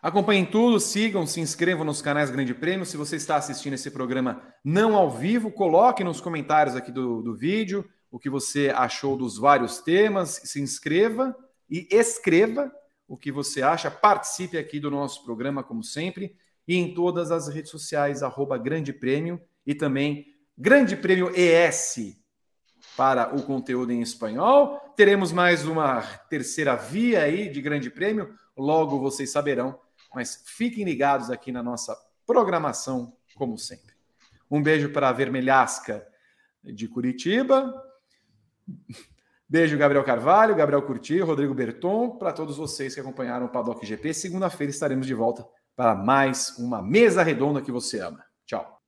acompanhem tudo, sigam, se inscrevam nos canais Grande Prêmio. Se você está assistindo esse programa não ao vivo, coloque nos comentários aqui do, do vídeo o que você achou dos vários temas, se inscreva e escreva o que você acha. Participe aqui do nosso programa, como sempre, e em todas as redes sociais, arroba Grande Prêmio e também Grande Prêmio ES para o conteúdo em espanhol. Teremos mais uma terceira via aí de Grande Prêmio, logo vocês saberão, mas fiquem ligados aqui na nossa programação, como sempre. Um beijo para a Vermelhasca de Curitiba. Beijo, Gabriel Carvalho, Gabriel Curti, Rodrigo Berton, para todos vocês que acompanharam o Paddock GP. Segunda-feira estaremos de volta para mais uma mesa redonda que você ama. Tchau.